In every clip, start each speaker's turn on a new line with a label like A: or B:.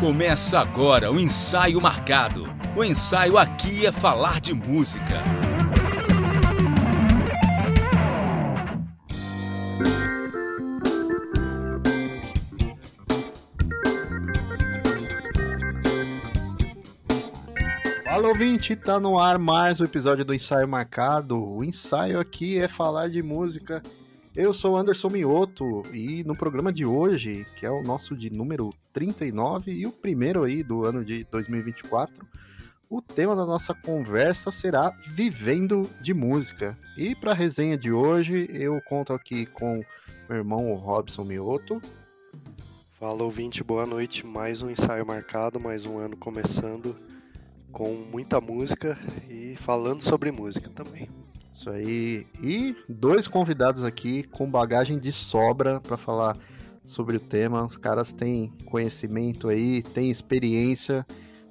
A: Começa agora o ensaio marcado. O ensaio aqui é falar de música.
B: Fala ouvinte, tá no ar mais um episódio do Ensaio Marcado. O ensaio aqui é falar de música. Eu sou Anderson Mioto e no programa de hoje, que é o nosso de número 39 e o primeiro aí do ano de 2024, o tema da nossa conversa será Vivendo de Música. E para a resenha de hoje, eu conto aqui com meu irmão Robson Mioto.
C: Fala ouvinte, boa noite. Mais um ensaio marcado, mais um ano começando com muita música e falando sobre música também.
B: Isso aí. E dois convidados aqui com bagagem de sobra para falar sobre o tema. Os caras têm conhecimento aí, têm experiência.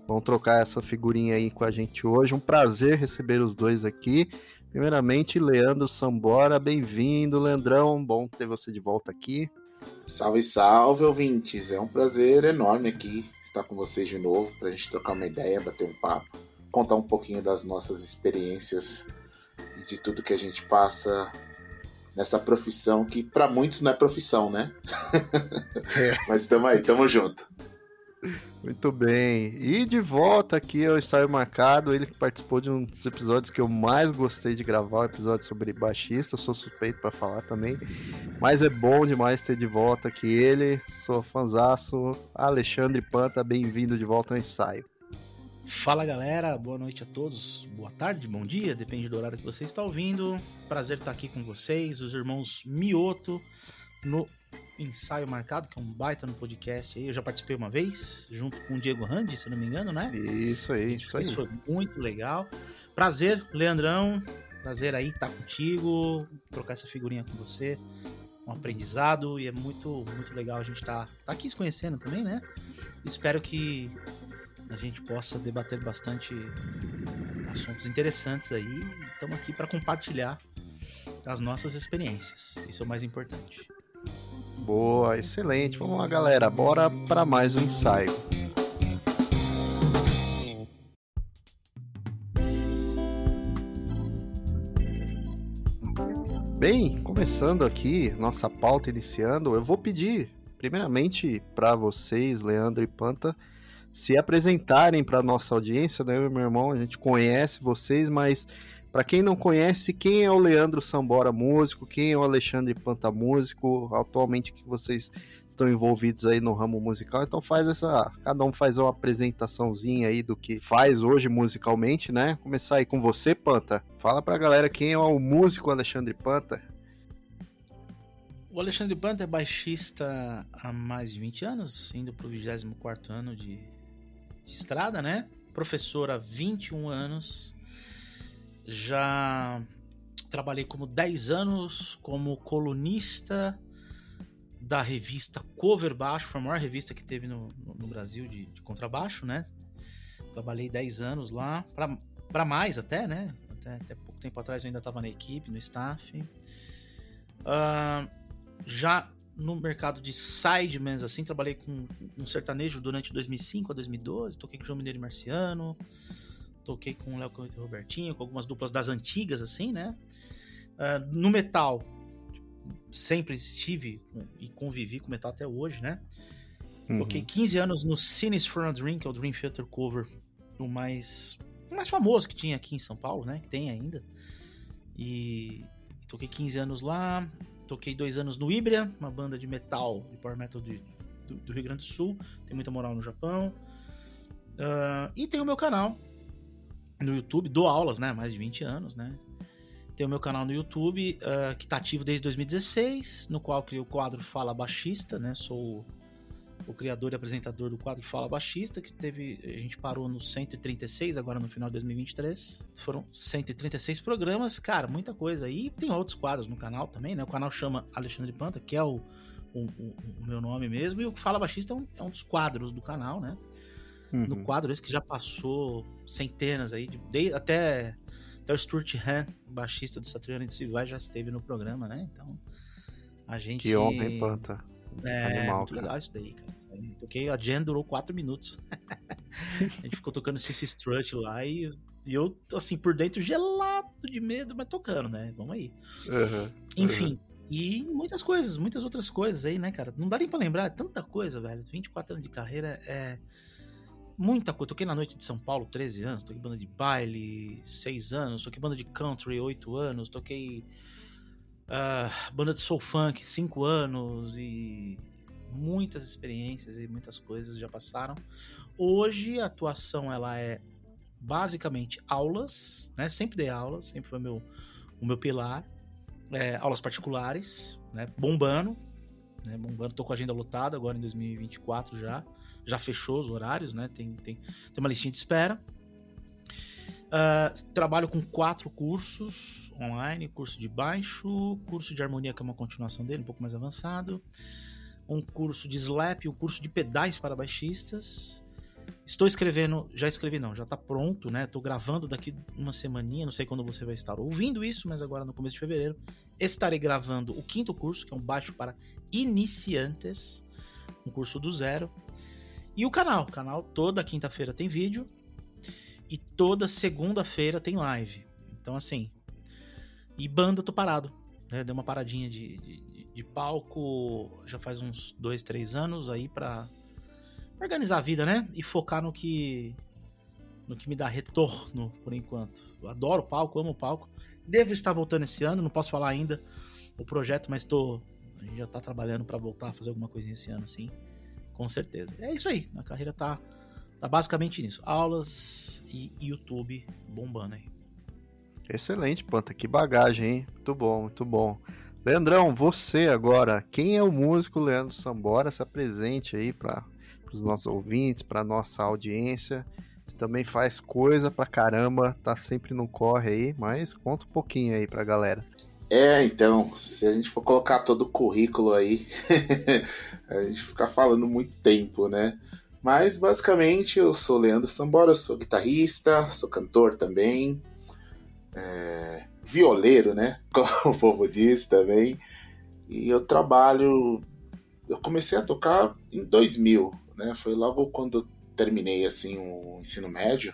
B: Vão trocar essa figurinha aí com a gente hoje. Um prazer receber os dois aqui. Primeiramente, Leandro Sambora, bem-vindo, Leandrão. Bom ter você de volta aqui.
D: Salve, salve, ouvintes. É um prazer enorme aqui estar com vocês de novo para a gente trocar uma ideia, bater um papo, contar um pouquinho das nossas experiências de tudo que a gente passa nessa profissão que para muitos não é profissão, né? É. Mas estamos aí, tamo junto.
B: Muito bem. E de volta aqui ao Ensaio Marcado, ele que participou de um dos episódios que eu mais gostei de gravar, um episódio sobre baixista, sou suspeito para falar também. Mas é bom demais ter de volta aqui ele, sou fanzaço, Alexandre Panta, bem-vindo de volta ao ensaio.
E: Fala galera, boa noite a todos, boa tarde, bom dia, depende do horário que você está ouvindo. Prazer estar aqui com vocês, os irmãos Mioto, no Ensaio Marcado, que é um baita no podcast aí. Eu já participei uma vez, junto com o Diego Randi, se não me engano, né?
B: Isso aí, isso aí.
E: Foi muito legal. Prazer, Leandrão, prazer aí estar contigo, trocar essa figurinha com você. Um aprendizado e é muito, muito legal a gente estar tá, tá aqui se conhecendo também, né? Espero que a gente possa debater bastante assuntos interessantes aí. Estamos aqui para compartilhar as nossas experiências. Isso é o mais importante.
B: Boa, excelente. Vamos lá, galera. Bora para mais um ensaio. Bem, começando aqui, nossa pauta iniciando, eu vou pedir, primeiramente, para vocês, Leandro e Panta, se apresentarem para nossa audiência, né? Eu meu irmão, a gente conhece vocês, mas para quem não conhece, quem é o Leandro Sambora músico, quem é o Alexandre Planta músico, atualmente que vocês estão envolvidos aí no ramo musical, então faz essa, cada um faz uma apresentaçãozinha aí do que faz hoje musicalmente, né? Começar aí com você, Panta. Fala pra galera quem é o músico Alexandre Panta.
E: O Alexandre Panta é baixista há mais de 20 anos, indo pro 24 ano de de estrada, né? Professora há 21 anos. Já trabalhei como 10 anos como colunista da revista Cover Baixo, foi a maior revista que teve no, no, no Brasil de, de, contrabaixo, né? Trabalhei 10 anos lá, para mais até, né? Até, até, pouco tempo atrás eu ainda estava na equipe, no staff. Uh, já no mercado de sidemans, assim, trabalhei com um sertanejo durante 2005 a 2012, toquei com João Mineiro e Marciano, toquei com o Léo Canto e Robertinho, com algumas duplas das antigas, assim, né? Uh, no metal, sempre estive e convivi com metal até hoje, né? Uhum. Toquei 15 anos no Cines for a Dream, que é o Dream Theater Cover, o mais, o mais famoso que tinha aqui em São Paulo, né? Que tem ainda. E toquei 15 anos lá, Toquei dois anos no Ibria, uma banda de metal, de power metal de, do, do, Rio Grande do Sul. Tem muita moral no Japão. Uh, e tem o meu canal no YouTube, dou aulas, né? Mais de 20 anos, né? Tem o meu canal no YouTube, uh, que tá ativo desde 2016, no qual criei o quadro Fala Baixista, né? Sou o criador e apresentador do quadro Fala Baixista, que teve. A gente parou no 136, agora no final de 2023. Foram 136 programas, cara, muita coisa. E tem outros quadros no canal também, né? O canal chama Alexandre Panta, que é o, o, o, o meu nome mesmo, e o Fala Baixista é um, é um dos quadros do canal, né? Uhum. No quadro esse que já passou centenas aí, de, de, até, até o Stuart Han, baixista do Satriano de Civil, já esteve no programa, né? Então, a gente.
B: Que homem, Panta
E: É, Animal, muito cara. legal isso daí, cara. Toquei, a Jen durou 4 minutos. a gente ficou tocando esse Strut lá e, e, eu, assim, por dentro gelado de medo, mas tocando, né? Vamos aí. Uhum, Enfim, uhum. e muitas coisas, muitas outras coisas aí, né, cara? Não dá nem pra lembrar, é tanta coisa, velho. 24 anos de carreira é muita coisa. Toquei na noite de São Paulo, 13 anos, toquei banda de baile, 6 anos, toquei banda de country, 8 anos, toquei uh, banda de soul funk, 5 anos e muitas experiências e muitas coisas já passaram. Hoje a atuação ela é basicamente aulas, né? Sempre dei aulas, sempre foi meu, o meu pilar. É, aulas particulares, né? Bombando, né? Bombando, tô com a agenda lotada agora em 2024 já. Já fechou os horários, né? Tem, tem, tem uma listinha de espera. Uh, trabalho com quatro cursos online: curso de baixo, curso de harmonia, que é uma continuação dele, um pouco mais avançado, um curso de slap, um curso de pedais para baixistas. Estou escrevendo, já escrevi não, já está pronto, né? Estou gravando daqui uma semaninha, não sei quando você vai estar ouvindo isso, mas agora no começo de fevereiro estarei gravando o quinto curso, que é um baixo para iniciantes, um curso do zero. E o canal, o canal toda quinta-feira tem vídeo e toda segunda-feira tem live. Então assim, e banda tô parado, né? Deu uma paradinha de, de de palco já faz uns dois, três anos aí para organizar a vida, né? E focar no que no que me dá retorno por enquanto. Eu adoro palco, amo palco. Devo estar voltando esse ano, não posso falar ainda o projeto, mas tô a gente já tá trabalhando para voltar a fazer alguma coisinha esse ano, sim. Com certeza. É isso aí, a carreira tá tá basicamente nisso. Aulas e YouTube bombando aí.
B: Excelente, Panta, que bagagem, hein? Muito bom, muito bom. Leandrão, você agora, quem é o músico Leandro Sambora? Se apresente aí para os nossos ouvintes, para nossa audiência. Você também faz coisa pra caramba, tá sempre no corre aí, mas conta um pouquinho aí pra galera.
D: É, então, se a gente for colocar todo o currículo aí, a gente ficar falando muito tempo, né? Mas basicamente eu sou Leandro Sambora, eu sou guitarrista, sou cantor também. É, violeiro, né? Como o povo diz também. E eu trabalho. Eu comecei a tocar em 2000, né? Foi logo quando terminei assim o ensino médio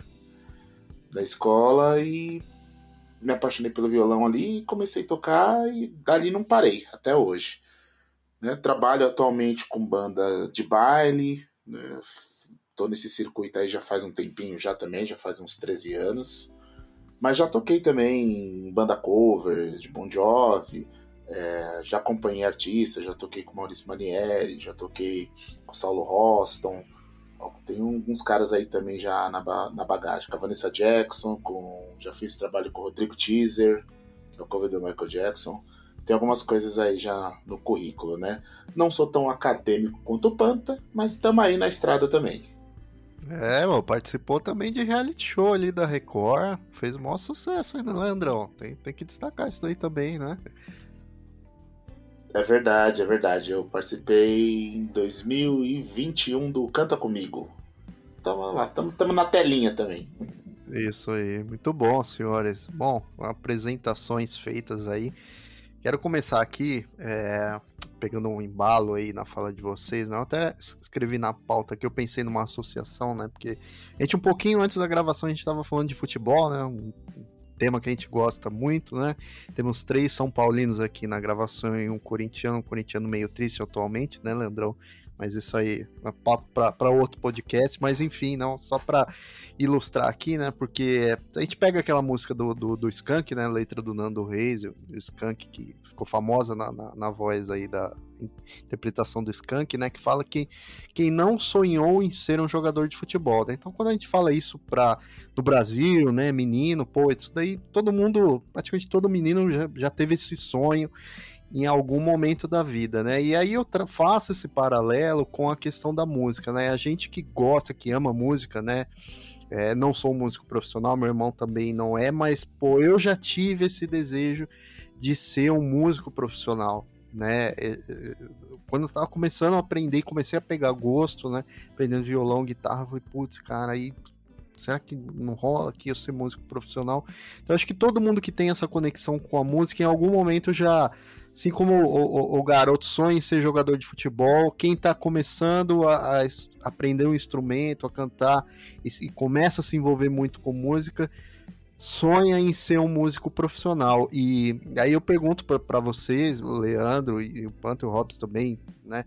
D: da escola e me apaixonei pelo violão ali e comecei a tocar e dali não parei até hoje. Né? Trabalho atualmente com banda de baile, né? tô nesse circuito aí já faz um tempinho já também, já faz uns 13 anos. Mas já toquei também banda cover de Bon Jovi, é, já acompanhei artistas, já toquei com Maurício Manieri, já toquei com Saulo Roston. Tem alguns caras aí também já na, na bagagem, com a Vanessa Jackson, com, já fiz trabalho com o Rodrigo Teaser, que é o cover do Michael Jackson. Tem algumas coisas aí já no currículo, né? Não sou tão acadêmico quanto o Panta, mas estamos aí na estrada também.
B: É, mano, participou também de reality show ali da Record. Fez o maior sucesso aí, né, Leandrão? Tem, tem que destacar isso aí também, né?
D: É verdade, é verdade. Eu participei em 2021 do Canta Comigo. Tamo lá, tamo, tamo na telinha também.
B: Isso aí, muito bom, senhores. Bom, apresentações feitas aí. Quero começar aqui é, pegando um embalo aí na fala de vocês, né? Eu até escrevi na pauta que eu pensei numa associação, né? Porque a gente, um pouquinho antes da gravação, a gente estava falando de futebol, né? Um tema que a gente gosta muito, né? Temos três São Paulinos aqui na gravação e um corintiano, um corintiano meio triste atualmente, né, Leandrão? Mas isso aí é papo para outro podcast, mas enfim, não, só para ilustrar aqui, né, porque a gente pega aquela música do, do, do Skank, né, letra do Nando Reis, o Skank que ficou famosa na, na, na, voz aí da interpretação do Skank, né, que fala que quem não sonhou em ser um jogador de futebol, né, então quando a gente fala isso para do Brasil, né, menino, pô, isso daí todo mundo, praticamente todo menino já, já teve esse sonho, em algum momento da vida, né? E aí eu faço esse paralelo com a questão da música, né? A gente que gosta, que ama música, né? É, não sou um músico profissional, meu irmão também não é, mas pô, eu já tive esse desejo de ser um músico profissional, né? É, é, quando eu tava começando a aprender, comecei a pegar gosto, né? Aprendendo violão, guitarra, falei, putz, cara, aí será que não rola aqui eu ser músico profissional? Então acho que todo mundo que tem essa conexão com a música em algum momento já Assim como o, o, o garoto sonha em ser jogador de futebol, quem está começando a, a, aprender um instrumento, a cantar e, e começa a se envolver muito com música, sonha em ser um músico profissional. E aí eu pergunto para vocês, o Leandro e o Panto e o Robson também, né?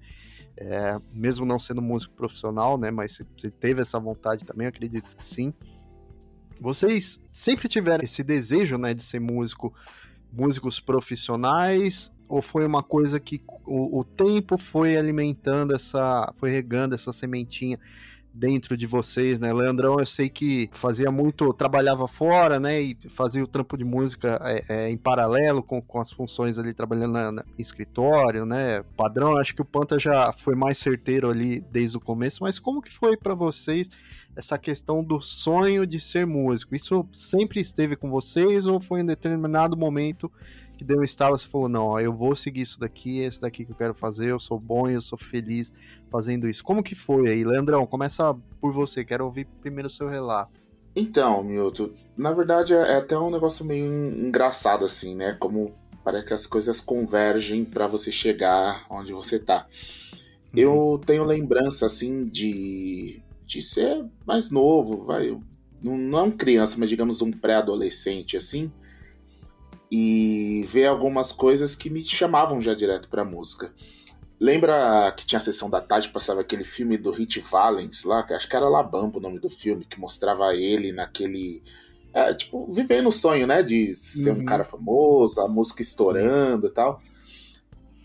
B: É, mesmo não sendo músico profissional, né? Mas você teve essa vontade também, acredito que sim. Vocês sempre tiveram esse desejo, né, de ser músico, músicos profissionais, ou foi uma coisa que o, o tempo foi alimentando essa, foi regando essa sementinha dentro de vocês, né? Leandrão, eu sei que fazia muito, trabalhava fora, né? E fazia o trampo de música é, é, em paralelo com, com as funções ali trabalhando na, na escritório, né? Padrão, acho que o Panta já foi mais certeiro ali desde o começo, mas como que foi para vocês essa questão do sonho de ser músico? Isso sempre esteve com vocês ou foi em determinado momento que deu um estalo, você falou, não, ó, eu vou seguir isso daqui, é esse daqui que eu quero fazer, eu sou bom e eu sou feliz fazendo isso. Como que foi aí? Leandrão, começa por você, quero ouvir primeiro o seu relato.
D: Então, Milton, na verdade é até um negócio meio engraçado assim, né? Como parece que as coisas convergem para você chegar onde você tá. Uhum. Eu tenho lembrança assim de de ser mais novo, vai, não, não criança, mas digamos um pré-adolescente assim, e ver algumas coisas que me chamavam já direto para música. Lembra que tinha a sessão da tarde, passava aquele filme do Hit Valens lá, que acho que era Labamba o nome do filme, que mostrava ele naquele. É, tipo, vivendo o sonho, né? De ser uhum. um cara famoso, a música estourando e tal.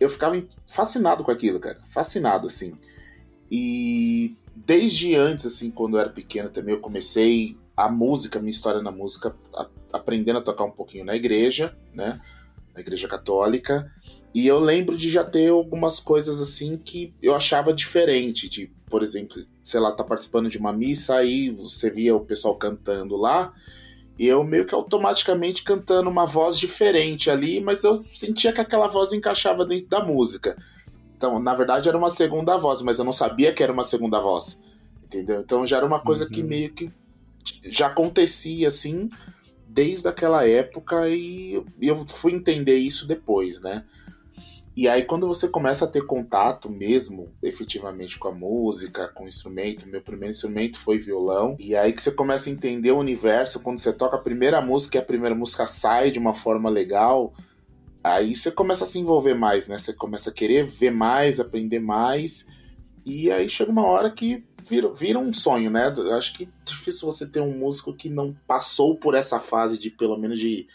D: Eu ficava fascinado com aquilo, cara. Fascinado, assim. E desde antes, assim, quando eu era pequeno também, eu comecei a música, minha história na música, aprendendo a tocar um pouquinho na igreja, né? Na igreja católica. E eu lembro de já ter algumas coisas assim que eu achava diferente. De, por exemplo, sei lá, tá participando de uma missa, aí você via o pessoal cantando lá. E eu meio que automaticamente cantando uma voz diferente ali, mas eu sentia que aquela voz encaixava dentro da música. Então, na verdade, era uma segunda voz, mas eu não sabia que era uma segunda voz. Entendeu? Então já era uma coisa uhum. que meio que já acontecia assim desde aquela época e eu fui entender isso depois, né? E aí quando você começa a ter contato mesmo, efetivamente com a música, com o instrumento, meu primeiro instrumento foi violão, e aí que você começa a entender o universo, quando você toca a primeira música e a primeira música sai de uma forma legal, aí você começa a se envolver mais, né? Você começa a querer ver mais, aprender mais, e aí chega uma hora que vira, vira um sonho, né? Acho que é difícil você ter um músico que não passou por essa fase de, pelo menos, de,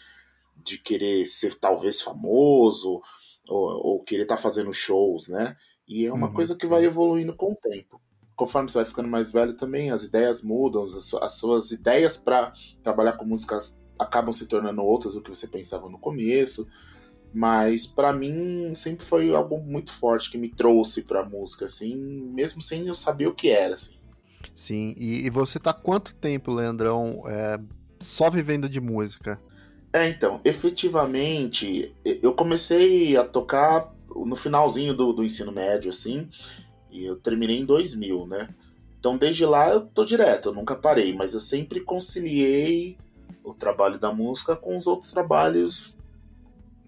D: de querer ser talvez famoso ou, ou querer estar tá fazendo shows, né? E é uma uhum, coisa que vai evoluindo com o tempo. Conforme você vai ficando mais velho também, as ideias mudam, as, as suas ideias para trabalhar com músicas acabam se tornando outras do que você pensava no começo. Mas para mim sempre foi algo muito forte que me trouxe pra música, assim, mesmo sem eu saber o que era, assim.
B: Sim, e, e você tá quanto tempo, Leandrão, é, só vivendo de música?
D: É, então, efetivamente, eu comecei a tocar no finalzinho do, do ensino médio, assim, e eu terminei em 2000, né? Então, desde lá eu tô direto, eu nunca parei, mas eu sempre conciliei o trabalho da música com os outros trabalhos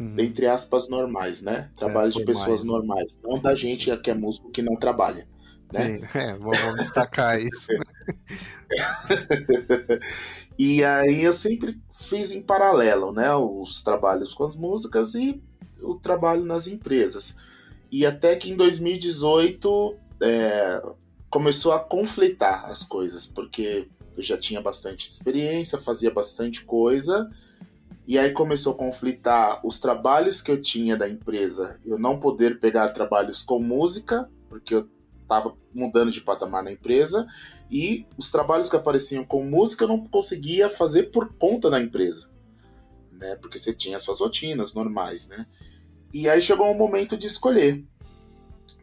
D: uhum. entre aspas, normais, né? Trabalho é, de pessoas mais, normais, não da gente que é músico que não trabalha. Né?
B: Sim, é, vamos destacar isso.
D: e aí eu sempre fiz em paralelo, né? Os trabalhos com as músicas e o trabalho nas empresas. E até que em 2018 é, começou a conflitar as coisas, porque eu já tinha bastante experiência, fazia bastante coisa, e aí começou a conflitar os trabalhos que eu tinha da empresa, eu não poder pegar trabalhos com música, porque eu estava mudando de patamar na empresa, e os trabalhos que apareciam com música eu não conseguia fazer por conta da empresa, né? Porque você tinha suas rotinas normais, né? E aí chegou um momento de escolher.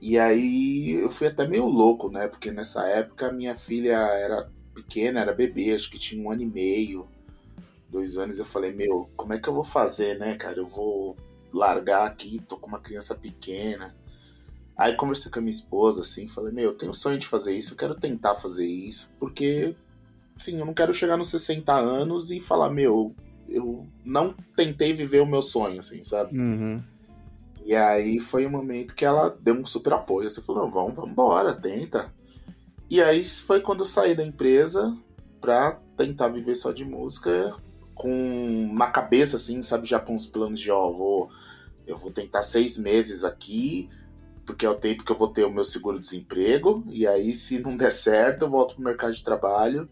D: E aí eu fui até meio louco, né? Porque nessa época minha filha era pequena, era bebê, acho que tinha um ano e meio dois anos, eu falei, meu, como é que eu vou fazer, né, cara? Eu vou largar aqui, tô com uma criança pequena. Aí conversei com a minha esposa, assim, falei, meu, eu tenho sonho de fazer isso, eu quero tentar fazer isso, porque, assim, eu não quero chegar nos 60 anos e falar, meu, eu não tentei viver o meu sonho, assim, sabe?
B: Uhum.
D: E aí foi um momento que ela deu um super apoio. Você falou, vamos, vamos embora, tenta. E aí foi quando eu saí da empresa pra tentar viver só de música, com na cabeça, assim, sabe, já com os planos de, ó, vou, eu vou tentar seis meses aqui, porque é o tempo que eu vou ter o meu seguro-desemprego, e aí se não der certo, eu volto pro mercado de trabalho.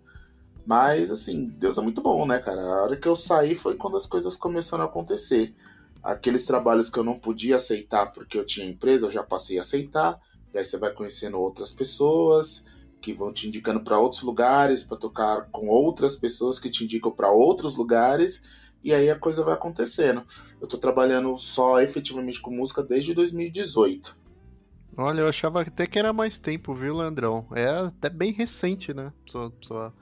D: Mas, assim, Deus é muito bom, né, cara? A hora que eu saí foi quando as coisas começaram a acontecer. Aqueles trabalhos que eu não podia aceitar porque eu tinha empresa, eu já passei a aceitar. E aí você vai conhecendo outras pessoas que vão te indicando para outros lugares, para tocar com outras pessoas que te indicam para outros lugares. E aí a coisa vai acontecendo. Eu tô trabalhando só efetivamente com música desde 2018.
B: Olha, eu achava até que era mais tempo, viu, Leandrão? É até bem recente, né? Sua, sua,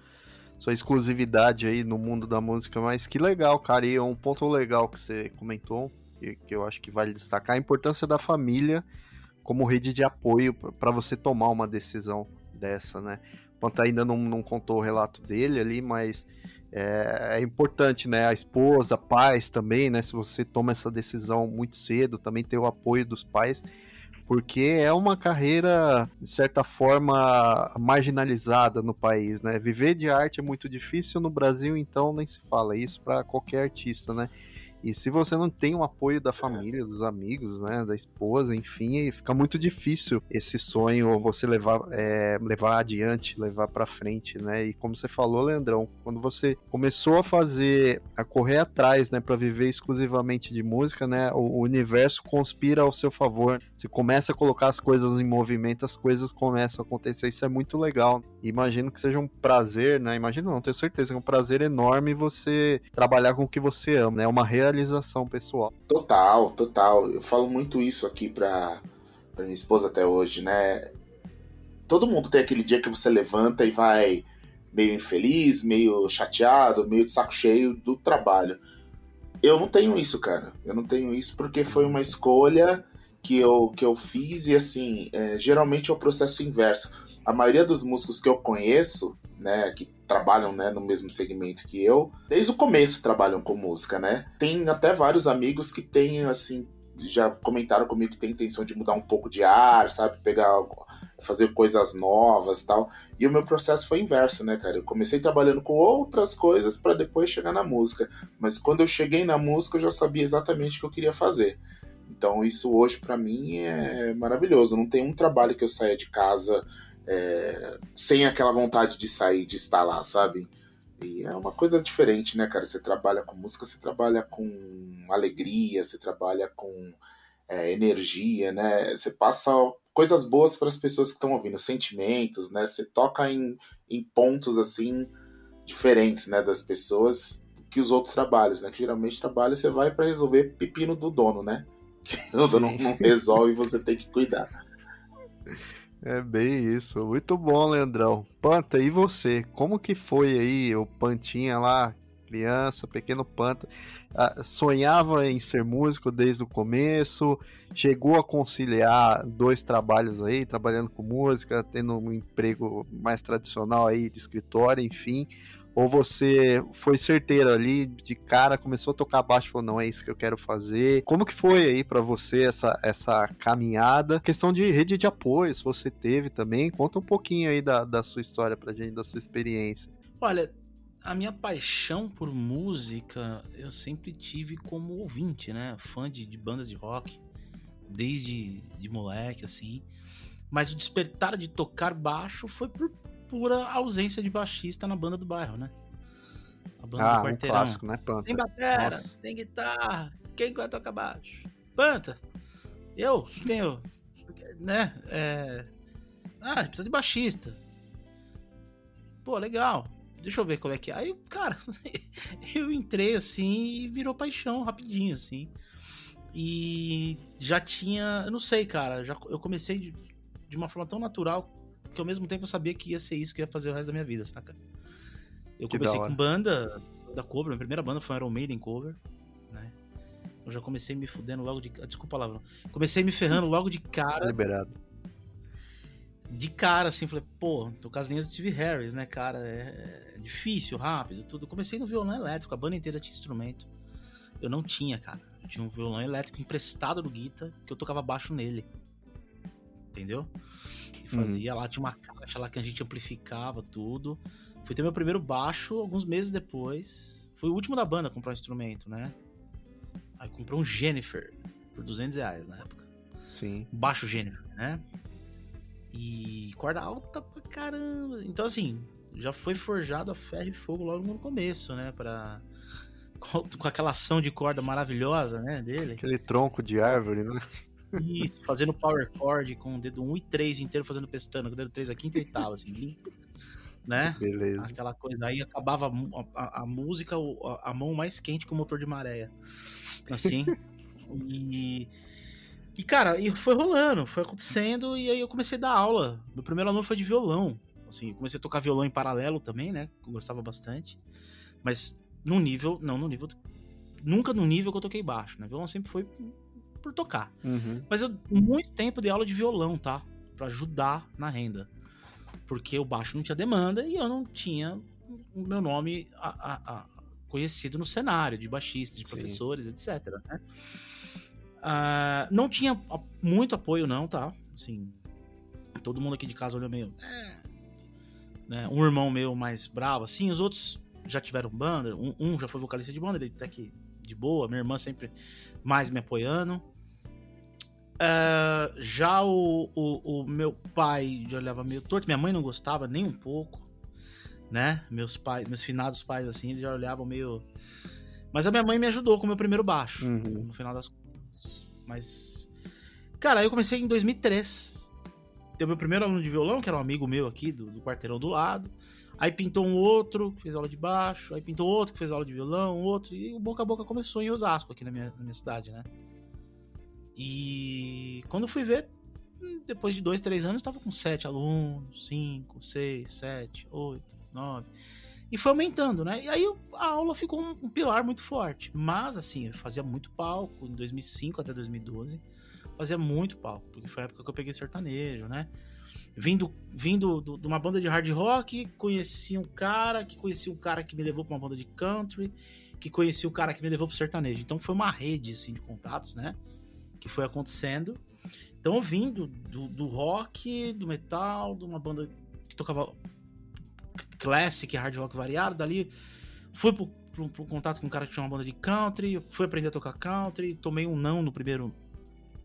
B: sua exclusividade aí no mundo da música, mas que legal, cara. E é um ponto legal que você comentou, que, que eu acho que vale destacar, a importância da família como rede de apoio para você tomar uma decisão dessa, né? Quanto ainda não, não contou o relato dele ali, mas é, é, importante, né? A esposa, pais também, né? Se você toma essa decisão muito cedo, também ter o apoio dos pais porque é uma carreira, de certa forma, marginalizada no país, né? Viver de arte é muito difícil no Brasil, então nem se fala isso para qualquer artista, né? E se você não tem o apoio da família, dos amigos, né, da esposa, enfim, fica muito difícil esse sonho você levar, é, levar adiante, levar para frente, né? E como você falou, Leandrão, quando você começou a fazer, a correr atrás, né, para viver exclusivamente de música, né, o, universo conspira ao seu favor. Você começa a colocar as coisas em movimento, as coisas começam a acontecer. Isso é muito legal. Imagino que seja um prazer, né? Imagino não, tenho certeza que é um prazer enorme você trabalhar com o que você ama, né? É uma realização realização pessoal.
D: Total, total. Eu falo muito isso aqui pra, pra minha esposa até hoje, né? Todo mundo tem aquele dia que você levanta e vai meio infeliz, meio chateado, meio de saco cheio do trabalho. Eu não tenho isso, cara. Eu não tenho isso porque foi uma escolha que eu, que eu fiz e assim, é, geralmente é o processo inverso. A maioria dos músicos que eu conheço, né, que trabalham né, no mesmo segmento que eu, desde o começo trabalham com música, né? Tem até vários amigos que têm, assim, já comentaram comigo que tem intenção de mudar um pouco de ar, sabe? Pegar fazer coisas novas tal. E o meu processo foi inverso, né, cara? Eu comecei trabalhando com outras coisas para depois chegar na música. Mas quando eu cheguei na música, eu já sabia exatamente o que eu queria fazer. Então isso hoje para mim é maravilhoso. Não tem um trabalho que eu saia de casa é, sem aquela vontade de sair, de estar lá, sabe? E é uma coisa diferente, né, cara? Você trabalha com música, você trabalha com alegria, você trabalha com é, energia, né? Você passa coisas boas para as pessoas que estão ouvindo, sentimentos, né? Você toca em, em pontos assim diferentes, né, das pessoas que os outros trabalhos, né? Que geralmente trabalho você vai para resolver pepino do dono, né? Que o dono não resolve e você tem que cuidar.
B: É bem isso. Muito bom, Leandrão. Panta, e você? Como que foi aí o Pantinha lá, criança, pequeno Panta? Ah, sonhava em ser músico desde o começo? Chegou a conciliar dois trabalhos aí, trabalhando com música, tendo um emprego mais tradicional aí de escritório, enfim? Ou você foi certeiro ali, de cara, começou a tocar baixo e falou, não, é isso que eu quero fazer. Como que foi aí para você essa, essa caminhada? Questão de rede de apoio, se você teve também. Conta um pouquinho aí da, da sua história pra gente, da sua experiência.
E: Olha, a minha paixão por música eu sempre tive como ouvinte, né? Fã de, de bandas de rock, desde de moleque, assim. Mas o despertar de tocar baixo foi por pura ausência de baixista na banda do bairro, né?
B: A banda ah, do quarteirão. Um clássico, né,
E: Panta? Tem batera, tem guitarra, quem vai tocar baixo? Panta! Eu? Eu? Né? É... Ah, precisa de baixista. Pô, legal. Deixa eu ver qual é que é. Aí, cara, eu entrei assim e virou paixão rapidinho, assim. E já tinha. Eu não sei, cara. Já, eu comecei de, de uma forma tão natural porque ao mesmo tempo eu sabia que ia ser isso que ia fazer o resto da minha vida, saca? Eu que comecei com banda da cover, minha primeira banda foi Iron Maiden cover, né? Eu já comecei me fudendo logo de. Desculpa a palavra. Comecei me ferrando logo de cara.
B: Liberado.
E: De cara, assim, falei, pô, tô com as linhas do Steve Harris, né, cara? É, é difícil, rápido, tudo. Comecei no violão elétrico, a banda inteira tinha instrumento. Eu não tinha, cara. Eu tinha um violão elétrico emprestado do Guita, que eu tocava baixo nele. Entendeu? E fazia lá, tinha uma caixa lá que a gente amplificava tudo. Fui ter meu primeiro baixo alguns meses depois. Fui o último da banda a comprar um instrumento, né? Aí comprei um Jennifer por 200 reais na época.
B: Sim.
E: Baixo Jennifer, né? E corda alta pra caramba. Então, assim, já foi forjado a ferro e fogo logo no começo, né? Pra... Com aquela ação de corda maravilhosa, né, dele.
B: Aquele tronco de árvore, né?
E: Isso, fazendo power chord com o dedo 1 e 3 inteiro fazendo pestana, com o dedo 3 a quinta e oitava, assim, limpo. Né?
B: Beleza.
E: Aquela coisa. Aí acabava a, a, a música, a, a, mão mais quente que o motor de maré. Assim. e. E, cara, e foi rolando, foi acontecendo, e aí eu comecei a dar aula. Meu primeiro aluno foi de violão. Assim, eu comecei a tocar violão em paralelo também, né? Que eu gostava bastante. Mas num nível. Não, no nível. Nunca no nível que eu toquei baixo, né? Violão sempre foi por tocar.
B: Uhum.
E: Mas eu muito tempo dei aula de violão, tá? Pra ajudar na renda. Porque o baixo não tinha demanda e eu não tinha o meu nome a, a, a conhecido no cenário de baixistas, de
B: Sim.
E: professores, etc. Né? Uh, não tinha muito apoio, não, tá? Assim, todo mundo aqui de casa olhou meio. É, né? Um irmão meu mais bravo, assim, os outros já tiveram banda, um, um já foi vocalista de banda, ele até que de boa, minha irmã sempre mais me apoiando. Uh, já o, o, o, meu pai já olhava meio torto, minha mãe não gostava nem um pouco, né? Meus pais, meus finados pais, assim, eles já olhavam meio. Mas a minha mãe me ajudou com o meu primeiro baixo,
B: Uhum.
E: no final das contas. Mas. Cara, eu comecei em 2003. Teve meu primeiro aluno de violão, que era um amigo meu aqui, do, do quarteirão do lado. Aí pintou um outro que fez aula de baixo, aí pintou outro que fez aula de violão, outro, e o boca a boca começou em Osasco, aqui na minha, na minha cidade, né? E quando fui ver, depois de dois, três anos, estava com sete alunos, cinco, seis, sete, oito, nove. E foi aumentando, né? E aí a aula ficou um, um pilar muito forte. Mas, assim, eu fazia muito palco, em 2005 até 2012. Fazia muito palco, porque foi a época que eu peguei sertanejo, né? Vindo, vindo do- de uma banda de hard rock, conheci um cara, que conhecia um cara que me levou pra uma banda de country, que conhecia o cara que me levou pro sertanejo. Então foi uma rede, assim, de contatos, né? Que foi acontecendo. Então eu vim do, do, do rock, do metal, de uma banda que tocava classic, hard rock variado, dali fui pro, pro, pro contato com um cara que tinha uma banda de country, fui aprender a tocar country, tomei um não no primeiro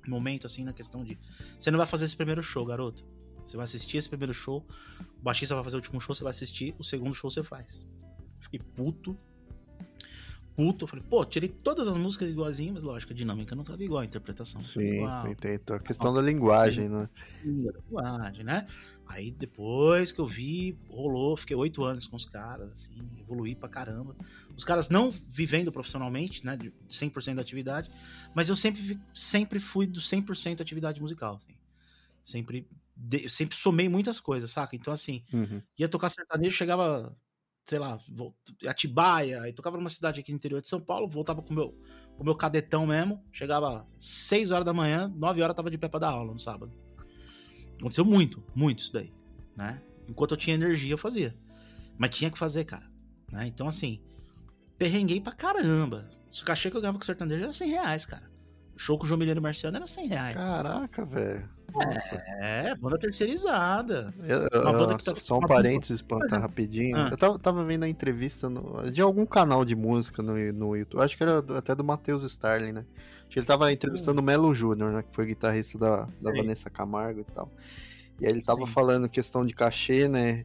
E: momento, assim, na questão de você não vai fazer esse primeiro show, garoto. Você vai assistir esse primeiro show, o baixista vai fazer o último show, você vai assistir, o segundo show você faz. Fiquei puto. Puto, eu falei, pô, tirei todas as músicas igualzinhas, mas lógico, a dinâmica não tava igual, a interpretação
B: Sim, entendo. A questão da linguagem, né?
E: linguagem, né? Aí depois que eu vi, rolou, fiquei oito anos com os caras, assim, evoluí pra caramba. Os caras não vivendo profissionalmente, né, de 100% da atividade, mas eu sempre, sempre fui do 100% da atividade musical, assim. Sempre, de- sempre somei muitas coisas, saca? Então, assim,
B: Uhum.
E: ia tocar sertanejo, chegava, sei lá, Atibaia, aí tocava numa cidade aqui no interior de São Paulo, voltava com o meu, o meu cadetão mesmo, chegava 6 horas da manhã, 9 horas tava de pé pra dar aula no sábado. Aconteceu muito, muito isso daí, né? Enquanto eu tinha energia, eu fazia. Mas tinha que fazer, cara. Né? Então, assim, perrenguei pra caramba. O cachê que eu ganhava com o sertanejo era 100 reais, cara. Show com o João Milheiro Marciano era 100 reais.
B: Caraca, velho. Nossa.
E: É, banda terceirizada.
B: Eu-
E: Uma banda
B: eu-
E: que tá-
B: só um parênteses,
E: Mas é-
B: rapidinho.
E: Ah.
B: Eu tava, tava vendo a entrevista no- de algum canal de música no, no YouTube. Acho que era até do Matheus Starling, né? Acho que ele tava entrevistando o Melo Júnior, né? Que foi guitarrista da, da. Vanessa Camargo e tal. E aí ele tava
E: Sim.
B: falando questão de cachê, né?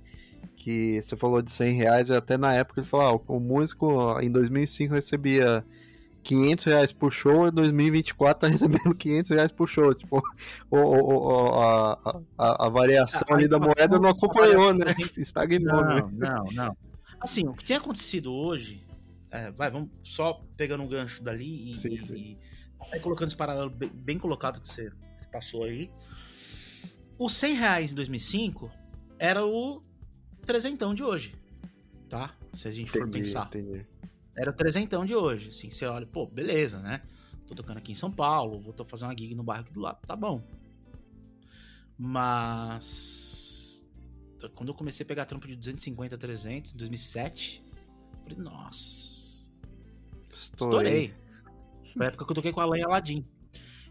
B: Que você falou de 100 reais, e até na época ele falou: ah, o músico em 2005 recebia 500 reais por show, em 2024 tá recebendo 500 reais por show. Tipo, o, o- o- a, a, a variação
E: Ah,
B: ali da moeda não acompanhou, né? Estagnou, né?
E: Não, não, não. Assim, o que tem acontecido hoje. é, vai, vamos só pegando um gancho dali e,
B: Sim, sim.
E: e aí colocando esse paralelo bem, bem colocado que você passou aí. Os 100 reais em 2005 era o trezentão de hoje, tá? Se a gente for
B: Entendi,
E: pensar.
B: entendi.
E: Era o trezentão de hoje. Assim, você olha, pô, beleza, né? Tô tocando aqui em São Paulo, vou fazer uma gig no bairro aqui do lado, tá bom. Mas. Quando eu comecei a pegar trampo de 250 a 300, em 2007, eu falei, nossa,
B: Estourei.
E: estourei. Foi a época que eu toquei com a Alain Aladim.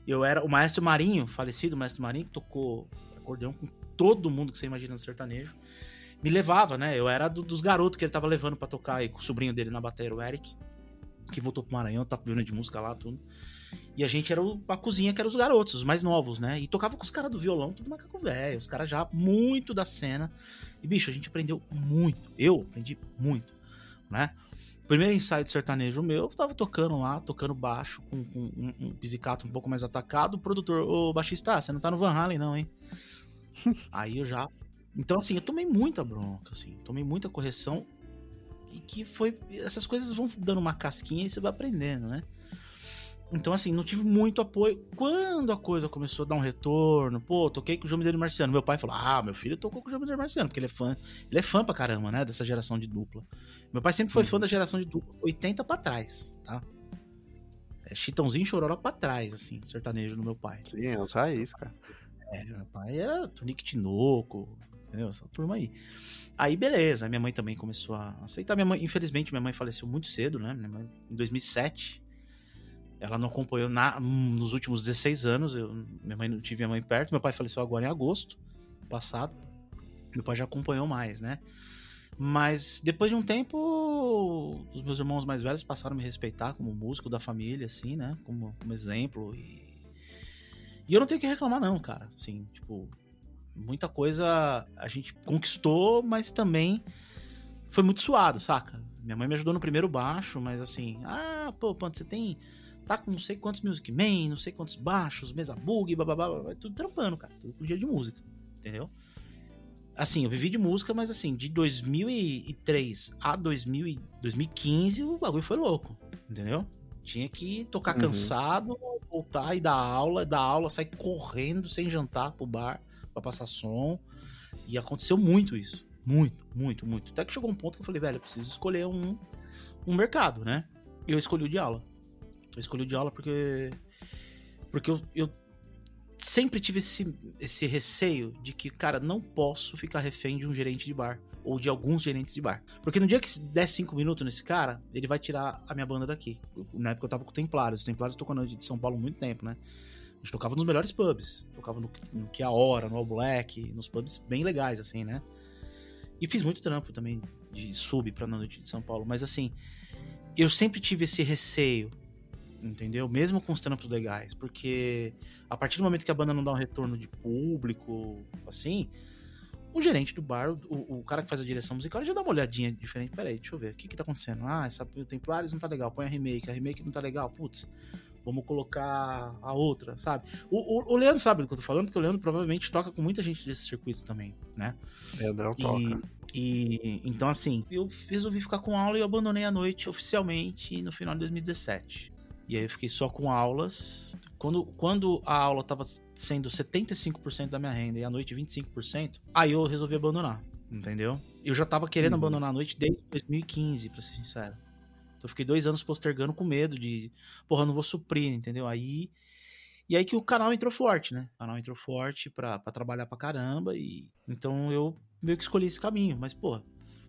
E: Eu era o maestro Marinho, falecido maestro Marinho, que tocou acordeão com todo mundo que você imagina no sertanejo. Me levava, né? Eu era do, dos garotos que ele tava levando para tocar aí com o sobrinho dele na bateria, o Eric, que voltou pro Maranhão, tá vendo de música lá, tudo. E a gente era o, a cozinha que eram os garotos, os mais novos, né? E tocava com os caras do violão, tudo macaco velho, os caras já muito da cena. E, bicho, a gente aprendeu muito. Eu aprendi muito, né? Primeiro ensaio de sertanejo meu, eu tava tocando lá, tocando baixo, com, com um, um pisicato um pouco mais atacado. O produtor, ô baixista, você não tá no Van Halen, não, hein? Aí eu já. Então, assim, eu tomei muita bronca, assim, tomei muita correção. E que foi. Essas coisas vão dando uma casquinha e você vai aprendendo, né? Então, assim, não tive muito apoio. Quando a coisa começou a dar um retorno, pô, toquei com o João Mineiro Marciano. Meu pai falou: Ah, meu filho tocou com o João Mineiro Marciano, porque ele é fã. Ele é fã pra caramba, né? Dessa geração de dupla. Meu pai sempre foi uhum. fã da geração de dupla 80 pra trás, tá? É Chitãozinho e Chororó pra trás, assim, sertanejo no meu pai.
B: Sim, é os raiz, cara.
E: É, meu pai era Tonique Tinoco, entendeu? Essa turma aí. Aí, beleza. Minha mãe também começou a aceitar. Minha mãe, infelizmente, minha mãe faleceu muito cedo, né? Minha mãe, em 2007. Ela não acompanhou na, nos últimos 16 anos. Eu, minha mãe não tive minha mãe perto. Meu pai faleceu agora em agosto passado. Meu pai já acompanhou mais, né? Mas depois de um tempo, os meus irmãos mais velhos passaram a me respeitar como músico da família, assim, né? Como, como exemplo. E, e eu não tenho que reclamar, não, cara. Assim, tipo, muita coisa a gente conquistou, mas também foi muito suado, saca? Minha mãe me ajudou no primeiro baixo, mas assim, ah, pô, Panto, você tem tá com não sei quantos Music Man, não sei quantos baixos, mesa bug, blá, blá, blá, blá, tudo trampando, cara. Tudo com dia de música, entendeu? Assim, eu vivi de música, mas assim, de 2003 a 2000, 2015, o bagulho foi louco, entendeu? Tinha que tocar uhum. cansado, voltar e dar aula, dar aula, sair correndo sem jantar pro bar pra passar som. E aconteceu muito isso. Muito, muito, muito. Até que chegou um ponto que eu falei, velho, eu preciso escolher um, um mercado, né? E eu escolhi o de aula. Eu escolhi o de aula porque. Porque eu, eu sempre tive esse, esse receio de que, cara, não posso ficar refém de um gerente de bar. Ou de alguns gerentes de bar. Porque no dia que der cinco minutos nesse cara, ele vai tirar a minha banda daqui. Na época eu tava com Templários. Os Templários na de São Paulo há muito tempo, né? Gente tocava nos melhores pubs. Tocava no, no Que a Hora, no All Black, nos pubs bem legais, assim, né? E fiz muito trampo também de sub pra noite de São Paulo. Mas assim, eu sempre tive esse receio entendeu? Mesmo com os trampos legais, porque a partir do momento que a banda não dá um retorno de público, assim, o gerente do bar, o, o cara que faz a direção musical, já dá uma olhadinha diferente. Peraí, deixa eu ver, o que que tá acontecendo? Ah, essa Templários não tá legal, põe a remake, a remake não tá legal, putz, vamos colocar a outra, sabe? O, o, o, Leandro sabe do que eu tô falando, porque o Leandro provavelmente toca com muita gente desse circuito também, né?
B: Leandrão toca.
E: E, então, assim, eu resolvi ficar com aula e eu abandonei a noite oficialmente no final de 2017. E aí eu fiquei só com aulas. Quando, quando a aula estava sendo 75% da minha renda e a noite 25%, aí eu resolvi abandonar, entendeu? Eu já tava querendo uhum. abandonar a noite desde 2015, pra ser sincero. Então eu fiquei dois anos postergando com medo de, porra, não vou suprir, entendeu? Aí. E aí que o canal entrou forte, né? O canal entrou forte pra, pra trabalhar pra caramba. E então eu meio que escolhi esse caminho. Mas, pô,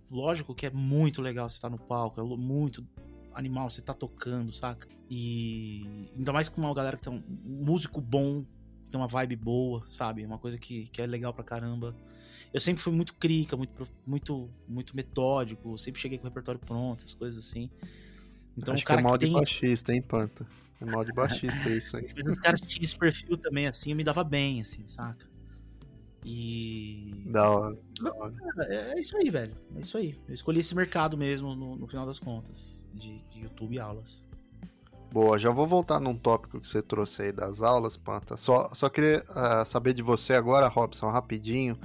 E: lógico que é muito legal você estar no palco, é muito animal, você tá tocando, saca? E ainda mais com uma galera que tem um músico bom, tem uma vibe boa, sabe? Uma coisa que, que é legal pra caramba. Eu sempre fui muito crica, muito, muito, muito metódico, sempre cheguei com o repertório pronto, essas coisas assim.
B: Então, Acho o cara que é mal que de tem... baixista, hein, Panta? É mal de baixista isso aí.
E: Mas os caras que tinham esse perfil também, assim, me dava bem, assim, saca? E.
B: Da hora.
E: É, é, isso aí, velho. É isso aí. Eu escolhi esse mercado mesmo, no, no final das contas, de, de, YouTube e aulas.
B: Boa, já vou voltar num tópico que você trouxe aí das aulas, Panta. Só, só queria uh, saber de você agora, Robson, rapidinho.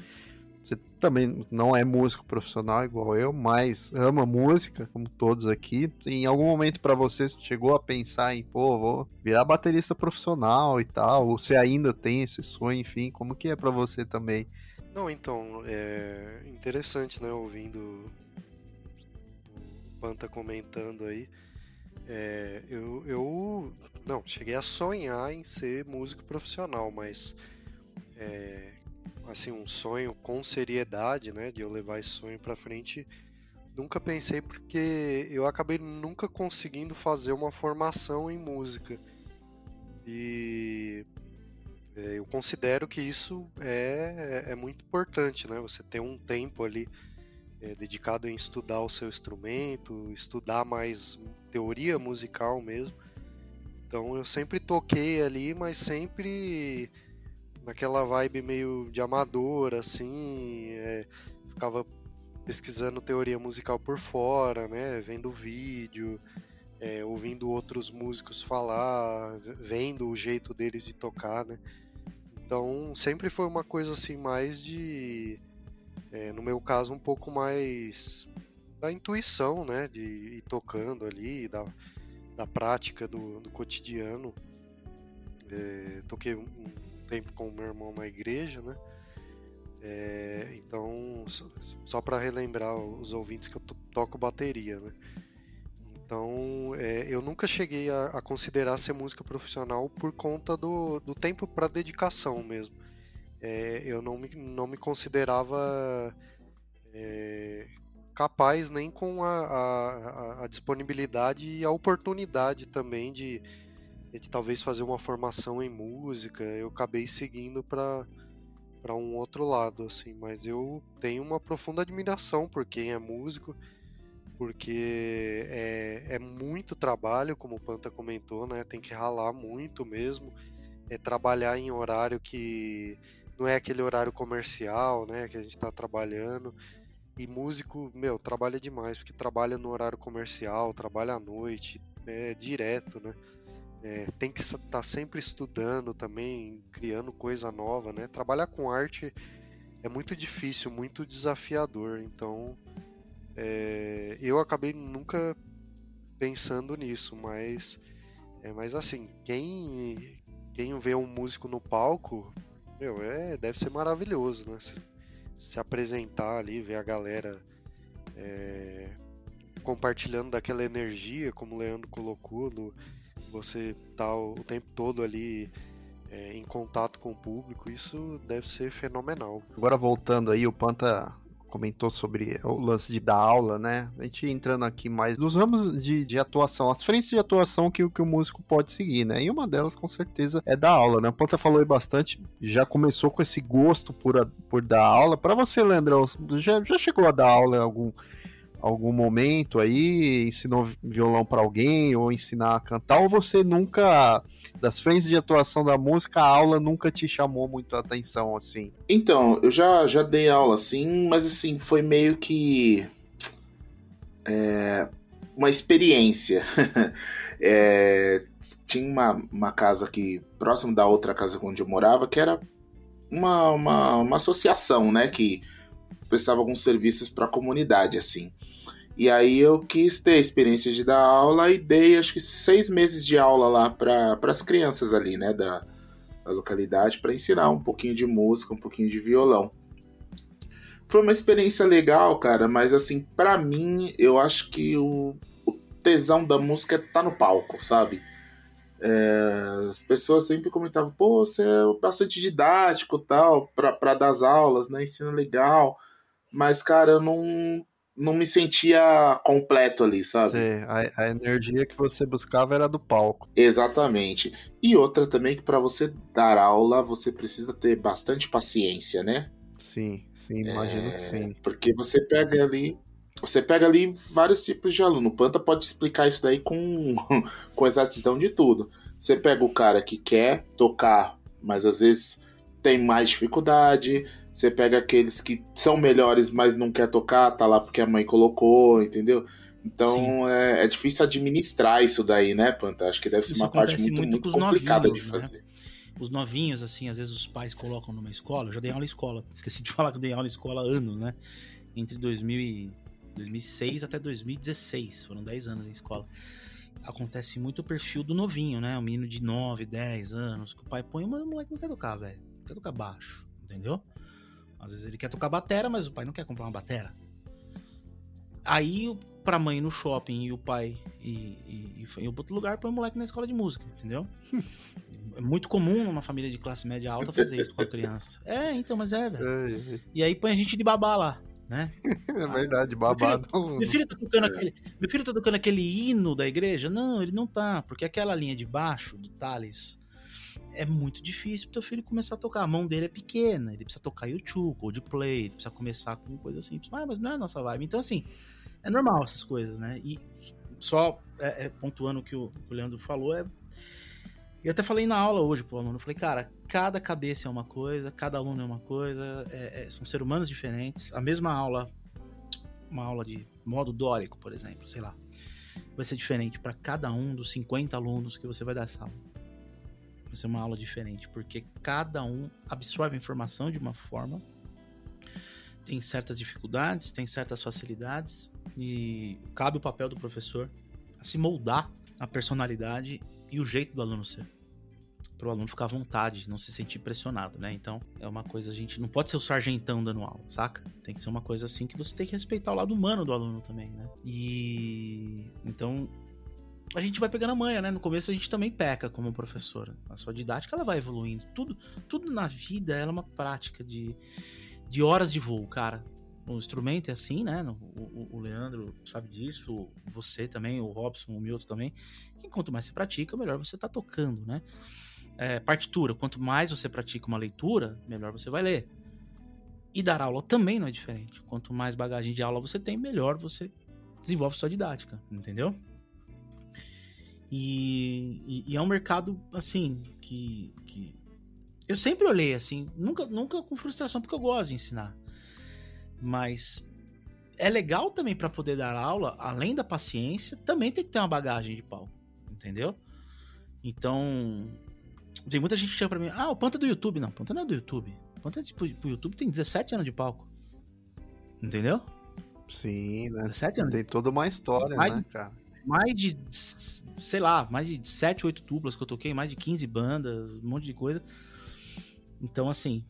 B: Você também não é músico profissional igual eu, mas ama música, como todos aqui. Em algum momento para você chegou a pensar em, pô, vou virar baterista profissional e tal, ou você ainda tem esse sonho, enfim, como que é para você também?
C: Não, então, é interessante, né, ouvindo o Panta comentando aí. É, eu, eu não cheguei a sonhar em ser músico profissional, mas é, assim um sonho com seriedade, né, de eu levar esse sonho para frente, nunca pensei porque eu acabei nunca conseguindo fazer uma formação em música. E é, eu considero que isso é, é muito importante, né? Você ter um tempo ali é, dedicado em estudar o seu instrumento, estudar mais teoria musical mesmo. Então eu sempre toquei ali, mas sempre naquela vibe meio de amador, assim, é, ficava pesquisando teoria musical por fora, né, vendo vídeo, é, ouvindo outros músicos falar, vendo o jeito deles de tocar, né. Então sempre foi uma coisa assim mais de é, no meu caso, um pouco mais da intuição, né? De ir tocando ali, da, da prática do, do cotidiano. É, toquei tempo com o meu irmão na igreja, né? É, então, só para relembrar os ouvintes que eu toco bateria, né? Então, é, eu nunca cheguei a, a, considerar ser música profissional por conta do, do tempo para dedicação mesmo é, eu não me, não me considerava é, capaz nem com a, a, a, disponibilidade e a oportunidade também de, de talvez fazer uma formação em música. Eu acabei seguindo para para um outro lado, assim, mas eu tenho uma profunda admiração por quem é músico, porque é, é muito trabalho, como o Panta comentou, né? Tem que ralar muito mesmo, é trabalhar em horário que não é aquele horário comercial, né, que a gente está trabalhando. E músico, meu, trabalha demais, porque trabalha no horário comercial, trabalha à noite, é direto, né? É, tem que estar tá sempre estudando também, criando coisa nova, né? Trabalhar com arte é muito difícil, muito desafiador. Então, é, eu acabei nunca pensando nisso, mas, é, mas assim, quem quem vê um músico no palco meu, é, deve ser maravilhoso, né? Se, se apresentar ali, ver a galera é, compartilhando daquela energia, como o Leandro colocou, no, você tá o, tempo todo ali é, em contato com o público, isso deve ser fenomenal.
B: Agora voltando aí, o Panta comentou sobre o lance de dar aula, né? A gente entrando aqui mais dos ramos de, de atuação, as frentes de atuação que, que o músico pode seguir, né? E uma delas, com certeza, é dar aula, né? O Ponta falou aí bastante, já começou com esse gosto por, por dar aula. Para você, Leandrão, já, já chegou a dar aula em algum algum momento aí, ensinou violão para alguém ou ensinar a cantar, ou você nunca, das frentes de atuação da música, a aula nunca te chamou muito a atenção, assim?
D: Então, eu já, já dei aula, assim, mas assim, foi meio que é, uma experiência. é, tinha uma, uma casa aqui, próximo da outra casa onde eu morava, que era uma, uma, uma associação, né, que prestava alguns serviços para a comunidade, assim. E aí eu quis ter a experiência de dar aula e dei acho que seis meses de aula lá para as crianças ali, né, da, da localidade, para ensinar um pouquinho de música, um pouquinho de violão. Foi uma experiência legal, cara, mas assim, para mim, eu acho que o, o, tesão da música tá no palco, sabe? É, as pessoas sempre comentavam, pô, você é bastante didático tal, para dar as aulas, né? Ensina legal. Mas, cara, eu não, não me sentia completo ali, sabe?
B: Sim, a, a, energia que você buscava era do palco.
D: Exatamente. E outra também que para você dar aula, você precisa ter bastante paciência, né?
B: Sim, sim, imagino é... que sim.
D: Porque você pega ali, você pega ali vários tipos de aluno. O Panta pode explicar isso daí com, com exatidão de tudo. Você pega o cara que quer tocar, mas às vezes tem mais dificuldade. Você pega aqueles que são melhores, mas não quer tocar, tá lá porque a mãe colocou, entendeu? Então é, é, difícil administrar isso daí, né, Panta? Acho que deve ser isso uma parte muito, muito, muito complicada novinhos, de né? fazer. Né?
E: Os novinhos, assim, às vezes os pais colocam numa escola. Eu já dei aula em escola. Esqueci de falar que eu dei aula em escola há anos, né? Entre 2000 e 2006 até 2016. Foram 10 anos em escola. Acontece muito o perfil do novinho, né? O menino de 9, 10 anos, que o pai põe, mas o moleque não quer tocar, velho. Não quer tocar baixo, entendeu? Às vezes ele quer tocar batera, mas o pai não quer comprar uma batera. Aí, pra mãe no shopping e o pai e, e, e em outro lugar, põe o moleque na escola de música, entendeu? é muito comum numa família de classe média alta fazer isso com a criança. É, então, mas é, velho. E aí põe a gente de babá lá. né?
B: É verdade, babado.
E: Meu filho, tá tocando aquele, meu filho tá tocando aquele hino da igreja? Não, ele não tá, porque aquela linha de baixo do Thales é muito difícil pro teu filho começar a tocar. A mão dele é pequena, ele precisa tocar YouTube, Coldplay, ele precisa começar com coisa simples. Ah, mas não é a nossa vibe. Então, assim, é normal essas coisas, né? E só é, é, pontuando o que o, o Leandro falou, é eu até falei na aula hoje pro aluno, eu falei, cara, cada cabeça é uma coisa, cada aluno é uma coisa, é, é, são seres humanos diferentes. A mesma aula, uma aula de modo dórico, por exemplo, sei lá, vai ser diferente para cada um dos 50 alunos que você vai dar essa aula. Vai ser uma aula diferente, porque cada um absorve a informação de uma forma, tem certas dificuldades, tem certas facilidades, e cabe o papel do professor a se moldar a personalidade e o jeito do aluno ser. Para o aluno ficar à vontade, não se sentir pressionado, né? Então, é uma coisa, a gente não pode ser o sargentão dando aula, saca? Tem que ser uma coisa assim que você tem que respeitar o lado humano do aluno também, né? E. Então, a gente vai pegando a manha, né? No começo a gente também peca como professora. A sua didática ela vai evoluindo. Tudo, tudo na vida é uma prática de, de horas de voo, cara o instrumento é assim, né? O, o, o, Leandro sabe disso, você também, o Robson, o Milton também. Que quanto mais você pratica, melhor você tá tocando, né? É, partitura, quanto mais você pratica uma leitura, melhor você vai ler. E dar aula também não é diferente. Quanto mais bagagem de aula você tem, melhor você desenvolve sua didática, entendeu? E, e, e é um mercado, assim, que, que eu sempre olhei assim, nunca, nunca com frustração, porque eu gosto de ensinar. Mas é legal também para poder dar aula, além da paciência, também tem que ter uma bagagem de palco, entendeu? Então, tem muita gente que chega pra mim, ah, o Panta é do YouTube. Não, o Panta não é do YouTube. O Panta, é, tipo, pro YouTube tem 17 anos de palco. Entendeu?
B: Sim, né? 17 anos. Tem toda uma história, mais, né, cara?
E: Mais de, sei lá, mais de 7, 8 tublas que eu toquei, mais de 15 bandas, um monte de coisa. Então, assim,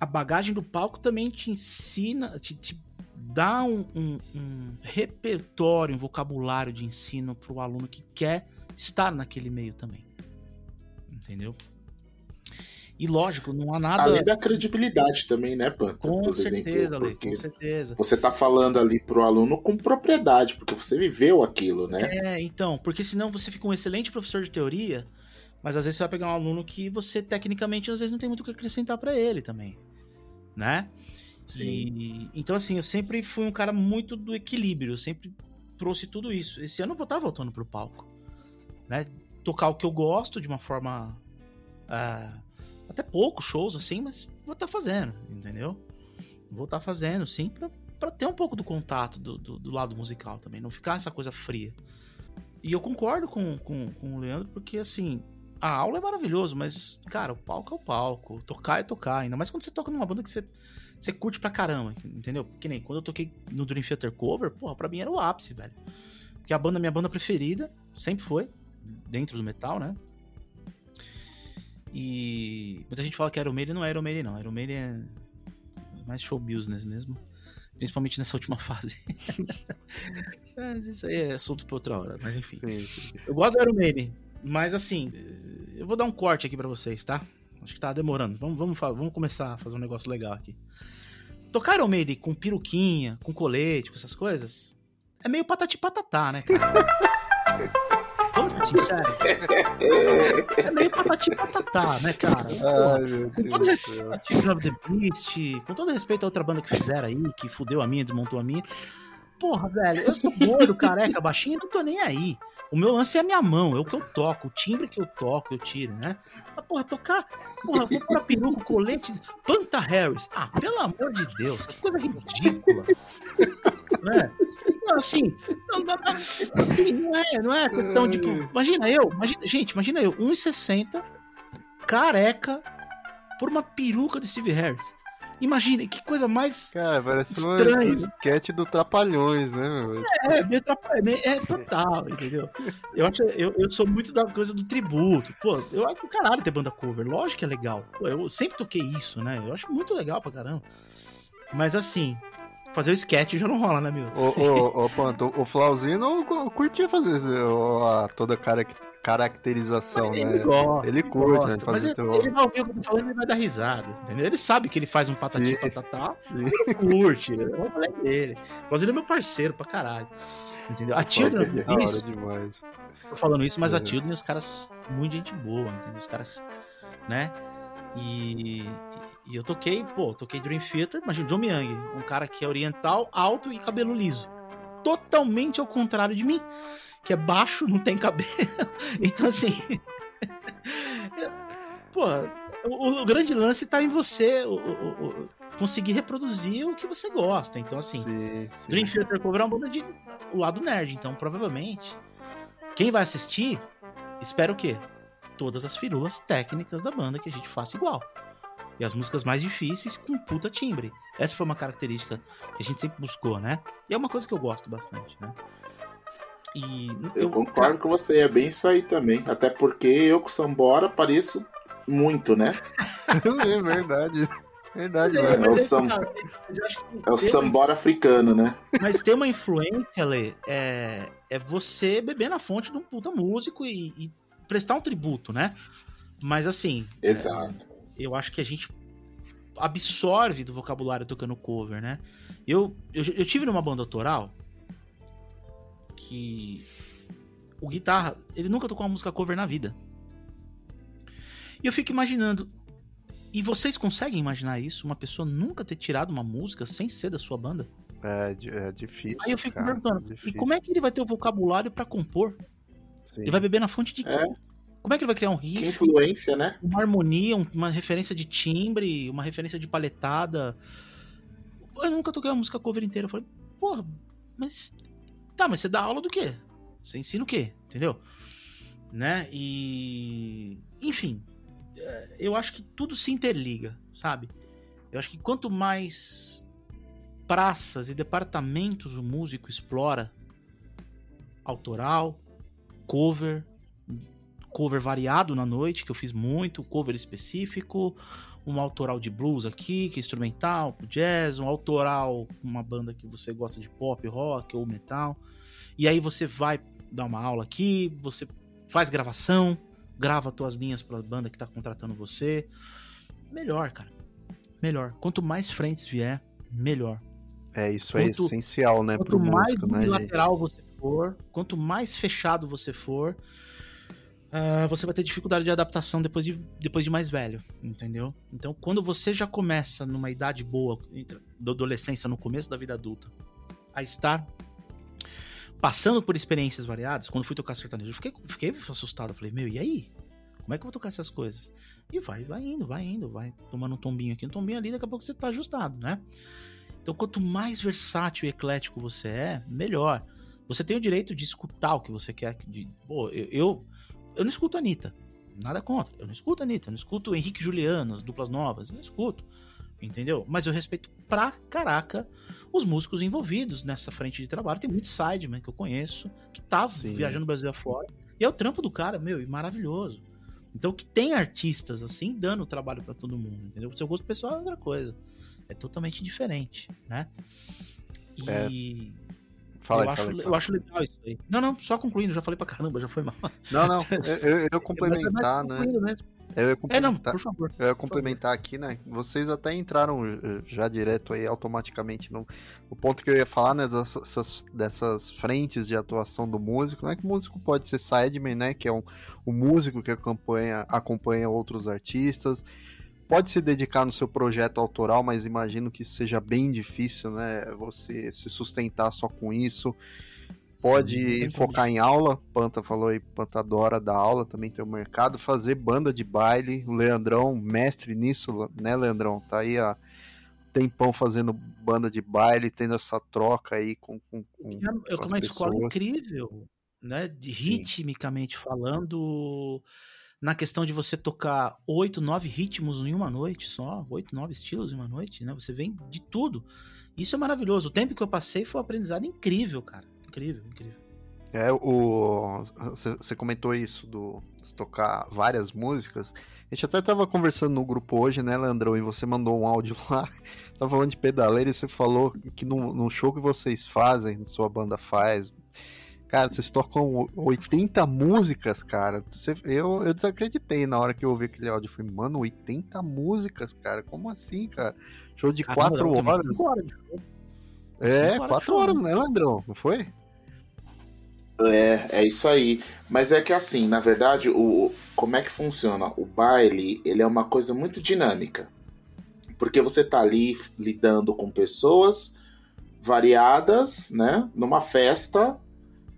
E: a bagagem do palco também te ensina, te, te dá um, um, um, repertório, um vocabulário de ensino para o aluno que quer estar naquele meio também. Entendeu? E lógico, não há nada.
D: Além da credibilidade também, né, Panta?
E: Com certeza, exemplo, com certeza.
D: Você tá falando ali pro aluno com propriedade, porque você viveu aquilo, né?
E: É, então, porque senão você fica um excelente professor de teoria, mas às vezes você vai pegar um aluno que você, tecnicamente, às vezes não tem muito o que acrescentar para ele também né? Sim. E, então, assim, eu sempre fui um cara muito do equilíbrio, eu sempre trouxe tudo isso. Esse ano eu vou estar voltando pro palco, né? Tocar o que eu gosto de uma forma. Uh, até poucos shows, assim, mas vou estar fazendo, entendeu? Vou estar fazendo, sim, pra, pra ter um pouco do contato do, do, do, lado musical também, não ficar essa coisa fria. E eu concordo com, com, com o Leandro, porque, assim, a aula é maravilhoso, mas, cara, o palco é o palco. Tocar é tocar. Ainda mais quando você toca numa banda que você, você curte pra caramba, entendeu? Que nem quando eu toquei no Dream Theater Cover, porra, pra mim era o ápice, velho. Porque a banda, minha banda preferida, sempre foi, dentro do metal, né? E muita gente fala que Iron Maiden não é Iron Maiden, não. Iron Maiden é mais show business mesmo. Principalmente nessa última fase. mas isso aí é assunto pra outra hora. Mas enfim. Sim, sim. Eu gosto do Iron Maiden. Mas assim, eu vou dar um corte aqui para vocês, tá? Acho que tá demorando. Vamos, vamos, vamos começar a fazer um negócio legal aqui. Tocar Iron Maiden com peruquinha, com colete, com essas coisas, é meio patati patatá, né, cara? Vamos ser sinceros. É meio patati patatá, né, cara? Ai, meu com todo respeito a The Beast, com todo respeito a outra banda que fizeram aí, que fudeu a minha, desmontou a minha. Porra, velho, eu sou gordo, careca, baixinho, não tô nem aí. O meu lance é a minha mão, é o que eu toco, o timbre que eu toco, eu tiro, né? Mas, porra, tocar. Porra, vou pra peruca, colete. Panta Harris. Ah, pelo amor de Deus, que coisa ridícula. né? Não, assim, não, não, assim, não é, não é questão de. Tipo, imagina eu, imagina, gente, imagina eu, 1,60, careca, por uma peruca de Steve Harris. Imagina, que coisa mais.
B: Cara, parece estranha. um sketch do Trapalhões, né, meu?
E: É, é meio trapalhões, é total, entendeu? Eu, acho, eu, eu sou muito da coisa do tributo. Pô, eu acho caralho ter banda cover. Lógico que é legal. Pô, eu sempre toquei isso, né? Eu acho muito legal pra caramba. Mas assim, fazer o sketch já não rola, né, meu?
B: Ô, ô, ô Panto, o Flauzinho não curtia fazer ó, toda cara caracterização,
E: Ele
B: né?
E: gosta,
B: Ele curte,
E: gosta,
B: né?
E: mas
B: Fazer
E: ele,
B: teu...
E: ele vai ouvir o que eu tô falando e vai dar risada, entendeu? Ele sabe que ele faz um patati patatá, ele curte, é o moleque dele. Ele é meu parceiro pra caralho. Entendeu? A Tilda,
B: Da hora
E: isso,
B: demais.
E: tô falando isso, mas a
B: Uhum.
E: Tilda e os caras, muito gente boa, entendeu? Os caras, né? E, e eu toquei, pô, toquei Dream Theater, imagina, John Young, um cara que é oriental, alto e cabelo liso. Totalmente ao contrário de mim, que é baixo, não tem cabelo. Então, assim. pô, o, o grande lance tá em você o- o- conseguir reproduzir o que você gosta. Então, assim,
B: Sim, sim.
E: Dream Theater Cover é uma banda de o lado nerd, então provavelmente quem vai assistir espera o quê? Todas as firulas técnicas da banda que a gente faça igual. E as músicas mais difíceis com puta timbre. Essa foi uma característica que a gente sempre buscou, né? E é uma coisa que eu gosto bastante, né? E
D: Eu concordo com você, é bem isso aí também. Até porque eu com o Sambora pareço muito, né?
B: é verdade. Verdade,
E: é-
B: mano.
D: é o
E: é-
D: sam-
E: eu
D: É o Sambora africano, né?
E: Mas tem uma influência, Lê, é, é você beber na fonte de um puta músico e, e prestar um tributo, né? Mas assim,
D: Exato.
E: Eu acho que a gente absorve do vocabulário tocando cover, né? Eu, eu, eu tive numa banda autoral que o guitarra, ele nunca tocou uma música cover na vida. E eu fico imaginando, e vocês conseguem imaginar isso? Uma pessoa nunca ter tirado uma música sem ser da sua banda?
B: É, é difícil.
E: Aí eu fico
B: cara,
E: perguntando, e
B: difícil.
E: como é que ele vai ter o vocabulário pra compor?
B: Sim.
E: Ele vai beber na fonte de quê?
D: É.
E: Como é que ele vai criar um riff,
D: influência, né?
E: uma harmonia, um- uma referência de timbre, uma referência de paletada? Eu nunca toquei uma música cover inteira. Eu falei, porra, mas. Tá, mas você dá aula do quê? Você ensina o quê? Entendeu? Né? E. Enfim. é, Eu acho que tudo se interliga, sabe? Eu acho que quanto mais praças e departamentos o músico explora, autoral, cover, cover variado na noite, que eu fiz muito, cover específico, um autoral de blues aqui, que é instrumental, jazz, um autoral, uma banda que você gosta de pop, rock ou metal. E aí você vai dar uma aula aqui, você faz gravação, grava tuas linhas pra banda que tá contratando você. Melhor, cara. Melhor. Quanto mais frentes vier, melhor.
B: É, isso é
E: Quanto-
B: essencial, né,
E: Quanto
B: pro
E: mais
B: músico, né, gente?
E: unilateral você for, quanto mais fechado você for, ah, você vai ter dificuldade de adaptação depois de, depois de mais velho, entendeu? Então, quando você já começa numa idade boa, da adolescência, no começo da vida adulta, a estar passando por experiências variadas, quando fui tocar sertanejo, eu fiquei, fiquei assustado. Falei, meu, e aí? Como é que eu vou tocar essas coisas? E vai, vai indo, vai indo, vai tomando um tombinho aqui, um tombinho ali, daqui a pouco você tá ajustado, né? Então, quanto mais versátil e eclético você é, melhor. Você tem o direito de escutar o que você quer. De, pô, eu, eu, eu não escuto a Anitta. Nada contra. Eu não escuto a Anitta. Eu não escuto Henrique Juliano, as duplas novas. Eu não escuto. Entendeu? Mas eu respeito pra caraca os músicos envolvidos nessa frente de trabalho. Tem muito sideman que eu conheço, que tá
B: Sim.
E: viajando o Brasil afora. E é o trampo do cara, meu, e maravilhoso. Então, que tem artistas assim, dando trabalho pra todo mundo, entendeu? O seu gosto pessoal é outra coisa. É totalmente diferente, né? E
B: Fala
E: eu,
B: aí,
E: acho,
B: fala aí.
E: eu acho legal isso aí. Não, não, só concluindo, já falei pra caramba, já foi mal.
B: Não, não, eu, eu, eu ia complementar,
E: Mas é
B: né?
E: concluindo mesmo.
B: Eu ia
E: É, não,
B: complementar,
E: por favor.
B: eu ia complementar aqui, né? Vocês até entraram eh, já direto aí automaticamente no, no ponto que eu ia falar, né? Dessas, dessas frentes de atuação do músico, né? Que o músico pode ser sideman, né? Que é um, um músico que acompanha, acompanha outros artistas. Pode se dedicar no seu projeto autoral, mas imagino que seja bem difícil, né? Você se sustentar só com isso. Pode
E: Sim,
B: focar em aula, Panta falou aí, Panta adora dar aula, também tem o mercado, fazer banda de baile, o Leandrão, mestre nisso, né, Leandrão? Tá aí há tempão fazendo banda de baile, tendo essa troca aí com, com, com
E: É
B: as
E: uma escola incrível, né? Ritmicamente falando, na questão de você tocar oito, nove ritmos em uma noite só, oito, nove estilos em uma noite, né? Você vem de tudo. Isso é maravilhoso. O tempo que eu passei foi um aprendizado incrível, cara. Incrível, incrível.
B: É, o. Você comentou isso do tocar várias músicas. A gente até tava conversando no grupo hoje, né, Leandrão? E você mandou um áudio lá. Tava falando de pedaleiro e você falou que no, no show que vocês fazem, sua banda faz. Cara, vocês tocam 80 músicas, cara. Eu, eu desacreditei na hora que eu ouvi aquele áudio. Eu falei, mano, 80 músicas, cara. Como assim, cara? Show de 4 horas. horas de show. É, 4 horas, né, Landrão? Não foi?
D: É, é isso aí. Mas é que assim, na verdade, o, como é que funciona? O baile, ele é uma coisa muito dinâmica. Porque você tá ali lidando com pessoas variadas, né? Numa festa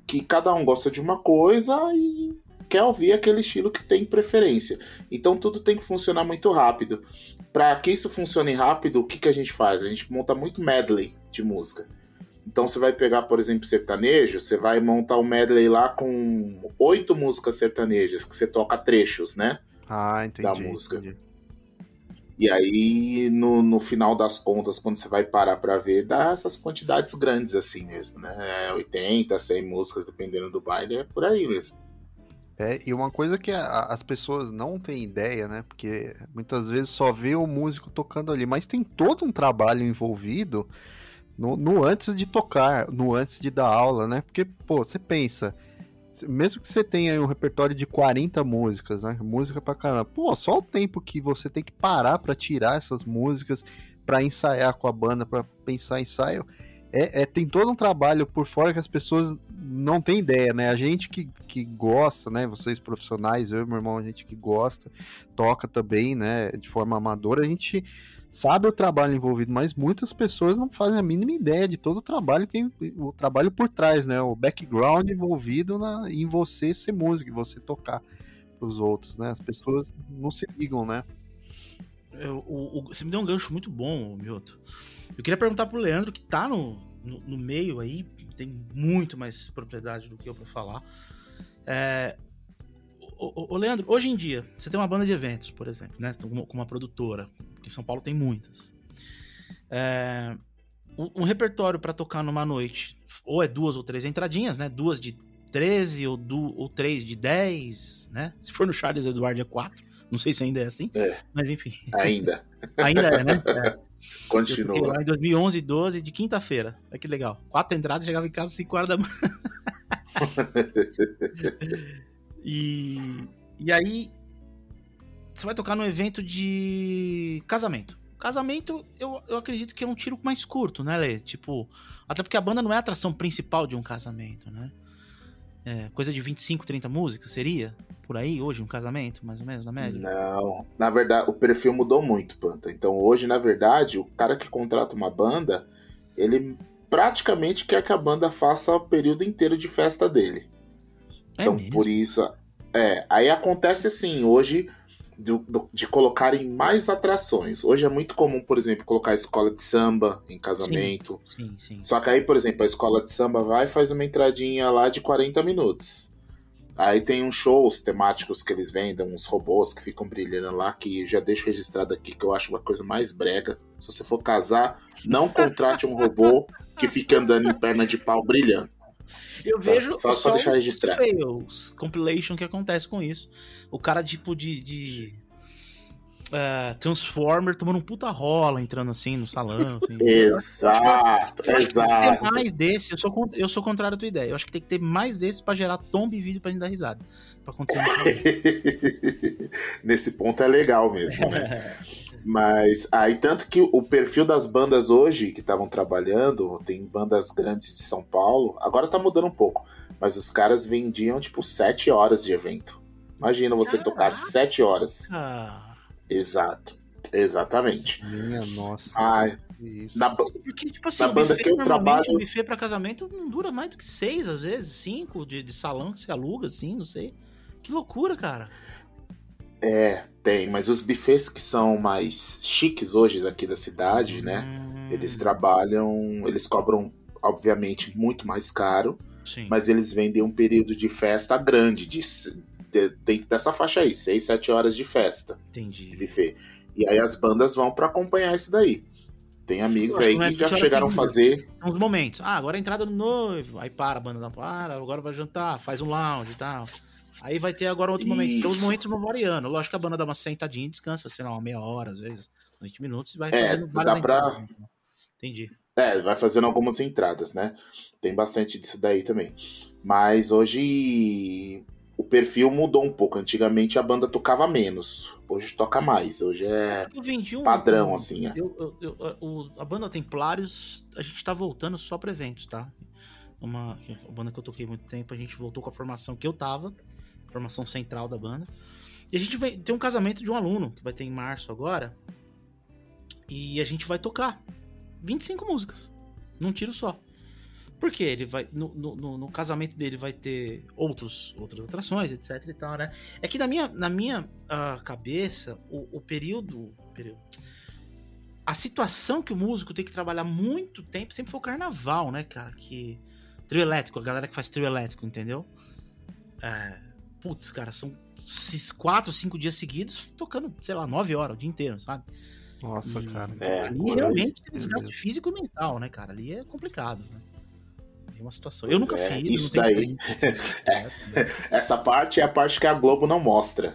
D: que cada um gosta de uma coisa e quer ouvir aquele estilo que tem preferência. Então tudo tem que funcionar muito rápido. Para que isso funcione rápido, o que, que a gente faz? A gente monta muito medley de música. Então você vai pegar, por exemplo, sertanejo, você vai montar um medley lá com oito músicas sertanejas, que você toca trechos, né?
B: Ah, entendi.
D: Da música.
B: Entendi.
D: E aí, no, no final das contas, quando você vai parar para ver, dá essas quantidades grandes assim mesmo, né? É 80, 100 músicas, dependendo do baile, é por aí mesmo.
B: É, e uma coisa que a, as pessoas não têm ideia, né? Porque muitas vezes só vê o músico tocando ali, mas tem todo um trabalho envolvido no, no antes de tocar, no antes de dar aula, né? Porque, pô, você pensa, mesmo que você tenha um repertório de 40 músicas, né? Música pra caramba. Pô, só o tempo que você tem que parar para tirar essas músicas, para ensaiar com a banda, para pensar ensaio, é, é, tem todo um trabalho por fora que as pessoas não têm ideia, né? A gente que, que gosta, né? Vocês profissionais, eu e meu irmão, a gente que gosta, toca também, né? De forma amadora, a gente sabe o trabalho envolvido, mas muitas pessoas não fazem a mínima ideia de todo o trabalho que o trabalho por trás, né? O background envolvido na, em você ser músico, em você tocar para os outros, né? As pessoas não se ligam, né?
E: Eu, o, o, você me deu um gancho muito bom, Mioto. Eu queria perguntar pro Leandro, que tá no, no, no meio aí, tem muito mais propriedade do que eu para falar. É, ô, Leandro, hoje em dia, você tem uma banda de eventos, por exemplo, né? Com uma produtora, porque São Paulo tem muitas. É, um, um, repertório para tocar numa noite, ou é duas ou três entradinhas, né? Duas de 13 ou, du, ou três de 10, né? Se for no Charles Eduardo é 4. Não sei se ainda é assim,
D: é,
E: mas enfim.
D: Ainda.
E: ainda é, né? É.
D: Continua.
E: Lá em 2011 12, de quinta-feira. Olha que legal. Quatro entradas, chegava em casa às 5 horas da manhã. E, e aí, você vai tocar num evento de casamento. Casamento, eu, eu acredito que é um tiro mais curto, né, Lê? Tipo, até porque a banda não é a atração principal de um casamento, né? É, coisa de 25, 30 músicas seria? Por aí, hoje, um casamento, mais ou menos, na média?
D: Não, na verdade, o perfil mudou muito, Panta. Então, hoje, na verdade, o cara que contrata uma banda, ele praticamente quer que a banda faça o período inteiro de festa dele. É então, mesmo? por isso. É, aí acontece assim, hoje, de, de, colocarem mais atrações. Hoje é muito comum, por exemplo, colocar escola de samba em casamento.
E: Sim, sim, sim.
D: Só que aí, por exemplo, a escola de samba vai e faz uma entradinha lá de 40 minutos. Aí tem uns shows temáticos que eles vendem, uns robôs que ficam brilhando lá, que já deixo registrado aqui, que eu acho uma coisa mais brega. Se você for casar, não contrate um robô que fique andando em perna de pau brilhando.
E: Eu vejo
D: só, só, só registrado.
E: fails, compilation que acontece com isso. O cara, tipo, de. de uh, Transformer tomando um puta rola, entrando assim no salão. Assim.
D: exato,
E: eu acho,
D: exato.
E: Tem que ter mais desse, eu sou, eu sou contrário à tua ideia. Eu acho que tem que ter mais desse pra gerar tombe e vídeo pra gente dar risada. Pra acontecer
D: Nesse ponto é legal mesmo, né? Mas aí, tanto que o perfil das bandas hoje que estavam trabalhando, tem bandas grandes de São Paulo, agora tá mudando um pouco, mas os caras vendiam tipo sete horas de evento. Imagina você Caraca. tocar sete horas.
E: Ah.
D: Exato. Exatamente.
B: Minha nossa.
D: Ai,
E: isso. Na, Porque, tipo assim, na banda que eu trabalho. Um buffet pra casamento não dura mais do que seis, às vezes, cinco de, de salão que se aluga, assim, não sei. Que loucura, cara.
D: É, tem, mas os buffets que são mais chiques hoje aqui da cidade, né? Hum. Eles trabalham, eles cobram, obviamente, muito mais caro,
E: Sim.
D: mas eles vendem um período de festa grande, de, de, dentro dessa faixa aí, 6, 7 horas de festa.
E: Entendi.
D: De buffet. E aí as bandas vão para acompanhar isso daí. Tem amigos aí é que já chegaram a fazer.
E: São os momentos. Ah, agora é a entrada do noivo. Aí para, a banda não para, agora vai jantar, faz um lounge e tal. Aí vai ter agora outro Isso. momento. Então os momentos vão variando. Lógico que a banda dá uma sentadinha e descansa, sei lá, uma meia hora, às vezes, 20 minutos, e vai
D: é,
E: fazendo várias
D: dá pra...
E: Entendi.
D: É, vai fazendo algumas entradas, né? Tem bastante disso daí também. Mas hoje o perfil mudou um pouco. Antigamente a banda tocava menos. Hoje toca mais. Hoje é
E: um.
D: padrão,
E: um-
D: assim. É.
E: Eu, eu- eu- o- a banda Templários, a gente tá voltando só pra eventos, tá? Uma, uma banda que eu toquei muito tempo, a gente voltou com a formação que eu tava, formação central da banda. E a gente vai tem um casamento de um aluno, que vai ter em março agora. E a gente vai tocar 25 músicas, num tiro só. Por quê? Ele vai. No, no- no- casamento dele vai ter outros, outras atrações, etc e tal, né? É que na minha, na minha ah, cabeça, o, o período, período. A situação que o músico tem que trabalhar muito tempo sempre foi o carnaval, né, cara? Que. Trio elétrico, a galera que faz trio elétrico, entendeu? É, putz, cara, são esses quatro, cinco dias seguidos tocando, sei lá, nove horas o dia inteiro, sabe?
B: Nossa,
E: E
B: cara.
D: É,
E: ali realmente tem um desgaste físico e mental, né, cara? Ali é complicado, né? É uma situação. Eu nunca
D: é,
E: fiz,
D: isso daí.
E: experiência.
D: Essa parte é a parte que a Globo não mostra.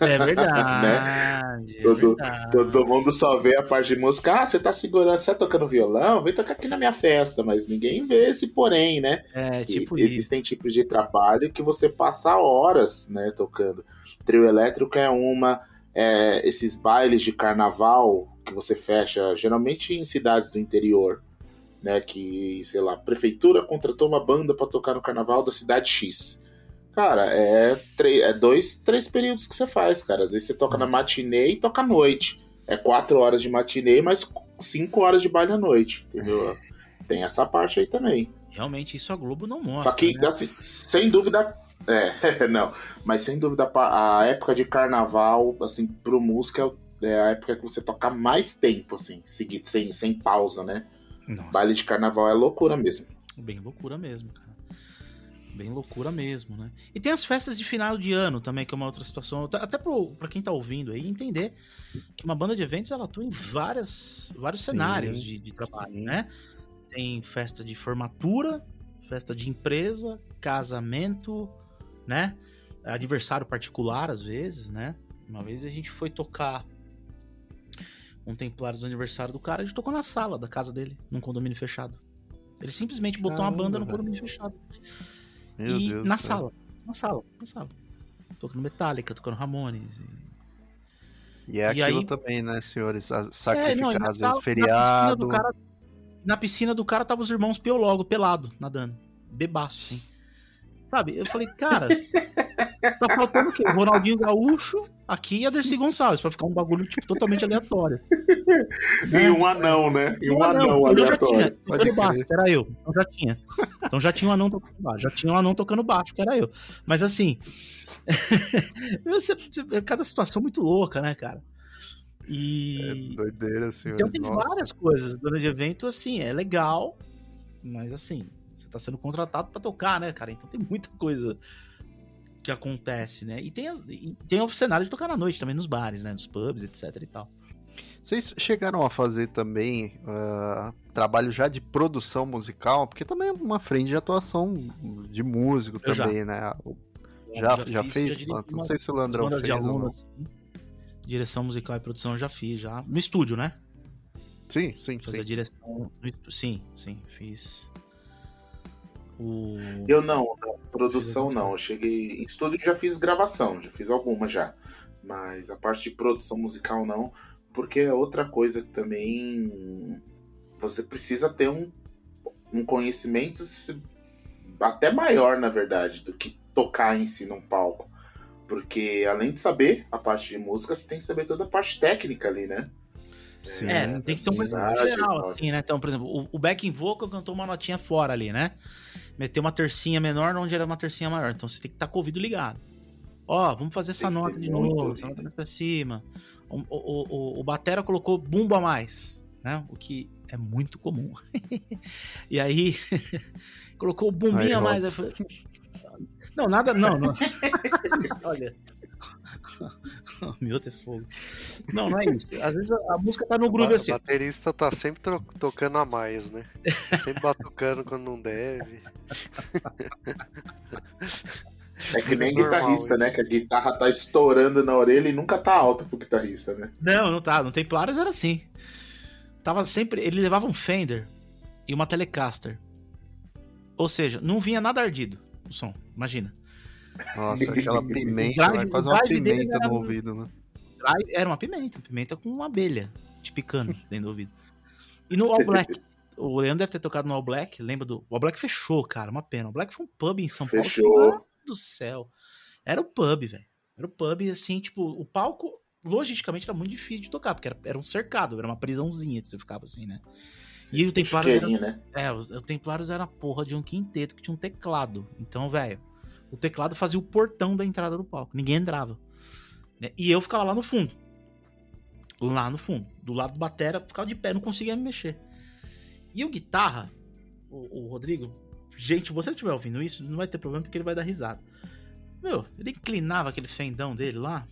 E: É verdade. é
D: Todo-
E: verdade.
D: Todo mundo só vê a parte de música. Ah, você tá segurando, você tá tocando violão? Vem tocar aqui na minha festa. Mas ninguém vê esse porém, né?
E: É, tipo isso.
D: existem tipos de trabalho que você passa horas né, tocando. Trio elétrico é uma. é, esses bailes de carnaval que você fecha, geralmente em cidades do interior, né? Que, sei lá, a prefeitura contratou uma banda para tocar no carnaval da cidade X. Cara, é, é dois, três períodos que você faz, cara. Às vezes você toca na matinê e toca à noite. É quatro horas de matinê, mas cinco horas de baile à noite, entendeu? Tem essa parte aí também.
E: Realmente isso a Globo não mostra.
D: Só que,
E: né?
D: assim, sem dúvida. É, não. Mas sem dúvida, a época de carnaval, assim, pro música é é a época que você toca mais tempo, assim, seguido, sem, sem pausa, né?
E: Nossa,
D: Baile de carnaval é loucura mesmo.
E: bem loucura mesmo, cara. Bem loucura mesmo, né? E tem as festas de final de ano também, que é uma outra situação. Até- pra quem tá ouvindo aí, entender que uma banda de eventos ela atua em várias, vários cenários de, de trabalho,
B: sim.
E: né? Tem festa de formatura, festa de empresa, casamento, né? Aniversário particular, às vezes, né? Uma vez a gente foi tocar um Templários do aniversário do cara, gente tocou na sala da casa dele, num condomínio fechado. Ele simplesmente botou uma
B: Caramba,
E: banda no condomínio fechado.
B: Meu
E: e
B: Deus
E: na
B: céu.
E: sala. Na sala, na sala. Tocando Metallica, tocando Ramones. e-
B: E é
E: E
B: aquilo
E: aí-
B: também, né, senhores? A-
E: É, não,
B: Sacrificar,
E: na
B: às
E: sala-
B: vezes,
E: Na piscina,
B: feriado.
E: do cara, na piscina do cara tava os irmãos Piologo, pelado, nadando. Bebaço, assim. Sabe? Eu falei, cara, tá faltando o quê? O Ronaldinho Gaúcho aqui e a Dercy Gonçalves, pra ficar um bagulho tipo, totalmente aleatório.
D: E um anão, né? E um
E: Não,
D: anão
E: não, eu já
D: aleatório.
E: tinha,
B: Pode
E: tocando baixo,
B: crer.
E: que era eu. Então já tinha. Então já tinha um anão tocando baixo. Já tinha um anão tocando baixo, que era eu. Mas assim. cada situação muito louca, né, cara? E.
B: Doideira, senhores.
E: então tem
B: Nossa.
E: várias coisas. Banda de evento, assim, é legal, mas assim, você tá sendo contratado pra tocar, né, cara? Então tem muita coisa que acontece, né? E tem, as- e tem o cenário de tocar na noite também, nos bares, né? Nos pubs, etc e tal.
B: Vocês chegaram a fazer também ah, trabalho já de produção musical? Porque também é uma frente de atuação de músico
E: Eu já.
B: também, né? Já, já,
E: fiz,
B: fez? Planta? Não sei se o
E: bandas
B: fez
E: de
B: ou não.
E: alunos. assim. Direção musical e produção eu já fiz, já. No estúdio, né?
B: Sim, sim,
E: Fazer
B: sim.
E: direção. Sim, sim, fiz. O.
D: Eu não, não, produção não. Eu cheguei. Em estúdio já fiz gravação, já fiz alguma já. Mas a parte de produção musical não, porque é outra coisa que também você precisa ter um, um conhecimento até maior, na verdade, do que tocar em si num palco. Porque além de saber a parte de música, você tem que saber toda a parte técnica ali, né?
B: Sim,
E: É, tem que ter um conhecimento geral, assim, né? Então, por exemplo, o, o backing vocal cantou uma notinha fora ali, né? Meteu uma tercinha menor onde era uma tercinha maior. Então você tem que estar com o ouvido ligado. Ó, vamos fazer essa
D: Tem
E: nota de novo,
D: ouvido.
E: essa nota mais pra cima. O, o, o, o batera colocou bumbo a mais, né? O que é muito comum. e aí, colocou o bumbinho
B: Aí,
E: a mais. Falei, não, nada, não, não. Olha. Meu Deus, fogo. Não, não é isso. Às vezes a, a música tá no groove
C: O
E: assim.
C: baterista tá sempre tocando a mais, né? Sempre batucando quando não deve.
D: É que nem
C: Normal
D: guitarrista,
C: isso.
D: né? Que a guitarra tá estourando na orelha e nunca tá alta pro guitarrista, né?
E: Não, não tá. No Templários era assim. Tava sempre. Ele levava um Fender e uma Telecaster. Ou seja, não vinha nada ardido o som, imagina.
B: Nossa, aquela pimenta,
E: drive-
B: vai quase uma pimenta
E: era
B: no
E: um-
B: ouvido, né?
E: Drive- Era uma pimenta, pimenta com uma abelha te picando dentro do ouvido. E no All Black, o Leandro deve ter tocado no All Black, lembra do. O All Black fechou, cara, uma pena. O All Black foi um pub em São Paulo. que,
D: Fechou.
E: do céu. Era o pub, velho. Era o pub, assim, tipo, o palco, logisticamente, era muito difícil de tocar, porque era, era um cercado, era uma prisãozinha que você ficava assim, né? E o Templário era,
D: né?
E: é, os, os Templários era a porra de um quinteto que tinha um teclado. Então, velho, o teclado fazia o portão da entrada do palco. Ninguém entrava. né? E eu ficava lá no fundo. Lá no fundo. Do lado do batera, ficava de pé, não conseguia me mexer. E o guitarra, o, o Rodrigo, gente, você estiver ouvindo isso, não vai ter problema porque ele vai dar risada. Meu, ele inclinava aquele fendão dele lá,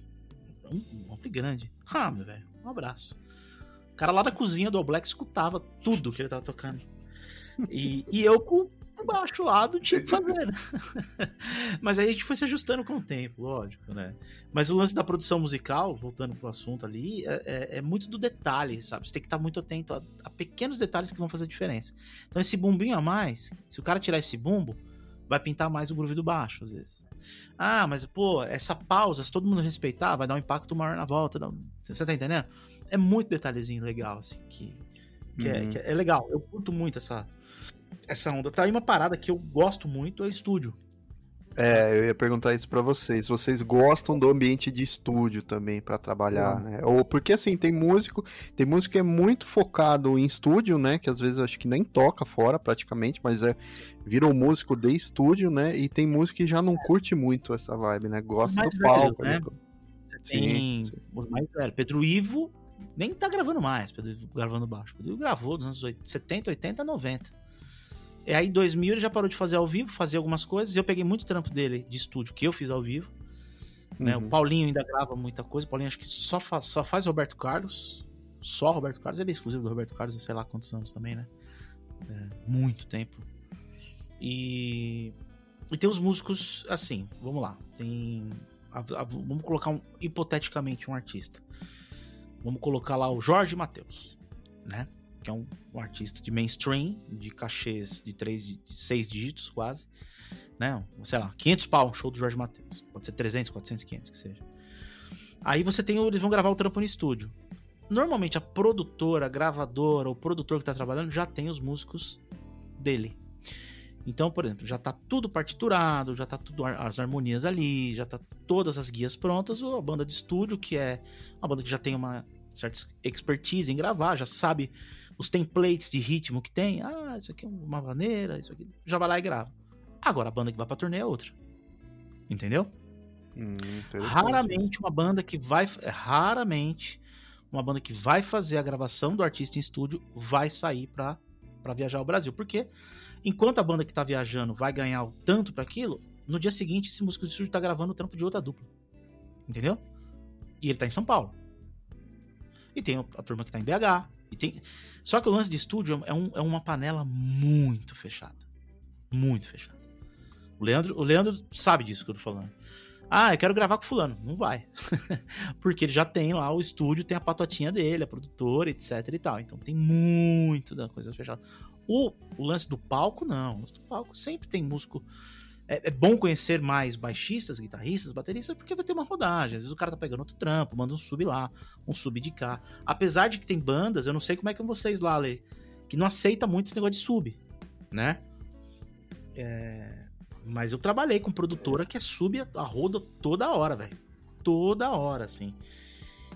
E: um, um grande. Ah, meu velho, um abraço. O cara lá da cozinha do All Black escutava tudo que ele tava tocando. E, e eu com baixo lá não tinha o que fazer. Mas aí a gente foi se ajustando com o tempo, lógico, né? Mas o lance da produção musical, voltando pro assunto ali, é, é- é muito do detalhe, sabe? Você tem que estar muito atento a, a pequenos detalhes que vão fazer diferença. Então esse bumbinho a mais, se o cara tirar esse bumbo, vai pintar mais o groove do baixo, às vezes. Ah, mas pô, essa pausa, se todo mundo respeitar, vai dar um impacto maior na volta. Não. Você tá entendendo? É muito detalhezinho legal, assim, que, que, é,
B: Uhum.
E: que é legal. Eu curto muito essa, essa onda. Tá aí uma parada que eu gosto muito, é estúdio.
B: É, eu ia perguntar isso pra vocês. Vocês gostam do ambiente de estúdio também pra trabalhar, né? Ou porque assim, tem músico, tem músico que é muito focado em estúdio, né? Que às vezes acho que nem toca fora praticamente, mas é vira um músico de estúdio, né? E tem músico que já não curte muito essa vibe, né? Gosta do palco,
E: né?
B: né?
E: Você
B: Sim,
E: tem
B: sim.
E: os mais velhos. Pedro Ivo nem tá gravando mais, Pedro Ivo gravando baixo. Pedro Ivo gravou nos anos 80, 70, 80, 90. E aí, em 2000, ele já parou de fazer ao vivo, fazia algumas coisas. E eu peguei muito trampo dele de estúdio que eu fiz ao vivo. né?
B: Uhum.
E: O Paulinho ainda grava muita coisa. O Paulinho acho que só faz, só faz Roberto Carlos. Só Roberto Carlos. Ele é exclusivo do Roberto Carlos sei lá quantos anos também, né? É, muito tempo. E, e tem os músicos assim, vamos lá. Tem. a- a- vamos colocar um- hipoteticamente um artista. Vamos colocar lá o Jorge Matheus, né? Que é um, um artista de mainstream, de cachês de três, de seis dígitos quase, né? Sei lá, 500 pau um show do Jorge Matheus. Pode ser 300, 400, 500 que seja. Aí você tem, eles vão gravar o trampo no estúdio. Normalmente a produtora, a gravadora, o produtor que tá trabalhando já tem os músicos dele. Então, por exemplo, já tá tudo partiturado, já tá tudo as harmonias ali, já tá todas as guias prontas, ou a banda de estúdio, que é uma banda que já tem uma certa expertise em gravar, já sabe os templates de ritmo que tem. Ah, isso aqui é uma maneira, isso aqui. Já vai lá e grava. Agora a banda que vai pra turnê é outra. Entendeu?
B: Hum,
E: Raramente uma banda que vai. Raramente uma banda que vai fazer a gravação do artista em estúdio vai sair pra, pra viajar ao Brasil. Porque enquanto a banda que tá viajando vai ganhar o tanto pra aquilo, no dia seguinte esse músico de estúdio tá gravando o trampo de outra dupla. Entendeu? E ele tá em São Paulo. E tem a turma que tá em BH. E tem... Só que o lance de estúdio é, um- é uma panela muito fechada. Muito fechada. O Leandro, o Leandro sabe disso que eu tô falando. Ah, eu quero gravar com fulano. Não vai. Porque ele já tem lá o estúdio, tem a patotinha dele, a produtora, etc e tal. Então tem muito da coisa fechada. O, o lance do palco, não. O lance do palco sempre tem músico. É, é bom conhecer mais baixistas, guitarristas, bateristas, porque vai ter uma rodagem. Às vezes o cara tá pegando outro trampo, manda um sub lá, um sub de cá. Apesar de que tem bandas, eu não sei como é que vocês lá, Lê, que não aceita muito esse negócio de sub, né? É, mas eu trabalhei com produtora que é sub a roda toda hora, velho. Toda hora, assim.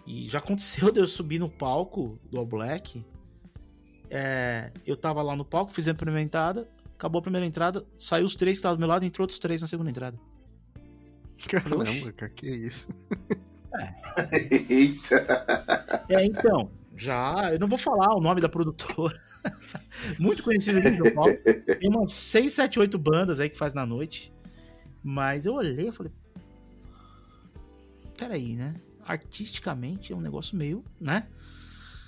E: E já aconteceu de eu subir no palco do All Black. É, eu tava lá no palco, fiz a primeira entrada, acabou a primeira entrada, saiu os três que estavam do meu lado, entrou outros três na segunda entrada.
B: Caramba, cara, que isso?
D: Eita.
E: É, então, já, eu não vou falar o nome da produtora. Muito conhecida aqui no São Paulo. Tem umas 6, 7, 8 bandas aí que faz na noite. Mas eu olhei e falei. Peraí, né? Artisticamente é um negócio meio, né?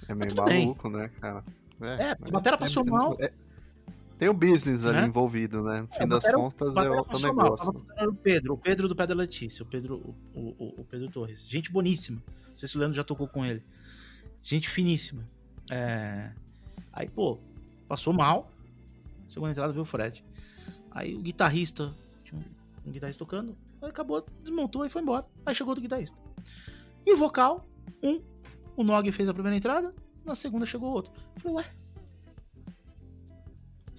B: É meio
E: tudo bem.
B: maluco, né, cara?
E: É, a bateria passou mal.
B: é- tem o business ali
E: Né?
B: envolvido, né? No
E: É,
B: fim das
E: bateria-
B: contas é outro negócio.
E: O Pedro, o Pedro do Pé da Letícia, o Pedro, o, o, o Pedro Torres. Gente boníssima. Não sei se o Leandro já tocou com ele. Gente finíssima. É, Aí, pô, passou mal. Segunda entrada veio o Fred. Aí o guitarrista, tinha um, um guitarrista tocando, acabou, desmontou e foi embora. Aí chegou outro guitarrista. E o vocal, um, o Nog fez a primeira entrada, na segunda chegou outro. Eu falei, ué.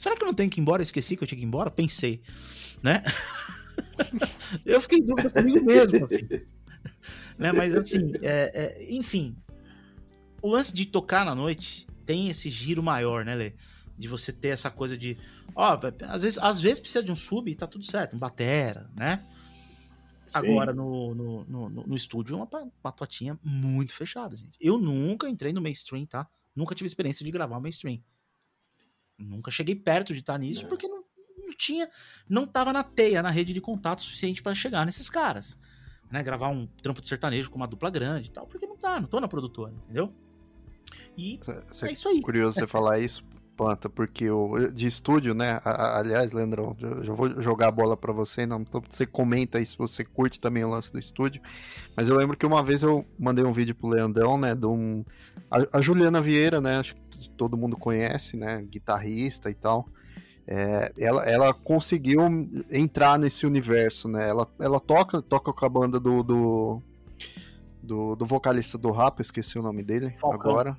E: Será que eu não tenho que ir embora? Eu esqueci que eu tinha que ir embora? Pensei, né? eu fiquei em dúvida comigo mesmo, assim. né? Mas assim, é, é, enfim. O lance de tocar na noite tem esse giro maior, né, Lê? De você ter essa coisa de. Ó, às vezes, às vezes precisa de um sub e tá tudo certo, um batera, né? Sim. Agora, no, no, no, no estúdio, uma, uma totinha muito fechada, gente. Eu nunca entrei no mainstream, tá? Nunca tive experiência de gravar mainstream. Nunca cheguei perto de estar nisso, é. porque não, não tinha. Não tava na teia, na rede de contato suficiente para chegar nesses caras. Né? Gravar um trampo de sertanejo com uma dupla grande e tal, porque não tá, não tô na produtora, entendeu? E cê, é isso aí.
B: Curioso você falar isso, Planta, porque o de estúdio, né? aliás, Leandrão, já vou jogar a bola para você, não você comenta aí se você curte também o lance do estúdio. Mas eu lembro que uma vez eu mandei um vídeo pro Leandrão, né, de um a, a Juliana Vieira, né, acho que todo mundo conhece, né, guitarrista e tal. É, ela, ela conseguiu entrar nesse universo, né? Ela, ela toca, toca com a banda do, do, do, do vocalista do rap, esqueci o nome dele Falcão. agora.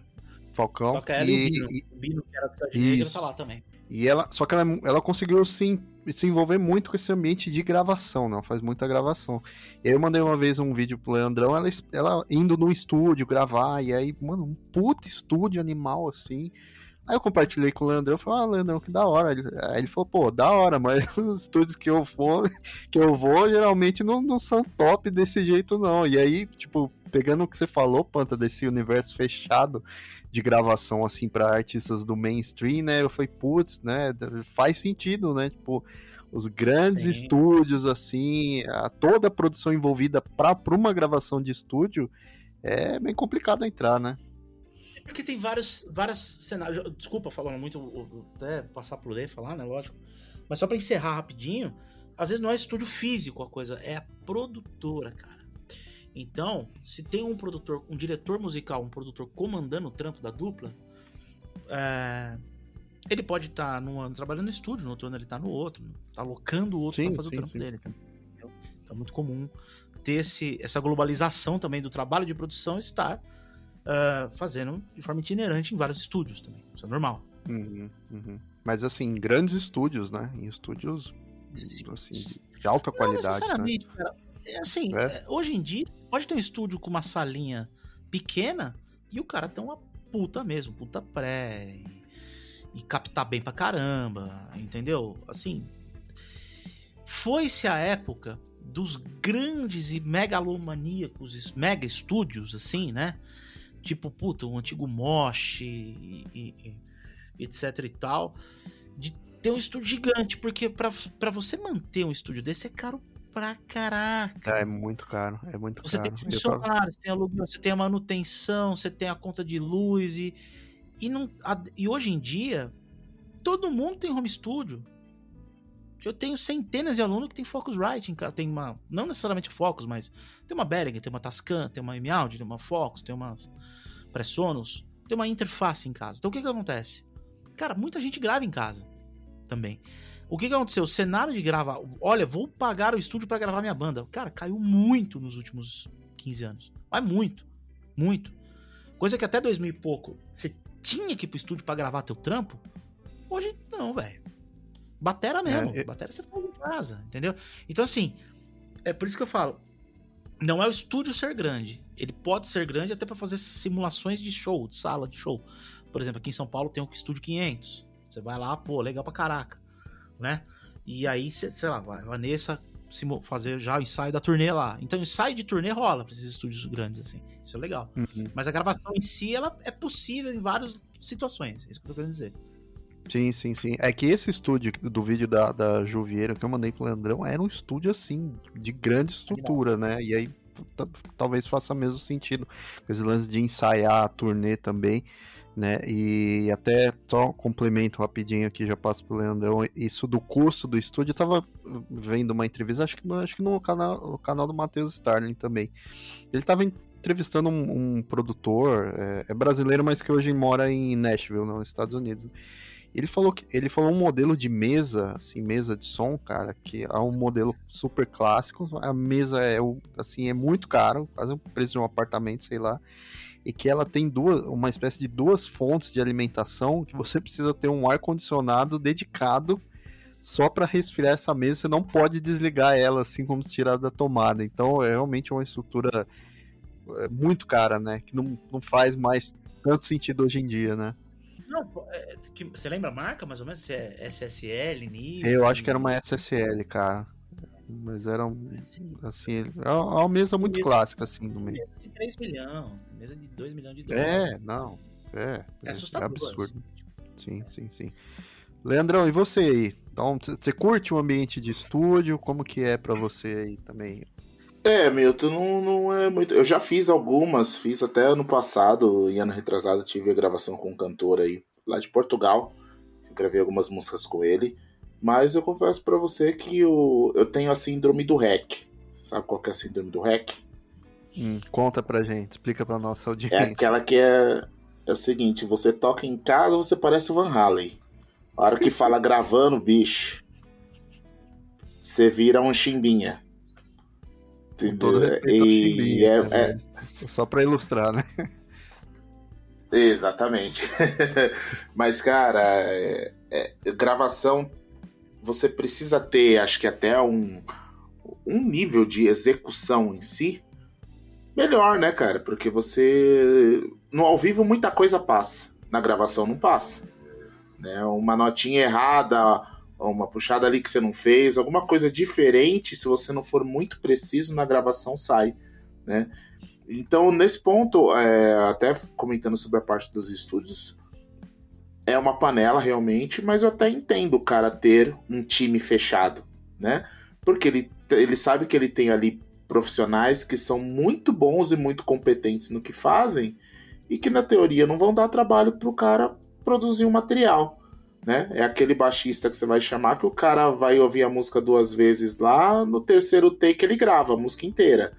B: Falcão.
E: Toca ela e, e o Bino. E, o Bino, que era do Cidade Negra, tá lá também.
B: E ela, só que ela, ela conseguiu se, se envolver muito com esse ambiente de gravação, não? Né? Faz muita gravação. Eu mandei uma vez um vídeo pro Leandrão, ela, ela indo no estúdio gravar, e aí, mano, um puta estúdio animal assim. Aí eu compartilhei com o Leandrão, falei, ah, Leandrão, que da hora. Aí ele falou, pô, da hora, mas os estúdios que eu for, que eu vou, geralmente não, não são top desse jeito, não. E aí, tipo, pegando o que você falou, Panta, desse universo fechado de gravação, assim, para artistas do mainstream, né? Eu falei, putz, né? Faz sentido, né? Tipo, os grandes Sim. estúdios, assim, a, toda a produção envolvida para uma gravação de estúdio, é bem complicado entrar, né?
E: Porque tem vários, vários cenários. Desculpa falando muito, até passar por ler falar, né? Lógico. Mas só para encerrar rapidinho, às vezes não é estúdio físico a coisa, é a produtora, cara. Então, se tem um produtor, um diretor musical, um produtor comandando o trampo da dupla, é, ele pode estar tá num ano trabalhando no estúdio, no outro ano ele está no outro, tá alocando o outro para fazer sim, o trampo sim. dele. Então é muito comum ter esse, essa globalização também do trabalho de produção estar uh, fazendo de forma itinerante em vários estúdios também. Isso é normal.
B: Uhum, uhum. Mas assim, em grandes estúdios, né? Em estúdios assim, de alta Não qualidade. Né? Necessariamente, né? cara.
E: É assim, é? é? hoje em dia, pode ter um estúdio com uma salinha pequena e o cara tem uma puta mesmo, puta pré. E, e captar bem pra caramba, entendeu? Assim. Foi-se a época dos grandes e megalomaníacos, mega estúdios, assim, né? tipo, puta, um antigo Mosh e, e, e, etc e tal, de ter um estúdio gigante, porque para você manter um estúdio desse é caro pra caraca.
B: É, é muito caro, é muito
E: você
B: caro.
E: Tem funcionários, você tem aluguel, você tem a manutenção, você tem a conta de luz e e, não, a, e hoje em dia todo mundo tem home studio. Eu tenho centenas de alunos que tem Focusrite, tem uma, não necessariamente Focus, mas tem uma Behringer, tem uma Tascam, tem uma M-Audio, tem uma Focus, tem umas Pressonos, tem uma interface em casa. Então o que que acontece? Cara, muita gente grava em casa também. O que que aconteceu? O cenário de gravar, olha, vou pagar o estúdio para gravar minha banda. Cara, caiu muito nos últimos 15 anos. Mas muito, muito. Coisa que até 2000 e pouco você tinha que ir pro estúdio para gravar teu trampo. Hoje não, velho. Batera mesmo. É, é... Batera você faz em casa, entendeu? Então, assim, é por isso que eu falo. Não é o estúdio ser grande. Ele pode ser grande até para fazer simulações de show, de sala de show. Por exemplo, aqui em São Paulo tem o Estúdio 500. Você vai lá, pô, legal pra caraca, né? E aí, sei lá, vai a Vanessa fazer já o ensaio da turnê lá. Então, o ensaio de turnê rola pra esses estúdios grandes, assim. Isso é legal. Uhum. Mas a gravação em si, ela é possível em várias situações. É isso que eu tô querendo dizer.
B: Sim, sim, sim. É que esse estúdio do vídeo da, da Juvieira que eu mandei pro Leandrão era um estúdio assim, de grande estrutura, né? E aí talvez faça mesmo sentido. Com esse lance de ensaiar a turnê também, né? E até só complemento rapidinho aqui, já passo pro Leandrão. Isso do curso do estúdio, eu tava vendo uma entrevista, acho que, acho que no canal, canal do Matheus Starling também. Ele tava entrevistando um, um produtor, é, é, brasileiro, mas que hoje mora em Nashville, nos Estados Unidos. Ele falou que ele falou um modelo de mesa, assim, mesa de som, cara, que é um modelo super clássico. A mesa é assim, é muito caro, quase o preço de um apartamento, sei lá. E que ela tem duas, uma espécie de duas fontes de alimentação que você precisa ter um ar condicionado dedicado só para resfriar essa mesa, você não pode desligar ela assim como se tirar da tomada. Então é realmente uma estrutura é, muito cara, né? Que não, não faz mais tanto sentido hoje em dia, né?
E: Não, é, que, você lembra a marca, mais ou menos? Se é SSL, NIS?
B: Eu acho que era uma SSL, cara. Mas era um, assim, é uma mesa muito clássica, assim, no meio.
E: Mesa de 3 milhões, mesa de 2 milhões de
B: dólares. É, não, é. É assustador. É absurdo. Assim. Sim, sim, sim. Leandrão, e você aí? Então, você curte o um ambiente de estúdio? Como que é para você aí também?
D: É, Milton, não, não é muito. Eu já fiz algumas, fiz até ano passado, e ano retrasado, tive a gravação com um cantor aí lá de Portugal. Eu gravei algumas músicas com ele. Mas eu confesso para você que eu, eu tenho a síndrome do REC. Sabe qual que é a síndrome do REC?
B: Hum, conta pra gente, explica pra nossa audiência.
D: É aquela que é, é o seguinte: você toca em casa, você parece o Van Halen. A hora que fala gravando, bicho, você vira um chimbinha.
B: Todo respeito e chimbinha, é, né? é... Só para ilustrar, né?
D: Exatamente. Mas, cara, é, é, gravação, você precisa ter, acho que até um, um nível de execução em si melhor, né, cara? Porque você. No ao vivo, muita coisa passa. Na gravação, não passa. Né? Uma notinha errada, uma puxada ali que você não fez, alguma coisa diferente, se você não for muito preciso na gravação, sai. Né? Então, nesse ponto, é, até comentando sobre a parte dos estúdios, é uma panela realmente, mas eu até entendo o cara ter um time fechado, né? Porque ele, ele sabe que ele tem ali profissionais que são muito bons e muito competentes no que fazem e que na teoria não vão dar trabalho para o cara produzir um material. Né? É aquele baixista que você vai chamar que o cara vai ouvir a música duas vezes lá, no terceiro take ele grava a música inteira.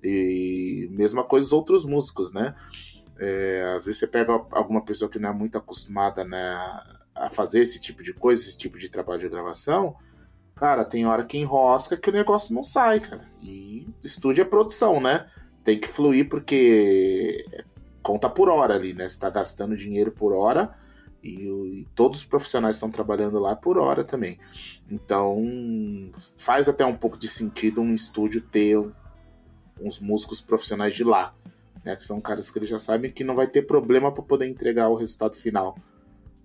D: E mesma coisa os outros músicos, né? É, às vezes você pega alguma pessoa que não é muito acostumada né, a fazer esse tipo de coisa, esse tipo de trabalho de gravação, cara, tem hora que enrosca que o negócio não sai, cara. E estúdio é produção, né? Tem que fluir porque conta por hora ali, né? Você tá gastando dinheiro por hora e, e, todos os profissionais estão trabalhando lá por hora também. Então faz até um pouco de sentido um estúdio ter uns músicos profissionais de lá, né? Que são caras que eles já sabem que não vai ter problema para poder entregar o resultado final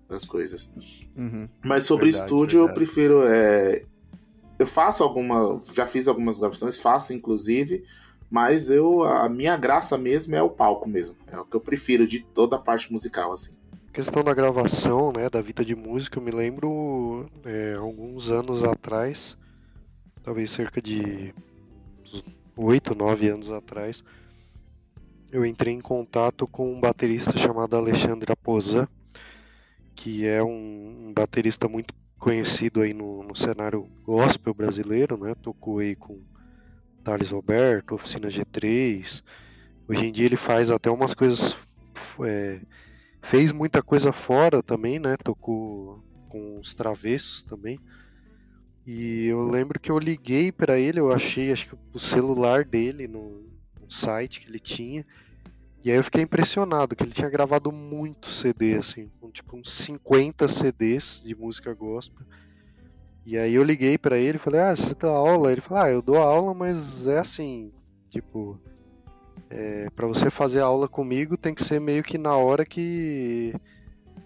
D: das coisas.
B: Uhum.
D: Mas sobre verdade, estúdio verdade. eu prefiro é... eu faço alguma, já fiz algumas gravações, faço inclusive, mas eu a minha graça mesmo é o palco mesmo, é o que eu prefiro de toda a parte musical assim.
C: Questão da gravação, né, da vida de música, eu me lembro é, alguns anos atrás, talvez cerca de oito, nove anos atrás, eu entrei em contato com um baterista chamado Alexandre Aposan, que é um, um baterista muito conhecido aí no, no, cenário gospel brasileiro, né? Tocou aí com Thales Roberto, Oficina G3. Hoje em dia ele faz até umas coisas é, Fez muita coisa fora também, né? Tocou com os travessos também. E eu lembro que eu liguei para ele, eu achei acho que o celular dele no, no, site que ele tinha. E aí eu fiquei impressionado que ele tinha gravado muito CD, assim, tipo uns 50 CDs de música gospel. E aí eu liguei para ele e falei, ah, você dá aula? Ele falou, ah, eu dou aula, mas é assim, tipo, é, para você fazer aula comigo tem que ser meio que na hora que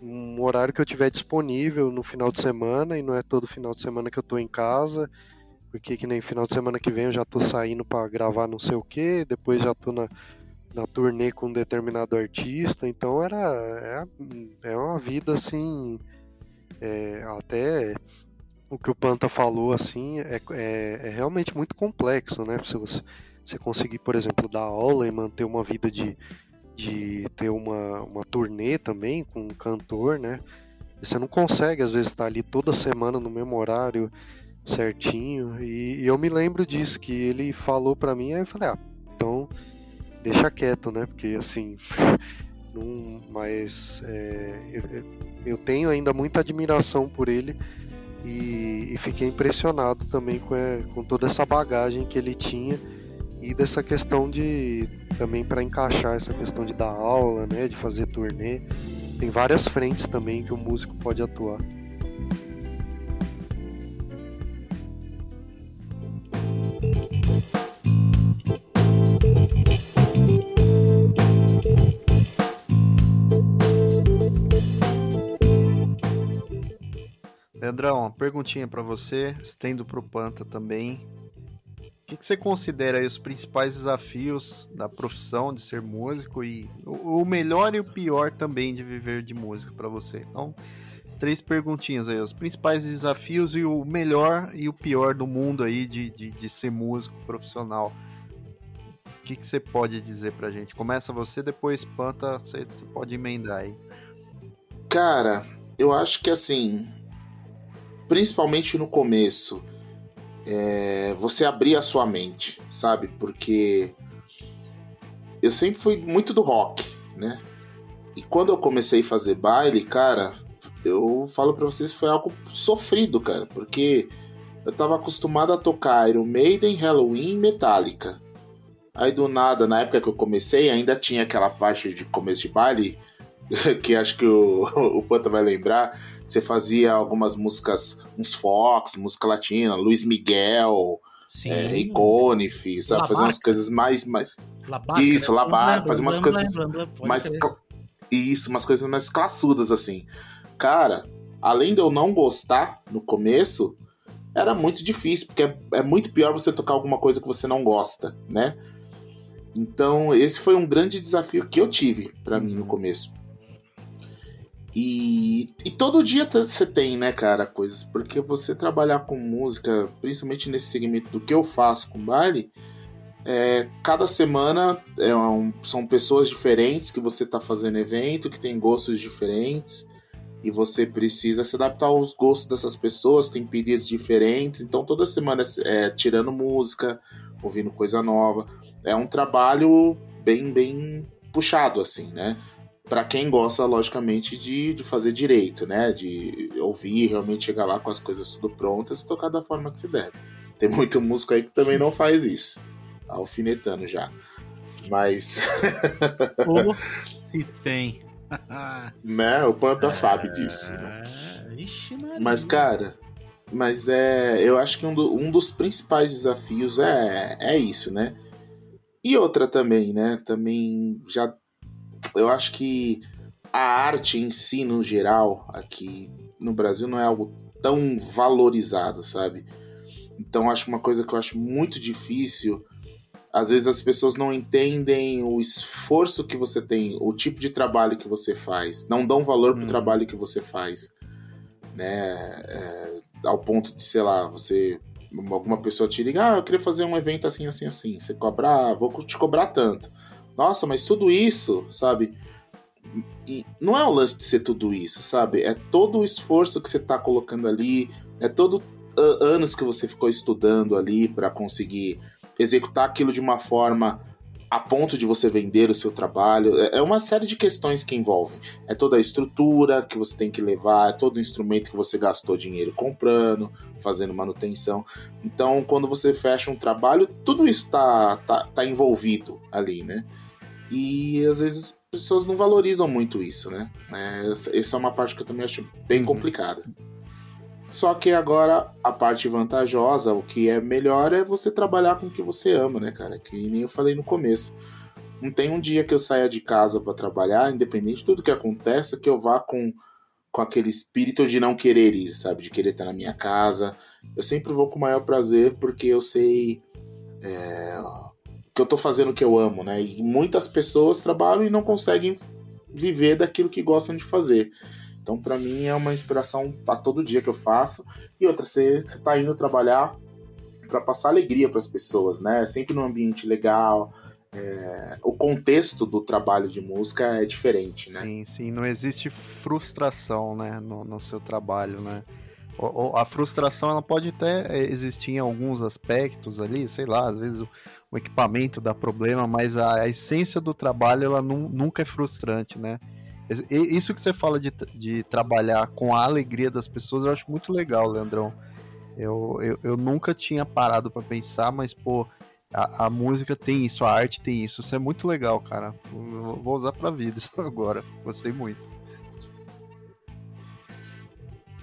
C: um horário que eu tiver disponível no final de semana e não é todo final de semana que eu tô em casa porque que nem final de semana que vem eu já tô saindo para gravar não sei o que depois já tô na, na turnê com um determinado artista então era é, é uma vida assim é, até o que o Panta falou assim é, é, é realmente muito complexo né se você você conseguir, por exemplo, dar aula e manter uma vida de, de ter uma, uma turnê também com um cantor, né? Você não consegue, às vezes, estar ali toda semana no mesmo horário certinho. E, e eu me lembro disso, que ele falou para mim, aí eu falei, ah, então deixa quieto, né? Porque assim, Num, mas é, eu, eu, tenho ainda muita admiração por ele e, e fiquei impressionado também com, é, com toda essa bagagem que ele tinha e dessa questão de também para encaixar essa questão de dar aula, né, de fazer turnê. Tem várias frentes também que o músico pode atuar.
B: Leandrão, perguntinha para você, estendo pro Panta também. O que, que, você considera os principais desafios da profissão de ser músico e o, melhor e o pior também de viver de música para você? Então, três perguntinhas aí, os principais desafios e o melhor e o pior do mundo aí de, de, de ser músico profissional. O que, que você pode dizer pra gente? Começa você, depois Panta, você, você pode emendar aí.
D: Cara, eu acho que assim, principalmente no começo, é, você abrir a sua mente, sabe? Porque eu sempre fui muito do rock, né? E quando eu comecei a fazer baile, cara, eu falo para vocês que foi algo sofrido, cara, porque eu tava acostumado a tocar Iron Maiden, Halloween, Metallica. Aí do nada, na época que eu comecei, ainda tinha aquela parte de começo de baile, que acho que o, o Panta vai lembrar, você fazia algumas músicas, uns Fox, música latina, Luiz Miguel, Sim. É, Icone, sabe? Fazer umas coisas mais. mais... Labarca, isso, né? Labarca, fazer umas coisas mais. Isso, umas coisas mais classudas, assim. Cara, além de eu não gostar no começo, era muito difícil, porque é, é muito pior você tocar alguma coisa que você não gosta, né? Então, esse foi um grande desafio que eu tive para mim no começo. E, e todo dia você tem, né, cara, coisas. Porque você trabalhar com música, principalmente nesse segmento do que eu faço com baile, é, cada semana é um, são pessoas diferentes que você está fazendo evento, que tem gostos diferentes. E você precisa se adaptar aos gostos dessas pessoas, tem pedidos diferentes. Então toda semana é tirando música, ouvindo coisa nova. É um trabalho bem, bem puxado, assim, né? Para quem gosta, logicamente, de, de fazer direito, né? De ouvir, realmente chegar lá com as coisas tudo prontas e tocar da forma que se deve. Tem muito músico aí que também não faz isso. Alfinetando já. Mas.
E: Ou se tem.
D: né? O Panta é... sabe disso. Né? Ixi, mas, cara, mas é. Eu acho que um, do, um dos principais desafios é, é isso, né? E outra também, né? Também já eu acho que a arte em si, no geral, aqui no Brasil, não é algo tão valorizado, sabe? Então, acho uma coisa que eu acho muito difícil. Às vezes as pessoas não entendem o esforço que você tem, o tipo de trabalho que você faz, não dão valor pro hum. trabalho que você faz, né? É, ao ponto de, sei lá, você alguma pessoa te liga, ah, eu queria fazer um evento assim, assim, assim. Você cobrar, vou te cobrar tanto. Nossa, mas tudo isso, sabe? E não é o lance de ser tudo isso, sabe? É todo o esforço que você está colocando ali, é todo uh, anos que você ficou estudando ali para conseguir executar aquilo de uma forma a ponto de você vender o seu trabalho. É, é uma série de questões que envolvem. É toda a estrutura que você tem que levar, é todo o instrumento que você gastou dinheiro comprando, fazendo manutenção. Então, quando você fecha um trabalho, tudo isso está tá, tá envolvido ali, né? E às vezes as pessoas não valorizam muito isso, né? É, essa é uma parte que eu também acho bem uhum. complicada. Só que agora a parte vantajosa, o que é melhor é você trabalhar com o que você ama, né, cara? Que nem eu falei no começo. Não tem um dia que eu saia de casa para trabalhar, independente de tudo que aconteça, que eu vá com, com aquele espírito de não querer ir, sabe? De querer estar na minha casa. Eu sempre vou com o maior prazer porque eu sei é, que eu tô fazendo o que eu amo, né? E muitas pessoas trabalham e não conseguem viver daquilo que gostam de fazer. Então, para mim, é uma inspiração a todo dia que eu faço. E outra, você, você tá indo trabalhar para passar alegria para as pessoas, né? Sempre num ambiente legal. É... o contexto do trabalho de música é diferente, né?
B: Sim, sim. Não existe frustração, né, no, no seu trabalho, né? A frustração ela pode até existir em alguns aspectos ali, sei lá, às vezes equipamento dá problema, mas a, a essência do trabalho ela nu, nunca é frustrante, né? Isso que você fala de, de trabalhar com a alegria das pessoas, eu acho muito legal, Leandrão. Eu, eu, eu nunca tinha parado para pensar, mas, pô, a, a, música tem isso, a arte tem isso. Isso é muito legal, cara. Eu vou usar pra vida isso agora. Gostei muito.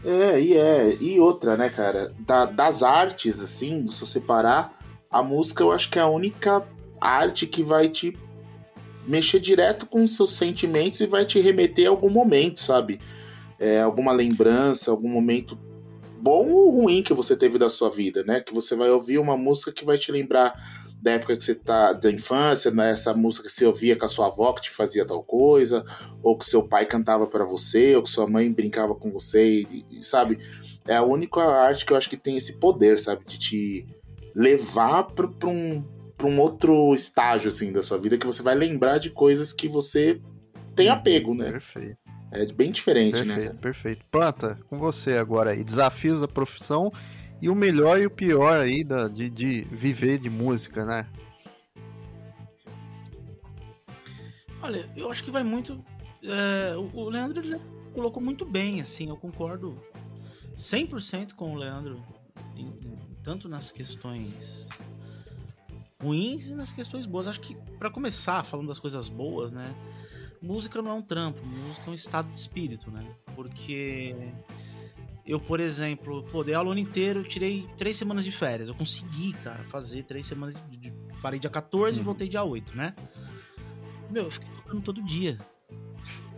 D: É, e é. E outra, né, cara? Da, das artes, assim, se você parar, a música eu acho que é a única arte que vai te mexer direto com os seus sentimentos e vai te remeter a algum momento, sabe? É, alguma lembrança, algum momento bom ou ruim que você teve da sua vida, né? Que você vai ouvir uma música que vai te lembrar da época que você tá da infância, né? Essa música que você ouvia com a sua avó que te fazia tal coisa, ou que seu pai cantava para você, ou que sua mãe brincava com você, e, e, sabe? É a única arte que eu acho que tem esse poder, sabe? De te levar para um, para um outro estágio assim da sua vida que você vai lembrar de coisas que você tem uhum, apego, né?
B: Perfeito.
D: É bem diferente,
B: perfeito,
D: né?
B: Perfeito, perfeito. Planta, com você agora aí. Desafios da profissão e o melhor e o pior aí da, de, de viver de música, né?
E: Olha, eu acho que vai muito. É, o Leandro já colocou muito bem, assim, eu concordo 100% com o Leandro, em, tanto nas questões ruins e nas questões boas. Acho que, para começar, falando das coisas boas, né? Música não é um trampo, música é um estado de espírito, né? Porque eu, por exemplo, pô, dei aula o ano inteiro, tirei três semanas de férias. Eu consegui, cara, fazer três semanas de. de parei dia 14 uhum. e voltei dia 8, né? Meu, eu fiquei tocando todo dia.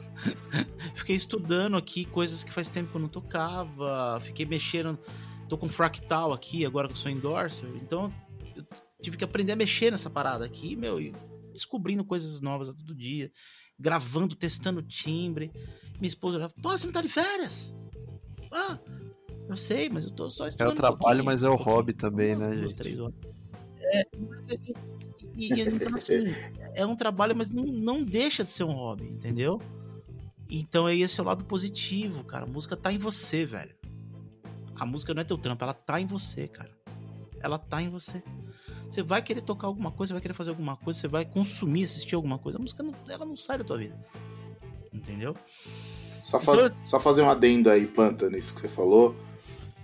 E: fiquei estudando aqui coisas que faz tempo que eu não tocava. Fiquei mexendo. Tô com fractal aqui, agora que eu sou endorser. Então, eu tive que aprender a mexer nessa parada aqui, meu, e descobrindo coisas novas a todo dia. Gravando, testando timbre. Minha esposa olhava, pô, você não tá de férias? Ah, eu sei, mas eu tô só
B: É o trabalho, um mas é o um hobby também, né, duas, gente? Três horas.
E: É, mas é, e, e, então, assim, é um trabalho, mas não, não deixa de ser um hobby, entendeu? Então é esse é o lado positivo, cara. A música tá em você, velho. A música não é teu trampo, ela tá em você, cara. Ela tá em você. Você vai querer tocar alguma coisa, você vai querer fazer alguma coisa, você vai consumir, assistir alguma coisa. A música não, ela não sai da tua vida. Entendeu?
D: Só, fa então... só fazer um adendo aí, Panta, nisso que você falou.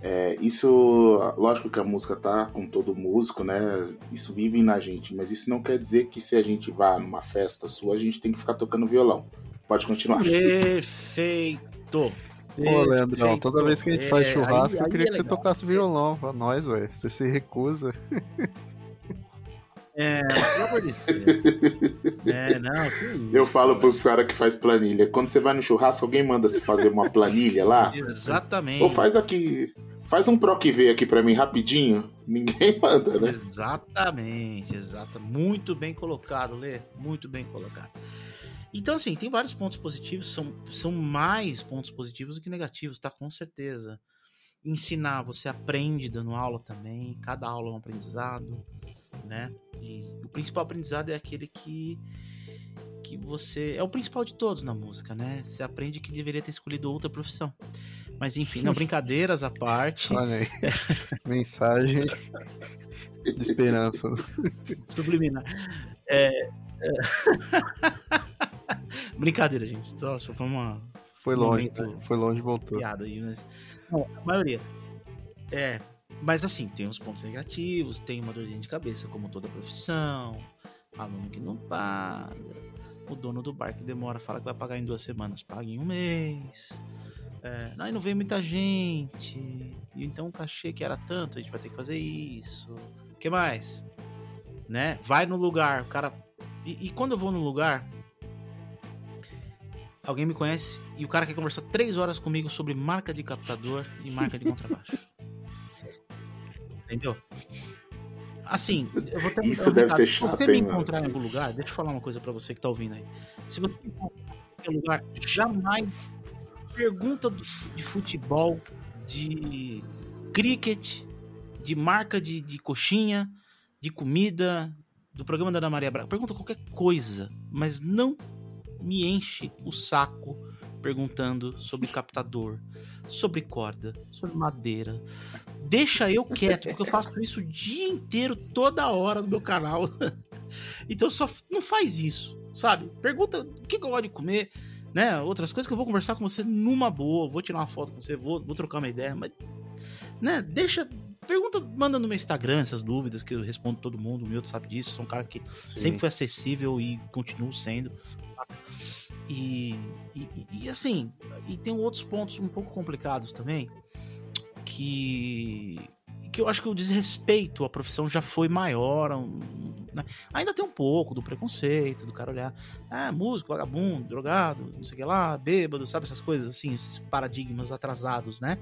D: É, isso, lógico que a música tá com todo músico, né? Isso vive na gente, mas isso não quer dizer que se a gente vá numa festa sua, a gente tem que ficar tocando violão. Pode continuar.
E: Perfeito.
B: Pô, Leandrão, toda vez que a gente faz é, churrasco, aí, eu queria é que você tocasse violão pra nós, velho. Você se recusa.
E: É, pelo amor de Deus. É, não,
D: isso, Eu falo pros caras que faz planilha. Quando você vai no churrasco, alguém manda se fazer uma planilha lá?
E: Exatamente.
D: Ou faz aqui. Faz um Proc V aqui pra mim rapidinho. Ninguém manda, né?
E: Exatamente, exato. Muito bem colocado, Lê. Muito bem colocado. Então, assim, tem vários pontos positivos, são, são mais pontos positivos do que negativos, tá? Com certeza. Ensinar, você aprende dando aula também, cada aula é um aprendizado né? E o principal aprendizado é aquele que que você é o principal de todos na música, né? Você aprende que deveria ter escolhido outra profissão. Mas enfim, não brincadeiras à parte.
B: Olha aí. Mensagem de esperança.
E: Subliminar. É, é... Brincadeira, gente. Só foi uma
B: foi longe, um foi longe e voltou.
E: Piada aí, mas não, a maioria. É, mas assim, tem os pontos negativos, tem uma dorzinha de cabeça, como toda profissão, aluno que não paga, o dono do bar que demora, fala que vai pagar em duas semanas, paga em um mês. É, aí não vem muita gente, e então o cachê que era tanto, a gente vai ter que fazer isso. O que mais? Né? Vai no lugar, o cara. E, e quando eu vou no lugar, alguém me conhece e o cara quer conversar três horas comigo sobre marca de captador e marca de contrabaixo. entendeu? Assim, eu vou ter
D: Isso deve ser chato,
E: Se você me encontrar em algum lugar, deixa eu falar uma coisa para você que tá ouvindo aí. Se você me encontrar em qualquer lugar, jamais pergunta de futebol, de cricket, de marca de, de coxinha, de comida, do programa da Ana Maria Braga. Pergunta qualquer coisa, mas não me enche o saco perguntando sobre captador, sobre corda, sobre madeira. Deixa eu quieto, porque eu faço isso o dia inteiro, toda hora no meu canal. então só não faz isso, sabe? Pergunta o que, eu gosto de comer, né? Outras coisas que eu vou conversar com você numa boa, vou tirar uma foto com você, vou, vou trocar uma ideia, mas né, deixa pergunta, manda no meu Instagram essas dúvidas que eu respondo todo mundo. O meu sabe disso. Sou um cara que Sim. sempre foi acessível e continuo sendo. E, e, e, assim, e tem outros pontos um pouco complicados também. Que, que eu acho que o desrespeito à profissão já foi maior. Um, né? Ainda tem um pouco do preconceito, do cara olhar, ah, músico, vagabundo, drogado, não sei o que lá, bêbado, sabe? Essas coisas assim, esses paradigmas atrasados, né?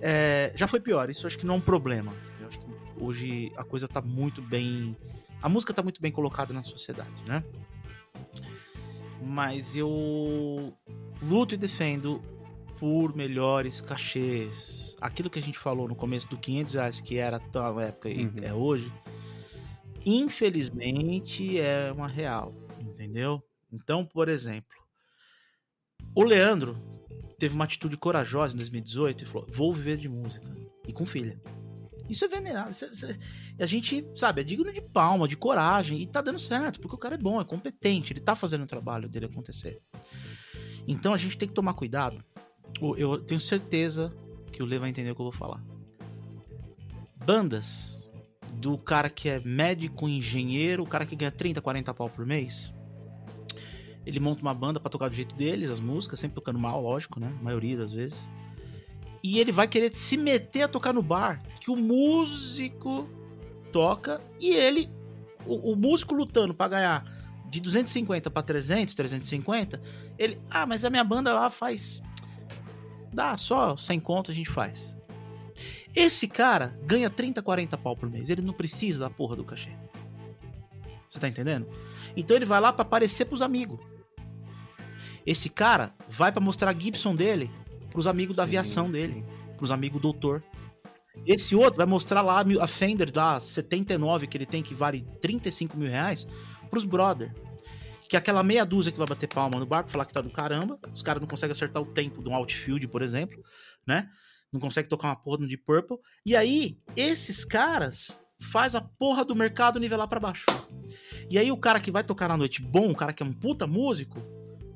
E: É, já foi pior, isso acho que não é um problema. Eu acho que hoje a coisa tá muito bem. A música tá muito bem colocada na sociedade, né? Mas eu luto e defendo por melhores cachês. Aquilo que a gente falou no começo do 500 reais, que era tal época e uhum. é hoje, infelizmente é uma real, entendeu? Então, por exemplo, o Leandro teve uma atitude corajosa em 2018 e falou: vou viver de música. E com filha. Isso é venerável. Isso é, isso é, a gente, sabe, é digno de palma, de coragem. E tá dando certo, porque o cara é bom, é competente, ele tá fazendo o trabalho dele acontecer. Então a gente tem que tomar cuidado. Eu tenho certeza que o Lê vai entender o que eu vou falar. Bandas do cara que é médico, engenheiro, o cara que ganha 30, 40 pau por mês ele monta uma banda para tocar do jeito deles, as músicas, sempre tocando mal, lógico, né? A maioria das vezes. E ele vai querer se meter a tocar no bar que o músico toca e ele, o, o músico lutando para ganhar de 250 para 300, 350, ele, ah, mas a minha banda lá faz dá só 100 conto a gente faz. Esse cara ganha 30, 40 pau por mês, ele não precisa da porra do cachê. Você tá entendendo? Então ele vai lá para aparecer pros amigos. Esse cara vai para mostrar a Gibson dele pros amigos sim, da aviação dele, pros amigos doutor. Esse outro vai mostrar lá a Fender da 79 que ele tem, que vale 35 mil reais, pros brother. Que é aquela meia dúzia que vai bater palma no barco, falar que tá do caramba. Os caras não conseguem acertar o tempo de um outfield, por exemplo, né? Não consegue tocar uma porra Deep Purple. E aí, esses caras faz a porra do mercado nivelar para baixo. E aí o cara que vai tocar na noite bom, o cara que é um puta músico,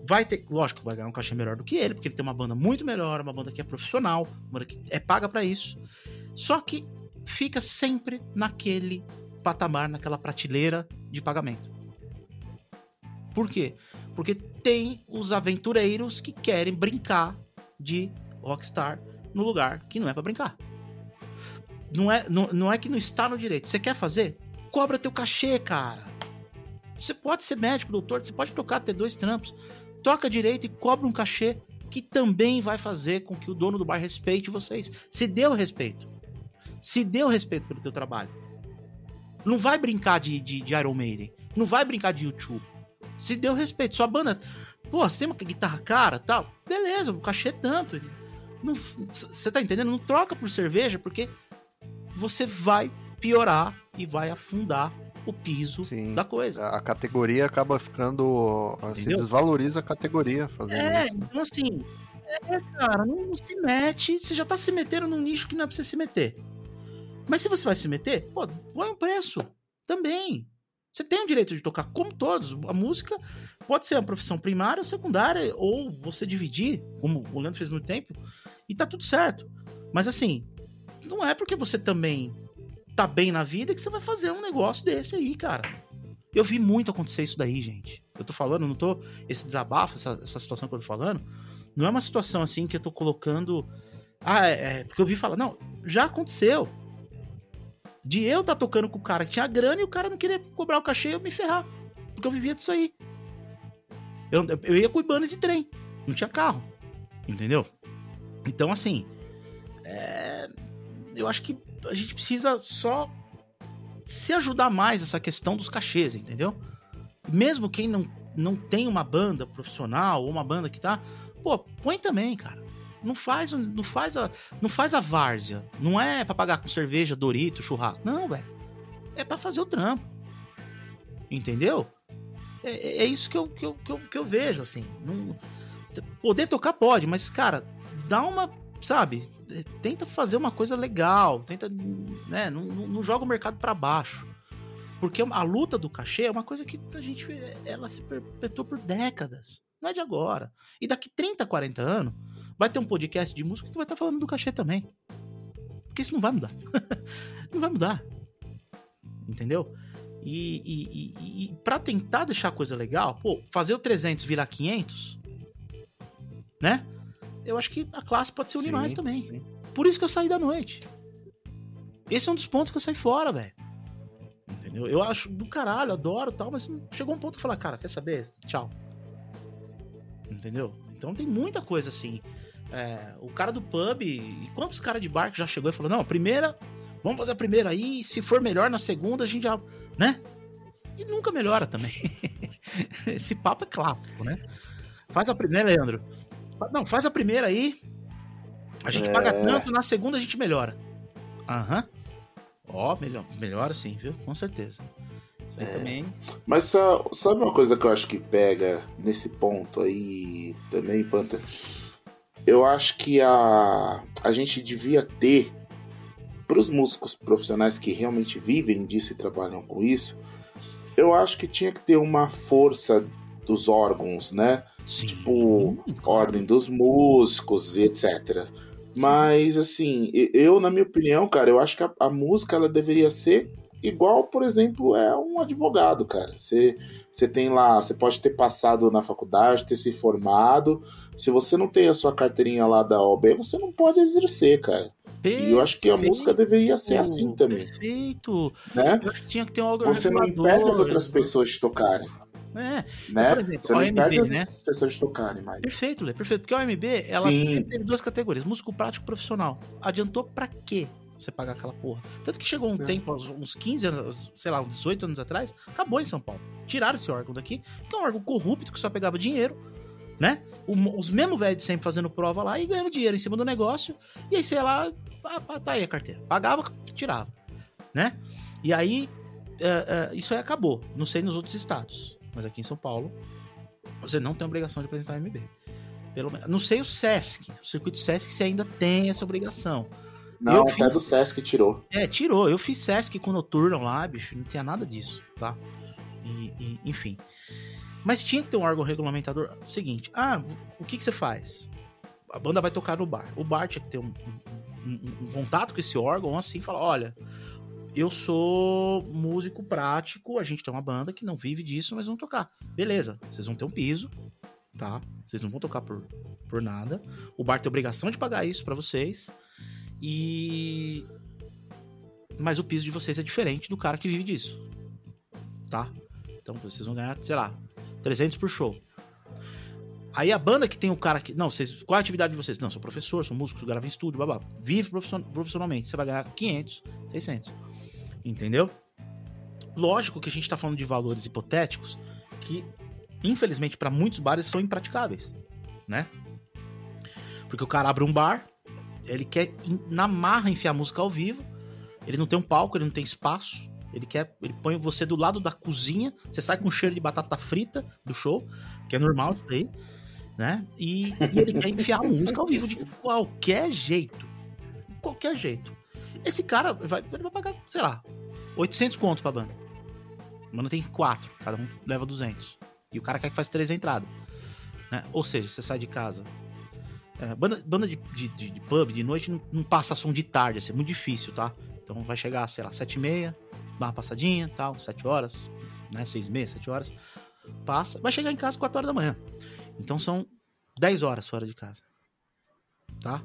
E: vai ter, lógico, vai ganhar um cachê melhor do que ele, porque ele tem uma banda muito melhor, uma banda que é profissional, uma banda que é paga para isso. Só que fica sempre naquele patamar, naquela prateleira de pagamento. Por quê? Porque tem os aventureiros que querem brincar de rockstar no lugar que não é para brincar. Não é, não, não é que não está no direito. Você quer fazer? Cobra teu cachê, cara. Você pode ser médico, doutor, você pode tocar, ter dois trampos toca direito e cobra um cachê que também vai fazer com que o dono do bar respeite vocês. Se dê o respeito. Se dê o respeito pelo teu trabalho. Não vai brincar de, de, de Iron Maiden. Não vai brincar de YouTube. Se dê o respeito. Sua banda. Pô, você tem uma guitarra cara tal. Beleza, o cachê é tanto. Você tá entendendo? Não troca por cerveja, porque você vai piorar e vai afundar o piso Sim. da coisa.
B: A categoria acaba ficando. Se desvaloriza a categoria fazendo
E: é,
B: isso.
E: Então, assim, é, cara, não, não, se mete. Você já tá se metendo num nicho que não é pra você se meter. Mas se você vai se meter, pô, põe um preço também. Você tem o direito de tocar, como todos. A música pode ser uma profissão primária ou secundária, ou você dividir, como o Leandro fez muito tempo, e tá tudo certo. Mas assim, não é porque você também tá bem na vida que você vai fazer um negócio desse aí, cara. Eu vi muito acontecer isso daí, gente. Eu tô falando, não tô. Esse desabafo, essa, essa situação que eu tô falando, não é uma situação assim que eu tô colocando. Ah, é, é porque eu vi falar, não, já aconteceu. De eu tá tocando com o cara que tinha grana e o cara não queria cobrar o cachê e eu me ferrar. Porque eu vivia disso aí. Eu, eu ia com ibanes de trem. Não tinha carro. Entendeu? Então, assim. É, eu acho que a gente precisa só se ajudar mais essa questão dos cachês, entendeu? Mesmo quem não, não tem uma banda profissional ou uma banda que tá, pô, põe também, cara. Não faz, não faz a, não faz a várzea. Não é para pagar com cerveja, Dorito, churrasco. Não, velho. É para fazer o trampo. Entendeu? É, é, é isso que eu, que, eu, que, eu, que eu vejo, assim. Não, Poder tocar pode, mas, cara, dá uma, sabe, tenta fazer uma coisa legal, tenta, né, não, não joga o mercado para baixo. Porque a luta do cachê é uma coisa que a gente, ela se perpetuou por décadas. Não é de agora. E daqui 30, 40 anos, vai ter um podcast de música que vai estar falando do cachê também. Porque isso não vai mudar. não vai mudar. Entendeu? E, e, e, e para tentar deixar a coisa legal, pô, fazer o 300 virar 500, né? Eu acho que a classe pode se unir sim, mais também. Sim. Por isso que eu saí da noite. Esse é um dos pontos que eu saí fora, velho. Entendeu? Eu acho do caralho, adoro tal, mas chegou um ponto que eu falei, cara, quer saber? Tchau. Entendeu? Então tem muita coisa assim. É, o cara do pub, e quantos caras de bar que já chegou e falou: não, a primeira, vamos fazer a primeira aí, se for melhor na segunda, a gente já né? E nunca melhora também. Esse papo é clássico, né? Faz a primeira, Leandro. Não, faz a primeira aí. A gente é... paga tanto, na segunda a gente melhora. Aham. Ó, melhor, melhora sim, viu? Com certeza. Isso aí é. também.
D: Mas sabe uma coisa que eu acho que pega nesse ponto aí também, Panta? Eu acho que a, a gente devia ter para os músicos profissionais que realmente vivem disso e trabalham com isso, eu acho que tinha que ter uma força dos órgãos, né? Sim. Tipo, ordem dos músicos e etc. Mas, assim, eu, na minha opinião, cara, eu acho que a, a, música ela deveria ser igual, por exemplo, é um advogado, cara. Você, você tem lá, você pode ter passado na faculdade, ter se formado. Se você não tem a sua carteirinha lá da OB, você não pode exercer, cara. Perfeito. E eu acho que a música deveria ser assim também.
E: Perfeito.
D: Né?
E: Eu acho que tinha que ter um
D: Você não impede as outras pessoas de tocarem.
E: É,
D: né? por exemplo, Você não OMB, impede né? as pessoas tocarem mais.
E: Perfeito, Lê, perfeito. Porque a OMB, ela Sim. tem duas categorias, músico prático e profissional. Adiantou pra quê? Você pagar aquela porra. Tanto que chegou um é. tempo, uns 15 anos, sei lá, uns 18 anos atrás, acabou em São Paulo. Tiraram esse órgão daqui, que é um órgão corrupto que só pegava dinheiro, né? os mesmos velhos sempre fazendo prova lá e ganhando dinheiro em cima do negócio. E aí, sei lá, tá aí a carteira. Pagava, tirava, né? E aí, uh, uh, isso aí acabou. Não sei nos outros estados, mas aqui em São Paulo, você não tem obrigação de apresentar o MB. Pelo menos, não sei o SESC, o circuito SESC se ainda tem essa obrigação.
D: Não, eu até fiz... do SESC tirou.
E: É, tirou. Eu fiz SESC com Noturno lá, bicho, não tinha nada disso, tá? E, e, enfim. Mas tinha que ter um órgão regulamentador. Seguinte, ah, o que, que você faz? A banda vai tocar no bar. O bar tinha que ter um, um, um contato com esse órgão assim, falar, olha, eu sou músico prático, a gente tem uma banda que não vive disso, mas vão tocar. Beleza, vocês vão ter um piso, tá? Vocês não vão tocar por, por nada. O bar tem obrigação de pagar isso para vocês. E mas o piso de vocês é diferente do cara que vive disso. Tá? Então vocês vão ganhar, sei lá, 300 por show. Aí a banda que tem o cara que. Não, vocês, qual é a atividade de vocês? Não, sou professor, sou músico, gravo em estúdio, babá. Vive profissionalmente. Você vai ganhar 500, 600. Entendeu? Lógico que a gente tá falando de valores hipotéticos que, infelizmente, para muitos bares são impraticáveis, né? Porque o cara abre um bar, ele quer na marra enfiar música ao vivo, ele não tem um palco, ele não tem espaço, ele quer, ele põe você do lado da cozinha, você sai com cheiro de batata frita do show, que é normal isso aí né? E, e ele quer enfiar música ao vivo de qualquer jeito. Qualquer jeito. Esse cara vai, vai pagar, sei lá, 800 contos pra banda. A banda tem quatro, cada um leva 200. E o cara quer que faça três entradas. Né? Ou seja, você sai de casa. É, banda banda de, de, de, pub de noite não, não passa som de tarde, assim, é muito difícil, tá? Então vai chegar, sei lá, sete e meia, dá uma passadinha, tal, sete horas, né? Seis e meia, sete horas. Passa, vai chegar em casa quatro horas da manhã. Então são 10 horas fora de casa. Tá?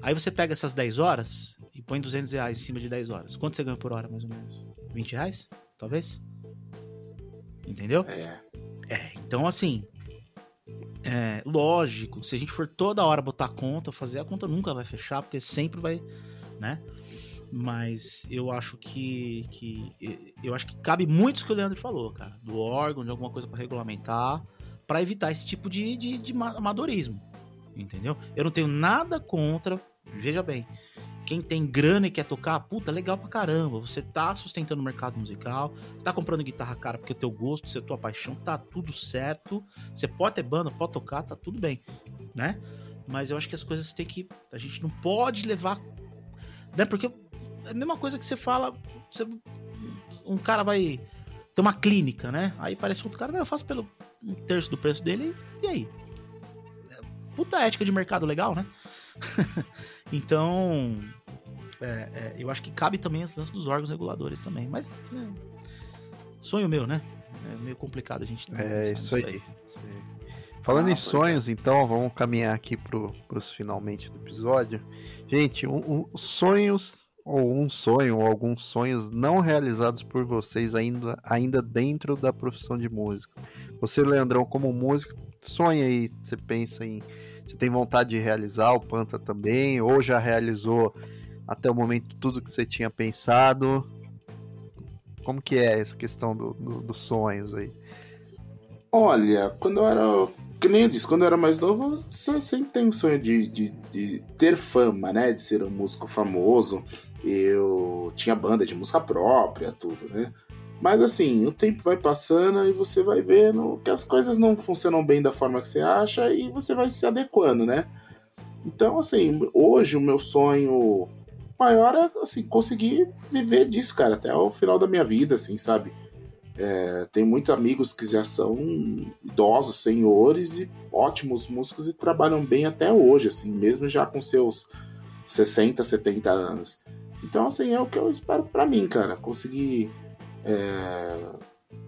E: Aí você pega essas 10 horas e põe 200 reais em cima de 10 horas. Quanto você ganha por hora, mais ou menos? 20 reais? Talvez? Entendeu?
D: É.
E: É, então assim. É, lógico, se a gente for toda hora botar a conta, fazer a conta nunca vai fechar, porque sempre vai, né? Mas eu acho que, que eu acho que cabe muito isso que o Leandro falou, cara, do órgão, de alguma coisa para regulamentar para evitar esse tipo de, de, de amadorismo. Entendeu? Eu não tenho nada contra, veja bem, quem tem grana e quer tocar, puta, legal pra caramba. Você tá sustentando o mercado musical, você tá comprando guitarra cara porque é teu gosto, se é tua paixão, tá tudo certo. Você pode ter banda, pode tocar, tá tudo bem, né? Mas eu acho que as coisas têm que. A gente não pode levar. Né? Porque é a mesma coisa que você fala. Você, um cara vai ter uma clínica, né? Aí parece outro cara, não, eu faço pelo um terço do preço dele, e aí? Puta ética de mercado legal, né? então, é, é, eu acho que cabe também as lances dos órgãos reguladores também. Mas, é, sonho meu, né? É meio complicado a gente
B: É isso aí. aí. Falando ah, em sonhos, então, vamos caminhar aqui para os finalmente do episódio. Gente, um, um, sonhos, ou um sonho, ou alguns sonhos não realizados por vocês ainda, ainda dentro da profissão de músico. Você, Leandrão, como músico, sonha aí, você pensa em você tem vontade de realizar, o Panta também, ou já realizou até o momento tudo que você tinha pensado? Como que é essa questão do, do, dos sonhos aí?
D: Olha, quando eu era. Que nem eu disse, quando eu era mais novo, eu sempre tenho um sonho de, de, de, ter fama, né? De ser um músico famoso. Eu tinha banda de música própria, tudo, né? Mas assim, o tempo vai passando e você vai vendo que as coisas não funcionam bem da forma que você acha e você vai se adequando, né? Então, assim, hoje o meu sonho maior é assim, conseguir viver disso, cara, até o final da minha vida, assim, sabe? É, tem muitos amigos que já são idosos, senhores e ótimos músicos e trabalham bem até hoje, assim, mesmo já com seus 60, 70 anos. Então, assim, é o que eu espero para mim, cara, conseguir é,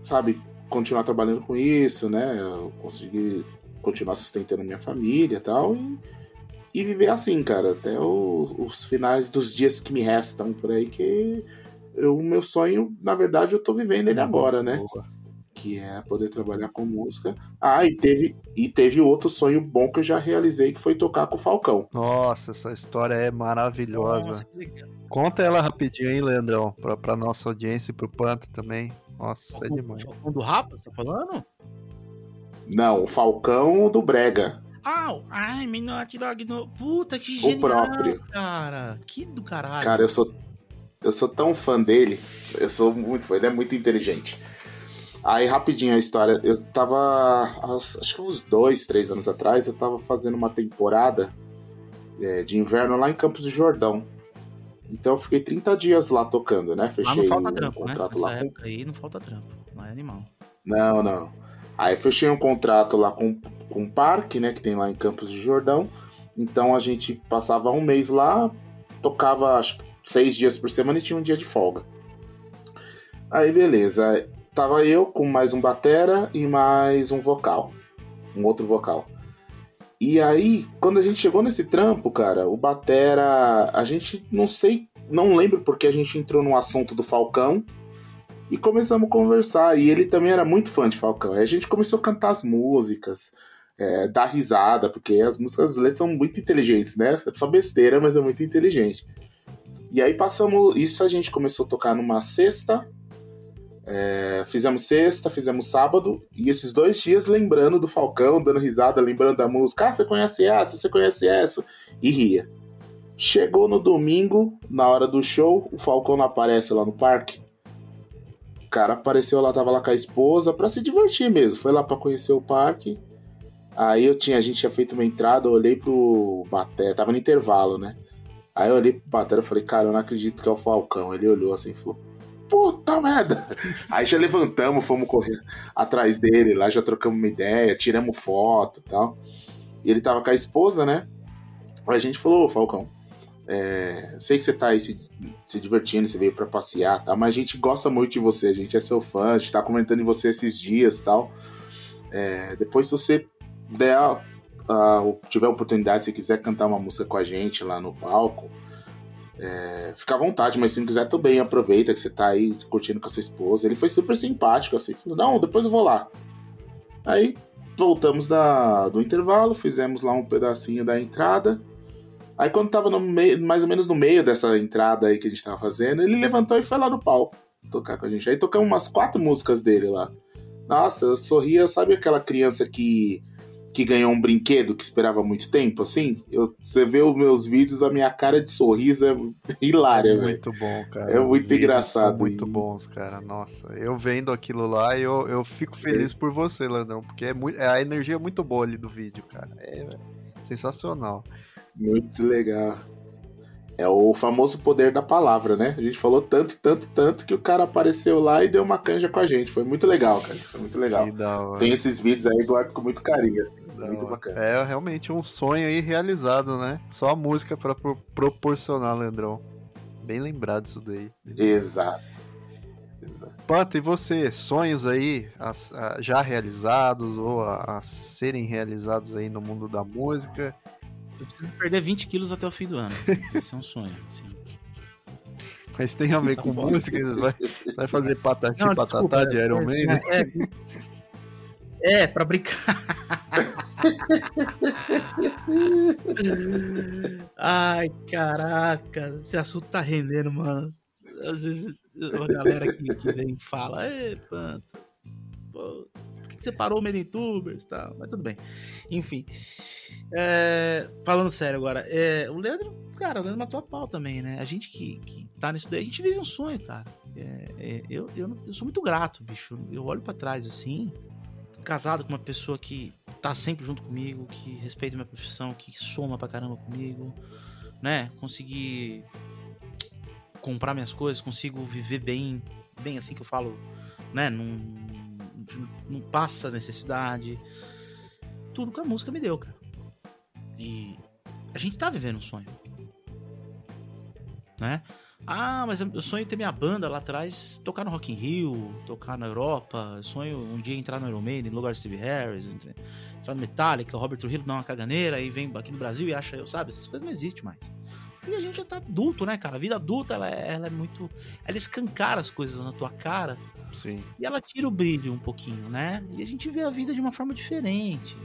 D: sabe, continuar trabalhando com isso, né? Eu conseguir continuar sustentando minha família e tal. E, e viver assim, cara, até o, os finais dos dias que me restam por aí, que o meu sonho, na verdade, eu tô vivendo ele agora, né? Que é poder trabalhar com música. Ah, e teve, e teve outro sonho bom que eu já realizei, que foi tocar com o Falcão.
B: Nossa, essa história é maravilhosa. Nossa, Conta ela rapidinho aí, Leandrão, pra, pra nossa audiência e pro Panto também. Nossa,
E: Falcão,
B: é demais.
E: Falcão do Rapa, você tá falando?
D: Não, o Falcão do Brega.
E: Ah, ai, Minote Dog no. Puta, que genial, o próprio. cara. Que do caralho.
D: Cara, eu sou. Eu sou tão fã dele. Eu sou muito fã, ele é muito inteligente. Aí, rapidinho a história. Eu tava. Acho que uns dois, três anos atrás, eu tava fazendo uma temporada é, de inverno lá em Campos do Jordão. Então eu fiquei 30 dias lá tocando, né?
E: Fechei lá não falta um trampo, né? contrato né? lá. época aí não falta trampo, não é animal.
D: Não, não. Aí fechei um contrato lá com, com o parque, né? Que tem lá em Campos de Jordão. Então a gente passava um mês lá, tocava acho, seis dias por semana e tinha um dia de folga. Aí beleza. Tava eu com mais um batera e mais um vocal. Um outro vocal. E aí, quando a gente chegou nesse trampo, cara, o Batera. A gente não sei, não lembro porque a gente entrou no assunto do Falcão e começamos a conversar. E ele também era muito fã de Falcão. Aí a gente começou a cantar as músicas, é, dar risada, porque as músicas as letras são muito inteligentes, né? É só besteira, mas é muito inteligente. E aí passamos. Isso a gente começou a tocar numa sexta, é, fizemos sexta, fizemos sábado, e esses dois dias lembrando do Falcão, dando risada, lembrando da música. Ah, você conhece essa, você conhece essa, e ria. Chegou no domingo, na hora do show, o Falcão não aparece lá no parque. O cara apareceu lá, tava lá com a esposa, pra se divertir mesmo. Foi lá pra conhecer o parque. Aí eu tinha, a gente tinha feito uma entrada, eu olhei pro Baté, tava no intervalo, né? Aí eu olhei pro Baté e falei, cara, eu não acredito que é o Falcão. Ele olhou assim e falou, puta merda. Aí já levantamos, fomos correr atrás dele, lá já trocamos uma ideia, tiramos foto e tal. E ele tava com a esposa, né? Aí a gente falou, Falcão, é, sei que você tá aí se, se divertindo, você veio para passear, tá? mas a gente gosta muito de você, a gente é seu fã, a gente tá comentando em você esses dias tal. É, depois, se você der, uh, tiver oportunidade, se quiser cantar uma música com a gente lá no palco, é, fica à vontade, mas se não quiser também, aproveita que você tá aí curtindo com a sua esposa. Ele foi super simpático, assim, falou, não, depois eu vou lá. Aí voltamos da, do intervalo, fizemos lá um pedacinho da entrada. Aí quando tava meio, mais ou menos no meio dessa entrada aí que a gente tava fazendo, ele levantou e foi lá no palco tocar com a gente. Aí tocamos umas quatro músicas dele lá. Nossa, eu sorria, sabe aquela criança que que ganhou um brinquedo que esperava muito tempo, assim? Eu, você vê os meus vídeos, a minha cara de sorriso é hilária, velho.
B: Muito bom, cara.
D: É
B: Os
D: muito engraçado
B: Muito
D: e-
B: bons, cara. Nossa, eu vendo aquilo lá, eu, eu fico feliz por você, Landrão, porque é muito, é, a energia é muito boa ali do vídeo, cara. É sensacional.
D: Muito legal. É o famoso poder da palavra, né? A gente falou tanto, tanto, tanto que o cara apareceu lá e deu uma canja com a gente. Foi muito legal, cara. Foi muito legal. Tem esses vídeos aí, Eduardo, com muito carinho. assim. Muito bacana.
B: É realmente um sonho aí realizado, né? Só a música pra pro- proporcionar, Landrão. Bem lembrado isso daí.
D: Exato.
B: Panta, e você? Sonhos aí as- a- já realizados ou a, a serem realizados aí no mundo da música?
E: Eu preciso perder 20 quilos até o fim do ano. Esse é um sonho. Assim.
B: Mas tem a ver
E: Tá
B: com
E: foda.
B: música? Vai, vai fazer patati
E: Não,
B: patatá
E: desculpa,
B: de
E: é-
B: Iron
E: é-
B: Maiden?
E: É, é, pra brincar. Ai, caraca, esse assunto tá rendendo, mano. Às vezes a galera que, que vem fala, Ê, Panta, pô, que que você parou o Maiden Tubers e tal? Mas tudo bem. Enfim. É, falando sério agora, é, o Leandro, cara, o Leandro matou a pau também, né? A gente que, que tá nisso daí, a gente vive um sonho, cara. É, é, eu, eu, eu sou muito grato, bicho. Eu olho pra trás assim, casado com uma pessoa que tá sempre junto comigo, que respeita minha profissão, que soma pra caramba comigo, né? Consegui comprar minhas coisas, consigo viver bem, bem assim que eu falo, né? Não, passa necessidade. Tudo que a música me deu, cara. E a gente tá vivendo um sonho. Né? Ah, mas eu sonho ter minha banda lá atrás, tocar no Rock in Rio, tocar na Europa. Eu sonho um dia entrar no Iron Maiden, no lugar de Steve Harris, entrar no Metallica, o Robert Trujillo dá uma caganeira e vem aqui no Brasil e acha eu, sabe? Essas coisas não existem mais. E a gente já tá adulto, né, cara? A vida adulta, ela é, ela é muito... Ela escancara as coisas na tua cara
B: Sim.
E: e ela tira o brilho um pouquinho, né? E a gente vê a vida de uma forma diferente.